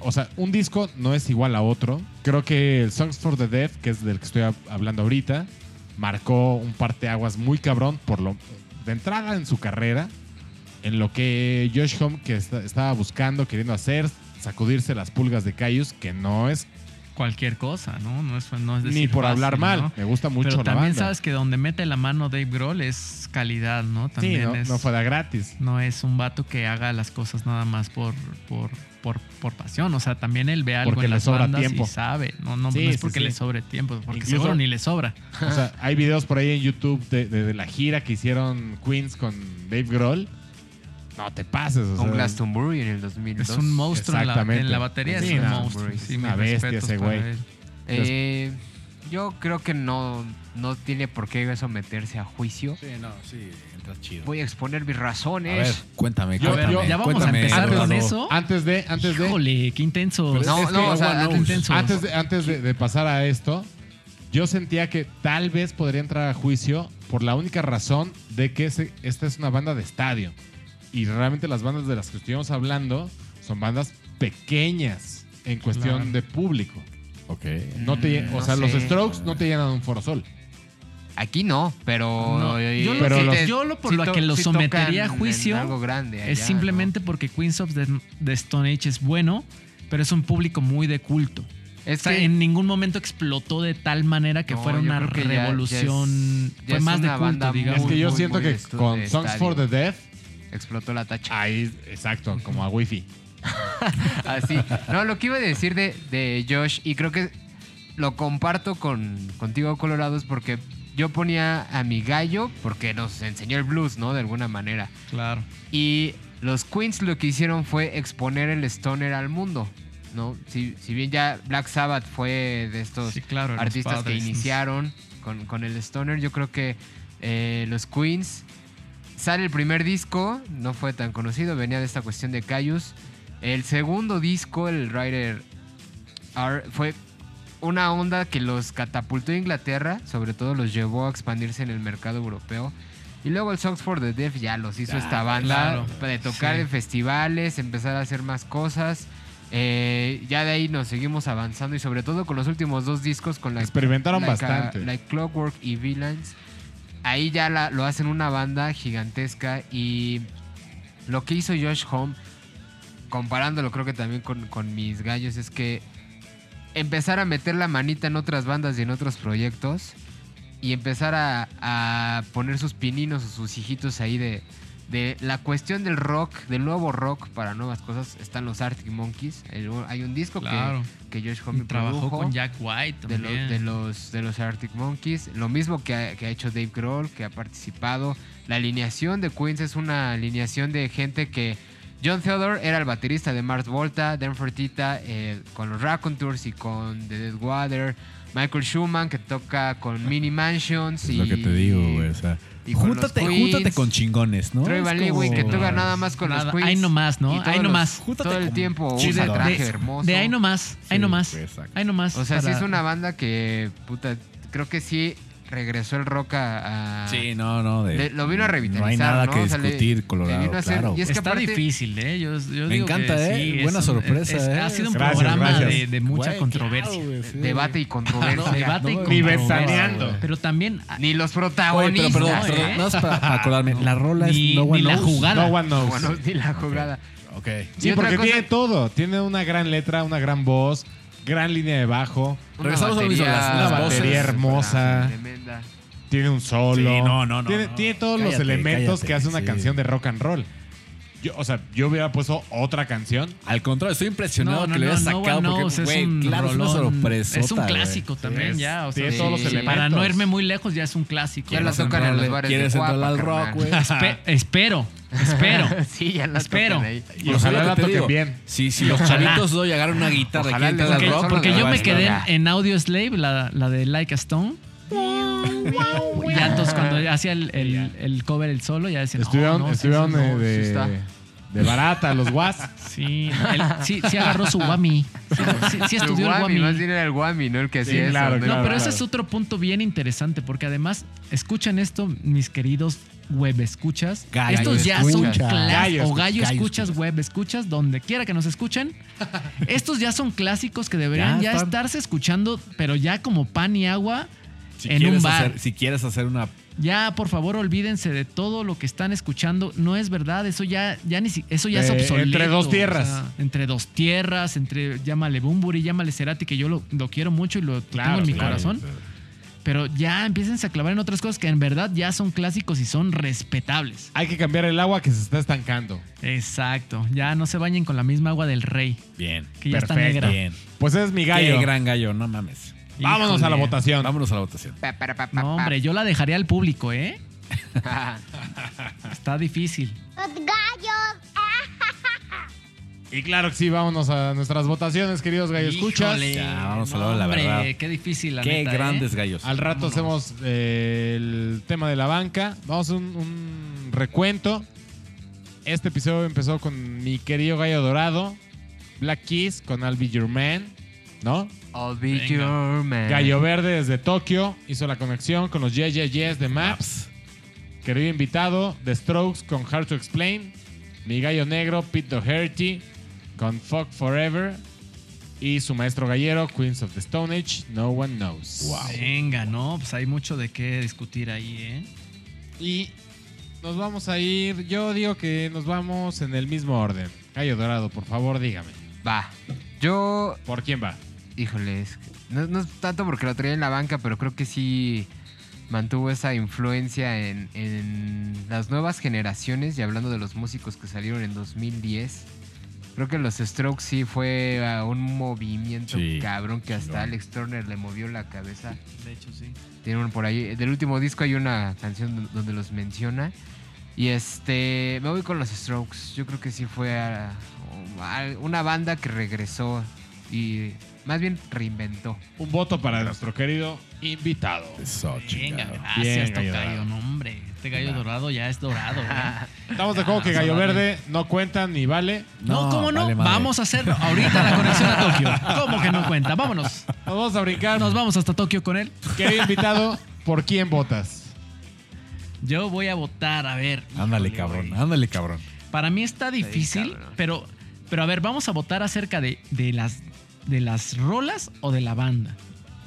o sea, un disco no es igual a otro. Creo que el Songs for the Deaf, que es del que estoy hab- hablando ahorita, marcó un parteaguas muy cabrón por lo de entrada en su carrera. En lo que Josh Homme que está- estaba buscando, queriendo hacer, sacudirse las pulgas de Caius, que no es Cualquier cosa, ¿no? No es, no es ni decir por fácil, hablar mal. ¿no? Me gusta mucho Pero la también banda. sabes que donde mete la mano Dave Grohl es calidad, ¿no? sí, También no, es, no fue de gratis. no es un vato que haga las cosas nada más por, por, por, por pasión. O sea, también él ve algo Porque en le las sobra bandas tiempo. y sabe. No, no, Sí, no es porque sí. le sobre tiempo, porque Incluso- seguro ni le sobra. O sea, hay videos por ahí en YouTube de, de- de la gira que hicieron Queens con Dave Grohl. No te pases. O Con sea, Glastonbury en el 2002. Es un monstruo en la, en la batería, Sí, es un no, monstruo. Sí, una bestia ese güey. Eh, yo creo que no, no tiene por qué someterse a juicio. Sí, no, sí, entra chido. Voy a exponer mis A razones. ver, cuéntame, Yo- cuéntame. yo- ya vamos a empezar antes- con eso. Antes de, antes de, Híjole, qué intenso. No, es no, que o sea, intenso. antes, de, antes de, de pasar a esto, yo sentía que tal vez podría entrar a juicio por la única razón de que ese- esta es una banda de estadio. Y realmente las bandas de las que estuvimos hablando son bandas pequeñas en cuestión Claro. de público. Ok. No te, Mm, o no sea, los. Strokes no te llenan un foro sol. Aquí no, pero. No, eh, yo lo Pero que- te- yo lo por sí lo to- que lo sometería a tocan en juicio algo grande es simplemente porque Queens of the, the Stone Age es bueno, pero es un público muy de culto. O sea, que en ningún momento explotó de tal manera que No, fuera yo una creo que ya- ya es- revolución. ya fue es más de una culto, banda digamos. es que yo muy, siento muy que de estu- con de Songs for the estadio. Deaf, explotó la tacha. ahí, exacto, como a Wi-Fi. Así. No, lo que iba a decir de, de Josh, y creo que lo comparto con, contigo, Colorado, es porque yo ponía a mi gallo porque nos enseñó el blues, ¿no? De alguna manera. Claro. Y los Queens lo que hicieron fue exponer el stoner al mundo, ¿no? Si, si bien ya Black Sabbath fue de estos Sí, claro. los artistas que iniciaron con, con el stoner, yo creo que eh, los Queens sale el primer disco, no fue tan conocido, venía de esta cuestión de Caius. El segundo disco, el Rider R, fue una onda que los catapultó a Inglaterra, sobre todo los llevó a expandirse en el mercado europeo. Y luego el Songs for the Deaf ya los hizo Ah, esta banda claro. de tocar Sí. en festivales, empezar a hacer más cosas. Eh, ya de ahí nos seguimos avanzando y sobre todo con los últimos dos discos con la Experimentaron like, bastante. like Clockwork y Villains. Ahí ya la- lo hacen una banda gigantesca y lo que hizo Josh Home, comparándolo creo que también con, con mis gallos, es que empezar a meter la manita en otras bandas y en otros proyectos y empezar a, a poner sus pininos o sus hijitos ahí de, de la cuestión del rock, del nuevo rock para nuevas cosas. Están los Arctic Monkeys. El- hay un disco Claro. que, que Josh Homme trabajó produjo con Jack White de, lo- también. de los, de los Arctic Monkeys. Lo mismo que ha, que ha hecho Dave Grohl, que ha participado. La alineación de Queens es una alineación de gente que... John Theodore era el baterista de Mars Volta, Dan Fertita eh, con los Raconteurs y con The Dead Water. Michael Schumann que toca con Mini Mansions. Es y, lo que te digo, güey. O sea, y con júntate, Queens. júntate con chingones, ¿no? Troy como- que toca nada más con Nada, los Queens. ahí nomás, ¿no? Ahí nomás. Júntate Todo el tiempo Sí, usa de- traje de, hermoso. de ahí nomás, ahí Sí, nomás. Ahí nomás. O sea, sí para- es una banda que, puta, creo que sí regresó el rock a... a- Sí, no, no. de- lo vino a revitalizar, No hay nada ¿no? que O sea, le- discutir, le Colorado, vino a hacer- claro. y es que Está aparte- difícil, ¿eh? Yo, yo Me digo encanta, que ¿eh? sí, es Buena sorpresa, es- ¿eh? Ha sido un Gracias, programa gracias. de, de mucha Güey, controversia. claro, güey, sí. Debate y controversia. Debate y No Ni controversia. Pero también... Ni los Oye, protagonistas. pero perdón, ¿eh? perdón, nada más para, para acordarme. La rola Ni- es No One ni la Knows. jugada. No one knows. Ni la jugada. Ok. Sí, porque tiene todo. Tiene una gran letra, una gran voz, gran línea de bajo, Una Regresamos a batería- las- las una batería voces hermosa. Tremenda. tiene un solo. Sí, no, no, no, Tiene, no. tiene todos los elementos cállate, que hace una sí. canción de rock and roll. Yo, o sea, yo hubiera puesto otra canción. Al contrario, estoy impresionado No, no, que le no, hayas no sacado porque, Knows es güey, un claro, es una rolón. sorpresota, Es un güey. clásico también Es- ya. O sea, tiene todos los sí, elementos. Para no irme muy lejos ya es un clásico. Ya la tocan en los bares ¿Quieres de entrar al rock, güey? Espe- espero, espero. sí, ya la Espero. ahí. Y ojalá la toquen bien. Sí, si los Ojalá. chavitos hoy agarran una guitarra Ojalá entrar al toquen rock, Porque yo me quedé en Audio Slave, la, la de Like a Stone. Ya entonces cuando hacía el, el- el cover el solo, ya decían, Estuvieron, "Oh, no, sí, estuvieron sí, no, de, sí está". de barata los was. Sí, él- sí, sí agarró su wami. Sí, sí, sí El estudió el Guami, más bien era el Guami, ¿no? El que Sí, hacía claro, eso. No, claro. pero ese es otro punto bien interesante, porque además, escuchan esto, mis queridos web escuchas. Gallo Estos ya son escuchas. clásicos. Gallo O escuchas. gallo Gallo escuchas, web escuchas, donde quiera que nos escuchen. Estos ya son clásicos que deberían Ya estarse escuchando, pero ya como pan y agua Si en quieres un bar. hacer- si quieres hacer una Ya, por favor, olvídense de todo lo que están escuchando. No es verdad, eso ya, ya ni si- eso ya es Eh, obsoleto. entre dos tierras. o sea, entre dos tierras, entre llámale Bumburi, llámale Cerati, que yo lo, lo quiero mucho y lo Claro, tengo en mi claro. corazón. Pero ya empiecen a clavar en otras cosas que en verdad ya son clásicos y son respetables. Hay que cambiar el agua que se está estancando. Exacto. Ya no se bañen con la misma agua del rey, Bien. que ya está Perfecto. negra. Bien. Pues es mi gallo. Qué gran gallo, no mames. Vámonos a la votación. Vámonos a la votación. Pa, para, pa, pa, No, pa. hombre, yo la dejaría al público, ¿eh? Está difícil. Y claro que sí, vámonos a nuestras votaciones, queridos gallo escuchas. Híjole, Ya, vamos a no, hablar de la hombre, verdad. Qué difícil, la Qué neta, ¿eh? grandes gallos. Al rato hacemos eh, el tema de la banca. Vamos a un, un recuento. Este episodio empezó con mi querido gallo dorado, Black Keys con I'll Be Your Man, ¿no? I'll be Venga. your man. Gallo Verde desde Tokio hizo la conexión con los Yes Yes Yes de Maps. Querido invitado, The Strokes con Hard to Explain. Mi gallo negro, Pete Doherty con Fuck Forever. Y su maestro gallero, Queens of the Stone Age, No One Knows. Venga, no, pues hay mucho de qué discutir ahí, ¿eh? Y nos vamos a ir, yo digo que nos vamos en el mismo orden. Gallo Dorado, por favor, dígame. Va. Yo, ¿Por quién va? Híjole, es que- no, no es tanto porque lo traía en la banca, pero creo que sí mantuvo esa influencia en, en las nuevas generaciones y hablando de los músicos que salieron en 2010. Creo que los Strokes sí fue a un movimiento Sí, cabrón que hasta. Alex Turner le movió la cabeza. De hecho, sí. Tienen por ahí. Del último disco hay una canción donde los menciona. Y este. Me voy con los Strokes. Yo creo que sí fue a- a una banda que regresó y más bien reinventó. Un voto para nuestro querido invitado. Eso, Venga, chingado. gracias, Bien, gallo Tocayo. dorado. No, hombre, este gallo dorado ya es dorado, ¿eh? Estamos de acuerdo que Gallo. Verde no cuenta ni vale. No, ¿cómo no? vale madre. Vamos a hacer ahorita la conexión a Tokio. ¿Cómo que no cuenta? Vámonos. Nos vamos a brincar. Nos vamos hasta Tokio con él. Querido invitado, ¿por quién votas? Yo voy a votar, a ver. Ándale, híjole, cabrón. güey. Ándale, cabrón. Para mí está difícil, cabrón. pero, pero a ver, vamos a votar acerca de, de las, de las rolas o de la banda.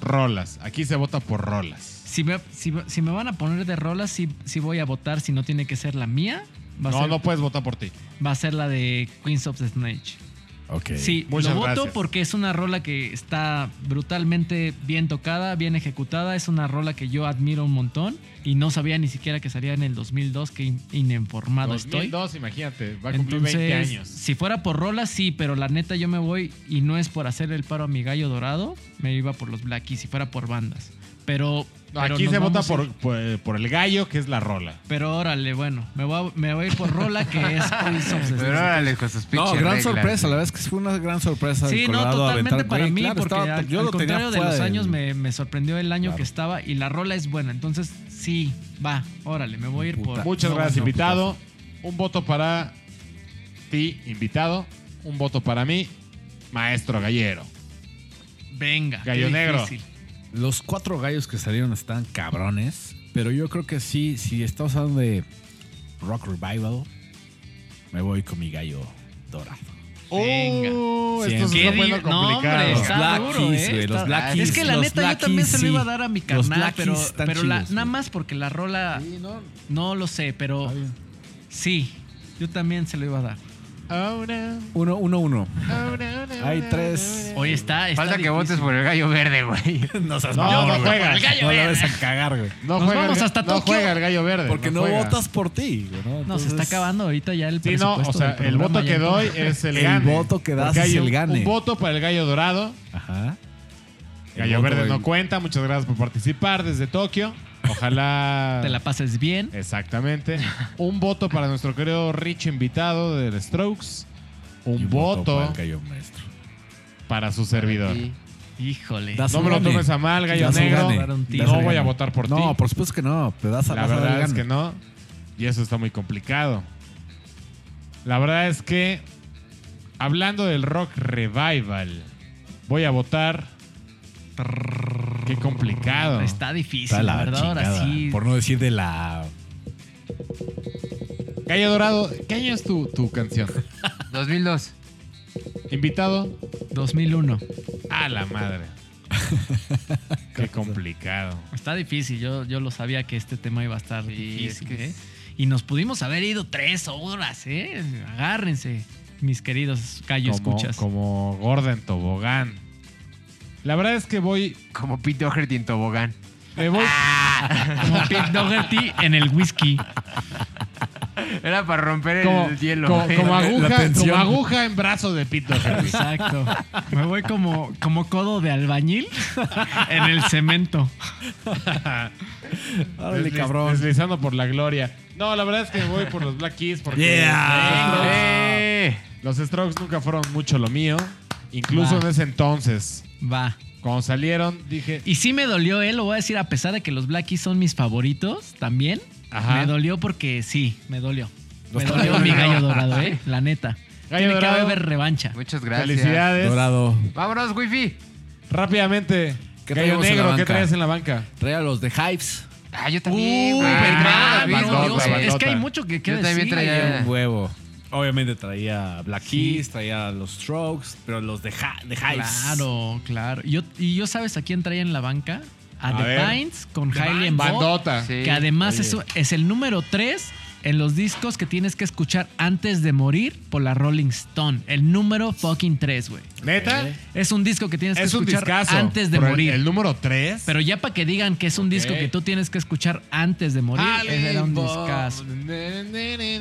Rolas. Aquí se vota por rolas. Si me, si, si me van a poner de rolas, sí, sí voy a votar. Si no tiene que ser la mía, va a, No, ser, no puedes votar por ti. va a ser la de Queens of the Snake. Ok. Sí, Muchas lo voto gracias. porque es una rola que está brutalmente bien tocada, bien ejecutada. Es una rola que yo admiro un montón y no sabía ni siquiera que salía en el 2002. Que in- ininformado estoy. 2002, imagínate, va a cumplir 20 Entonces, años. si fuera por rola, sí, pero la neta yo me voy y no es por hacer el paro a mi gallo dorado, me iba por los Black Keys si fuera por bandas. Pero, No, pero aquí nos se vota vamos a por, ir- por, por el gallo, que es la rola. Pero órale, bueno, me voy a, me voy a ir por rola que es Police of the Pero órale, con sus No, pinches gran reglas, sorpresa. La verdad es que fue una gran sorpresa. Sí, no, Colorado totalmente aventar- para Güey, mí, claro, porque estaba- al, yo al lo tenía contrario de fuera los del- años me, me sorprendió el año Claro. que estaba y la rola es buena. Entonces, sí, va, órale, me voy a ir Puta. por. Muchas no, gracias, no, invitado. Un voto para ti, invitado. Un voto para mí, maestro gallero. Venga. Gallo negro. difícil. Los cuatro gallos que salieron están cabrones. Pero yo creo que sí, si estamos hablando de Rock Revival, me voy con mi gallo dorado. Venga. Oh, esto está Qué poniendo di- no, complicado. hombre, Los está Black duro, Keys, ¿eh? güey, los Está- Black Es Keys, que la neta yo también Keys, se lo iba a sí. dar a mi carnal, pero, pero la- chidos, nada más porque la rola no, no lo sé, pero está bien. sí, yo también se lo iba a dar. Oh, no. Uno, uno, uno. Oh, no, no, Hay no, tres. no, Hoy está, está Falta que difícil. votes por el gallo verde, güey. No seas No, no juegas. El gallo No verde. vas a cagar, güey. No Nos juega vamos el, hasta no Tokio. juega el gallo verde. Porque no, juega. votas por ti, güey, ¿no? No, se está acabando ahorita ya el Sí, no, o sea, el voto ya que doy es el, El gane. voto que das es el gane. Un voto para el gallo dorado. Ajá. El Gallo verde no cuenta. Muchas gracias por participar desde Tokio. Ojalá. Te la pases bien. Exactamente. Un voto para nuestro querido Rich invitado de The Strokes. Un, un voto, para el gallo maestro. para su servidor. Híjole. Das No me lo tomes a mal, gallo negro. No voy a votar por ti. No, por supuesto que no. Te das a La a verdad es gane. que no. Y eso está muy complicado. La verdad es que, hablando del rock revival, voy a votar. Qué complicado. Está difícil, Está la verdad. Ahora sí. Por no decir de la... Gallo Dorado, ¿qué año es tu, tu canción? 2002. Invitado. 2001. A la madre. Qué complicado. Está difícil. Yo, yo lo sabía que este tema iba a estar Sí, difícil. es que ¿eh? Y nos pudimos haber ido tres horas, ¿eh? Agárrense, mis queridos callo Como, escuchas. como Gordon Tobogán. La verdad es que voy. Como Pete Doherty en tobogán. Me voy. Como Pete Doherty en el whisky. Era para romper Como, el hielo. como, güey. como aguja, tensión. como aguja en brazo de Pete Doherty. Exacto. Me voy como, como codo de albañil en el cemento. Órale, Desliz- cabrón. Deslizando por la gloria. No, la verdad es que me voy por los Black Keys porque Yeah. ¡Eh! los Strokes nunca fueron mucho lo mío. Incluso Va. en ese entonces, Va. cuando salieron, dije, Y sí me dolió, ¿eh? Lo voy a decir, a pesar de que los Black Keys son mis favoritos también. Ajá. Me dolió porque sí, me dolió. Los me dolió mi gallo dorado, ¿eh? La neta. Gallo Tiene dorado. que haber revancha. Muchas gracias. felicidades. Dorado. Vámonos, wifi. Rápidamente, ¿Qué Gallo Negro, ¿qué traes en la banca? Trae a los de Hypes. Ah, yo también. Uy, verdad, Ah, bandota, bandota. es que hay mucho que, que Yo también decir. traía- eh. Un huevo. Obviamente traía Black Keys, traía los Strokes, pero los de, Hi- de. Claro, claro. Yo, y yo, ¿sabes a quién traía en la banca? A, A The ver. Pines con Hailey Bandota. Sí. que además es, es el número 3 en los discos que tienes que escuchar antes de morir por la Rolling Stone. El número fucking 3, güey. ¿Neta? Es un disco que tienes que Es escuchar discazo. antes de el- morir. El, número 3. Pero ya para que digan que es un disco que tú tienes que escuchar antes de morir, ese era un discazo.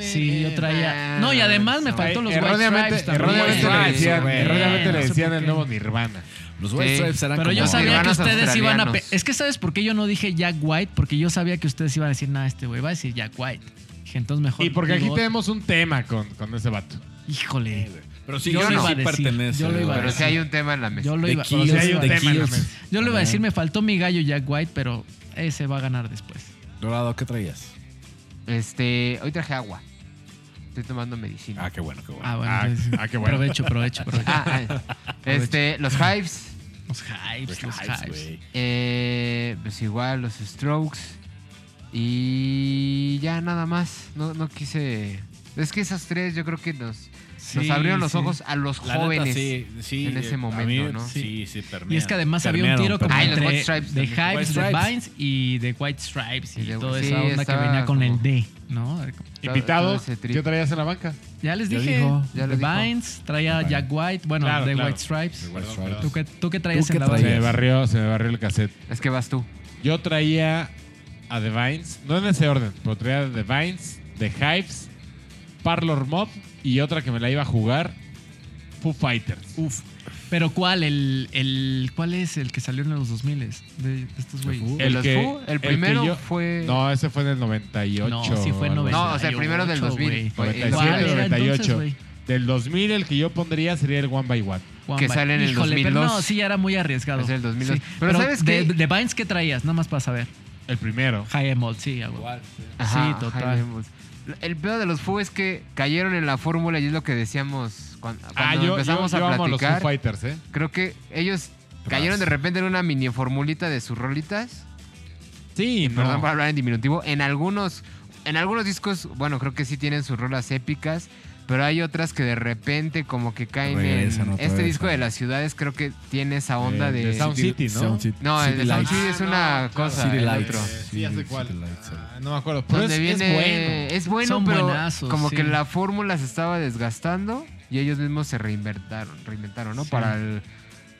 Sí, yo traía. No, y además me faltó los White erróneamente, Stripes también. erróneamente le decían, erróneamente le el nuevo Nirvana. Los White Sí. Stripes eran Pero yo sabía que ustedes iban a... Es que ¿sabes por qué yo no dije Jack White? Porque yo sabía que ustedes iban a decir, nada, este güey va a decir Jack White. Dije, entonces mejor... Y porque aquí digo, tenemos un tema con, con ese vato. Híjole. Pero sí, Yo no iba a sí decir, pertenece. yo lo iba a Pero sí hay un tema en la mesa. Yo lo iba, Kills, o sea, sí hay un The tema en la Kills. mesa. yo lo iba a decir, me faltó mi gallo Jack White, pero ese va a ganar después. Dorado, ¿qué traías? Este, hoy traje agua. Estoy tomando medicina. Ah, qué bueno, qué bueno. Ah, bueno. Ah, entonces, ah, qué bueno. Provecho, provecho, provecho. Ah, ah, este, los Hives. Los hypes, los güey. Eh, pues igual, los Strokes. Y ya nada más. No, no quise. Es que esas tres yo creo que nos. Nos abrieron los sí. ojos a los La neta, jóvenes. sí, sí, en ese momento, mí, ¿no? Sí, sí, Y es que además había un tiro como Ah, permearon. los entre White Stripes de White de Stripes. Vines y de White Stripes y, Y de- toda sí, esa onda que venía con el D, ¿no? Invitados. ¿qué traías en la banca? Ya les dije, dijo, ya dijo. Vines, traía. Jack White, bueno, Claro, de claro. White Stripes. White Perdón, Stripes. ¿Tú qué, tú qué traías ¿Tú en qué la Se me traías? barrió, se me barrió el cassette. Es que vas tú. Yo traía a The Vines, no en ese orden, pero traía a The Vines, The Hypes, Parlor Mob y otra que me la iba a jugar, Foo Fighters. Uf. Pero ¿cuál? El, el, ¿Cuál es el que salió en los 2000 de, de estos güeyes? ¿El los Foo? El primero yo- fue- No, ese fue en el 98. No, sí fue en algo así. 98. No, o sea, el primero del 2000. güey. Fue el 97, ¿Cuál era 98. entonces? Del 2000 el que yo pondría sería el One by One. Juan Que Ba- sale en el Híjole, pero 2002. no, sí, ya era muy arriesgado. Es el 2002. Sí, Pero ¿sabes de, qué? de Vines, ¿qué traías? Nada más para saber. El primero. High Emold, sí, a huevo. Ajá, Sí, total. El pedo de los Foo es que cayeron en la fórmula y es lo que decíamos cuando, Ah, cuando yo, empezamos yo a a los Foo platicar. Fighters, ¿eh? Creo que ellos cayeron de repente en una mini formulita de sus rolitas. Sí, Y no. Perdón por hablar en diminutivo. En algunos, en algunos discos, bueno, creo que sí tienen sus rolas épicas. Pero hay otras que de repente como que caen Regresan en... Este vez disco de las ciudades creo que tiene esa onda Eh, de... de Sound City, ¿no? Sound City. No, el de Sound. City es una cosa. City el Lights. otro. Eh, sí, ya sé Sí, cuál. City Lights, Ah, no me acuerdo. Pero Donde es, viene, es bueno. es bueno, Son pero buenazos, como sí. que la fórmula se estaba desgastando y ellos mismos se reinventaron, reinventaron, ¿no? Sí. Para el,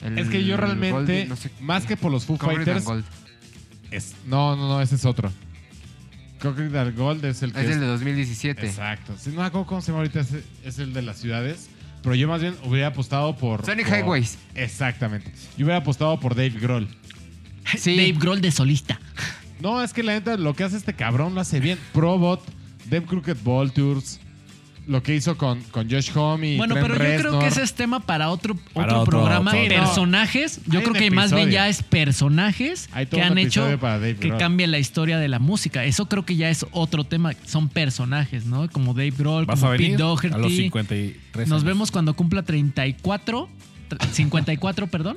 el Es que yo realmente, Gold, no sé, más que por los Foo Fighters, es- no, no, no, ese es otro. Concrete and Gold es el que Es es- el de 2017. Exacto. Sí, no me acuerdo cómo se llama ahorita, es el de las ciudades. Pero yo más bien hubiera apostado por... Sonic por- Highways. Exactamente. Yo hubiera apostado por Dave Grohl. Sí. Dave Grohl de solista. No, es que la neta, lo que hace este cabrón lo hace bien. Probot, Dem Crooked Vultures, lo que hizo con, con Josh Homme y Bueno, Trent pero yo creo que ese es tema para otro, Para otro, otro- programa. otro- Sí, no. personajes. Yo Hay creo un que más bien episodio. ya es personajes Hay todo que un han hecho episodio para Dave que Grohl. cambie la historia de la música. Eso creo que ya es otro tema. Son personajes, ¿no? Como Dave Grohl, ¿Vas como a Pete venir? Doherty. A los 53 Nos años. vemos cuando cumpla 34. tr- 54, perdón.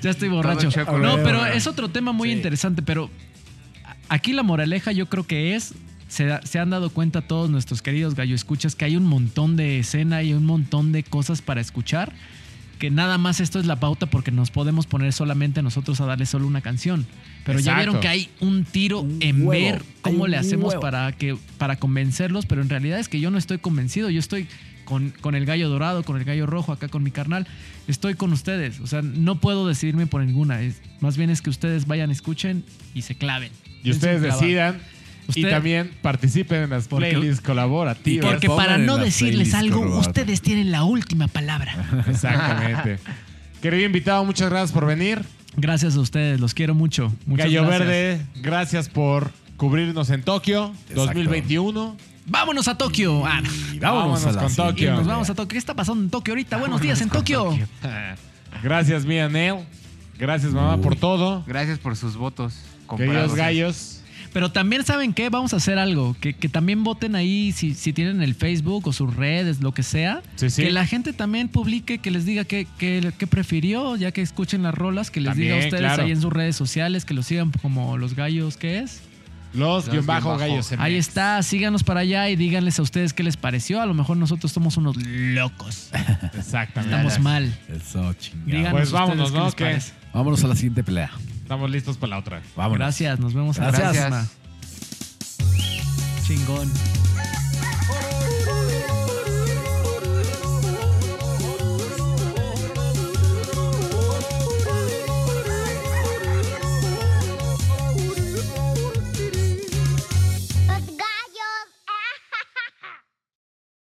ya estoy borracho. No, pero es otro tema muy Sí. interesante. Pero aquí la moraleja yo creo que es. Se, da- se han dado cuenta todos nuestros queridos gallo escuchas que hay un montón de escena y un montón de cosas para escuchar. Que nada más esto es la pauta porque nos podemos poner solamente nosotros a darle solo una canción. Pero ya vieron que hay un tiro Un en huevo, ver cómo le hacemos huevo. para que para convencerlos, pero en realidad es que yo no estoy convencido, yo estoy con, con el gallo dorado, con el gallo rojo, acá con mi carnal, estoy con ustedes, o sea, no puedo decidirme por ninguna, es, más bien es que ustedes vayan, escuchen y se claven. Y ustedes Dense y también participen en las Porque- playlists colaborativas. Porque para no decirles algo, ustedes tienen la última palabra. Exactamente. Querido invitado, muchas gracias por venir. Gracias a ustedes, los quiero mucho. Muchas Gallo gracias. Verde, gracias por cubrirnos en Tokio Exacto. 2021. Vámonos a Tokio. Ah. Y vámonos, Vámonos a la con. Tokio. Y nos vamos a Tokio. ¿Qué está pasando en Tokio ahorita? Buenos días en Tokio. Tokio. Gracias, Mia Nel. Gracias, mamá, por todo. Gracias por sus votos. Queridos gallos. Pero también saben qué, vamos a hacer algo, que, que también voten ahí si, si tienen el Facebook o sus redes, lo que sea, Sí, sí. que la gente también publique, que les diga qué qué- qué prefirió, ya que escuchen las rolas, que les diga a También, ustedes claro. ahí en sus redes sociales, que los sigan como los gallos, ¿qué es? Los, Los guion bajo gallos. Ahí está, síganos para allá y díganles a ustedes qué les pareció, a lo mejor nosotros somos unos locos, Exactamente. estamos mal. Eso, chingado. Díganos Pues vámonos, ¿no? Vámonos a la siguiente pelea. Estamos listos para la otra. Vámonos. Gracias, nos vemos Gracias. próxima. Chingón.